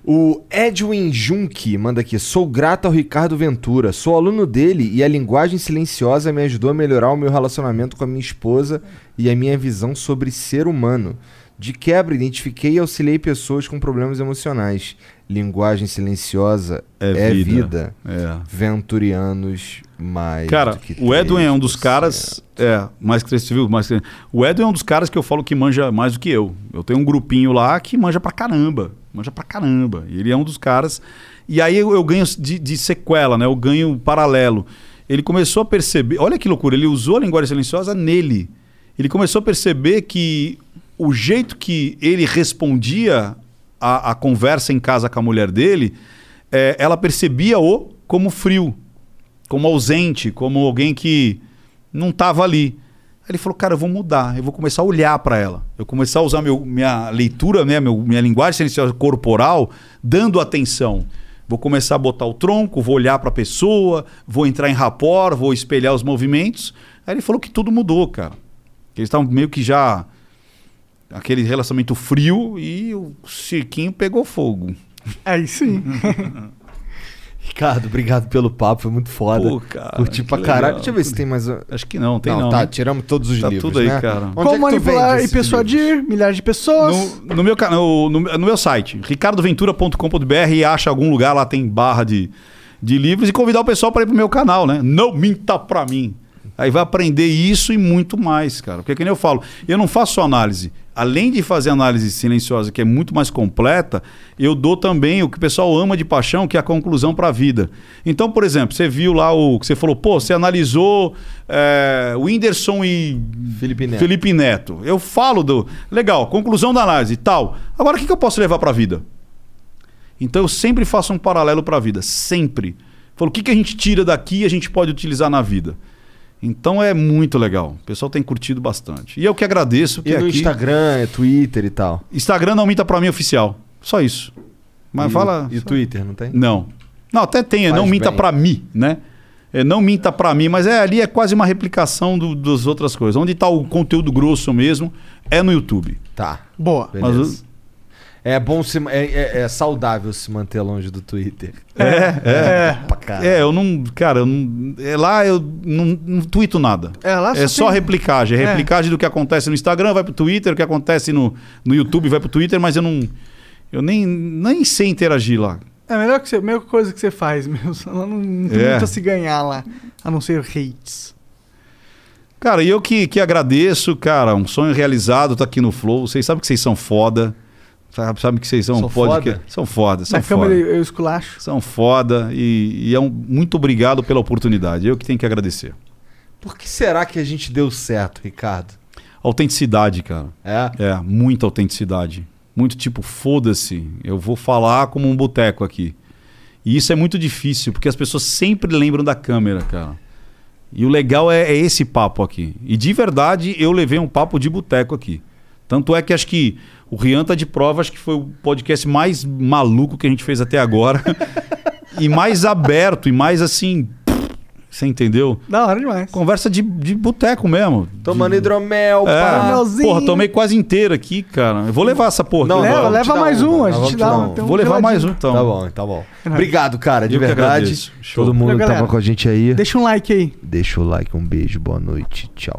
O Edwin Junk manda aqui. Sou grato ao Ricardo Ventura. Sou aluno dele e a linguagem silenciosa me ajudou a melhorar o meu relacionamento com a minha esposa e a minha visão sobre ser humano. De quebra, identifiquei e auxiliei pessoas com problemas emocionais. Linguagem silenciosa É é, vida. vida. É. Venturianos mais. Cara, o Edwin é um dos 3%. caras. É, mais que você viu? Mais que... O Edwin é um dos caras que eu falo que manja mais do que eu. Eu tenho um grupinho lá que manja pra caramba. Manja pra caramba. Ele é um dos caras. E aí eu, eu ganho de, de sequela, né? Eu ganho paralelo. Ele começou a perceber. Olha que loucura, ele usou a linguagem silenciosa nele. Ele começou a perceber que o jeito que ele respondia a, a conversa em casa com a mulher dele, é, ela percebia-o como frio como ausente, como alguém que não estava ali. Aí ele falou, cara, eu vou mudar, eu vou começar a olhar para ela. Eu começar a usar meu, minha leitura, né, meu, minha linguagem silenciosa corporal, dando atenção. Vou começar a botar o tronco, vou olhar para a pessoa, vou entrar em rapport, vou espelhar os movimentos. Aí ele falou que tudo mudou, cara. Eles estavam meio que já aquele relacionamento frio e o cirquinho pegou fogo. Aí sim. Ricardo, obrigado pelo papo, foi muito foda. Pô, cara, Curti pra caralho. legal. Deixa eu ver se tem mais. Acho que não, tem não. não, tá, né? tiramos todos os Tá livros. tudo aí, né? cara. Onde Como é que tu manipular vende e persuadir livros? milhares de pessoas. No, no meu, cana- no, no, no meu site, ricardoventura.com.br, e acha algum lugar, lá tem barra de, de livros, e convidar o pessoal para ir pro meu canal, né? Não minta pra mim. Aí vai aprender isso e muito mais, cara. Porque, que nem eu falo, eu não faço só análise. Além de fazer análise silenciosa, que é muito mais completa, eu dou também o que o pessoal ama de paixão, que é a conclusão para a vida. Então, por exemplo, você viu lá o que você falou, pô, você analisou é, o Whindersson e Felipe Neto. Felipe Neto. Eu falo do. Legal, conclusão da análise e tal. Agora, o que, que eu posso levar para a vida? Então, eu sempre faço um paralelo para a vida. Sempre. Falo, o que, que a gente tira daqui e a gente pode utilizar na vida? Então é muito legal. O pessoal tem curtido bastante. E eu que agradeço. Que E no aqui... Instagram, Twitter e tal. Instagram não minta pra mim oficial. Só isso. Mas e, fala. E o Twitter, não tem? Não. Não, até tem, é Faz não minta pra mim, né? É, não minta pra mim, mas é ali é quase uma replicação do- das outras coisas. Onde tá o conteúdo grosso mesmo é no YouTube. Tá. Boa. Beleza. Mas o- É bom se. É, é- é saudável se manter longe do Twitter. É, é. Pra caralho. É, eu não. Cara, eu não, é, lá eu não, não tuito nada. É, lá É só tem- replicagem. É É. replicagem do que acontece no Instagram, vai pro Twitter, o que acontece no, no YouTube vai pro Twitter, mas eu não. Eu nem, nem sei interagir lá. É a melhor, que você, a melhor coisa que você faz. Ela não, não tem É. muito a se ganhar lá. A não ser hates. Cara, e eu que, que agradeço, cara, um sonho realizado, tá aqui no Flow. Vocês sabem que vocês são foda. Sabe, sabe que vocês são, São podcast- foda? São foda, são Na câmera foda. eu, eu esculacho. São foda e, e é um muito obrigado pela oportunidade. Eu que tenho que agradecer. Por que será que a gente deu certo, Ricardo? Autenticidade, cara. É? É, muita autenticidade. Muito tipo, foda-se, eu vou falar como um boteco aqui. E isso é muito difícil, porque as pessoas sempre lembram da câmera, cara. E o legal é, é esse papo aqui. E de verdade, eu levei um papo de boteco aqui. Tanto é que acho que o Rian tá de prova, acho que foi o podcast mais maluco que a gente fez até agora. e mais aberto, e mais assim. Você entendeu? Da hora demais. Conversa de, de boteco mesmo. Tomando hidromel, É. pá. Porra, tomei quase inteiro aqui, cara. Eu vou levar essa porra. Não, leva, leva mais um, a gente dá um. Vou levar mais um, então. Tá bom, tá bom. Obrigado, cara, de Eu verdade. Todo mundo que tava com a gente aí. Deixa um like aí. Deixa o like, um beijo, boa noite, tchau.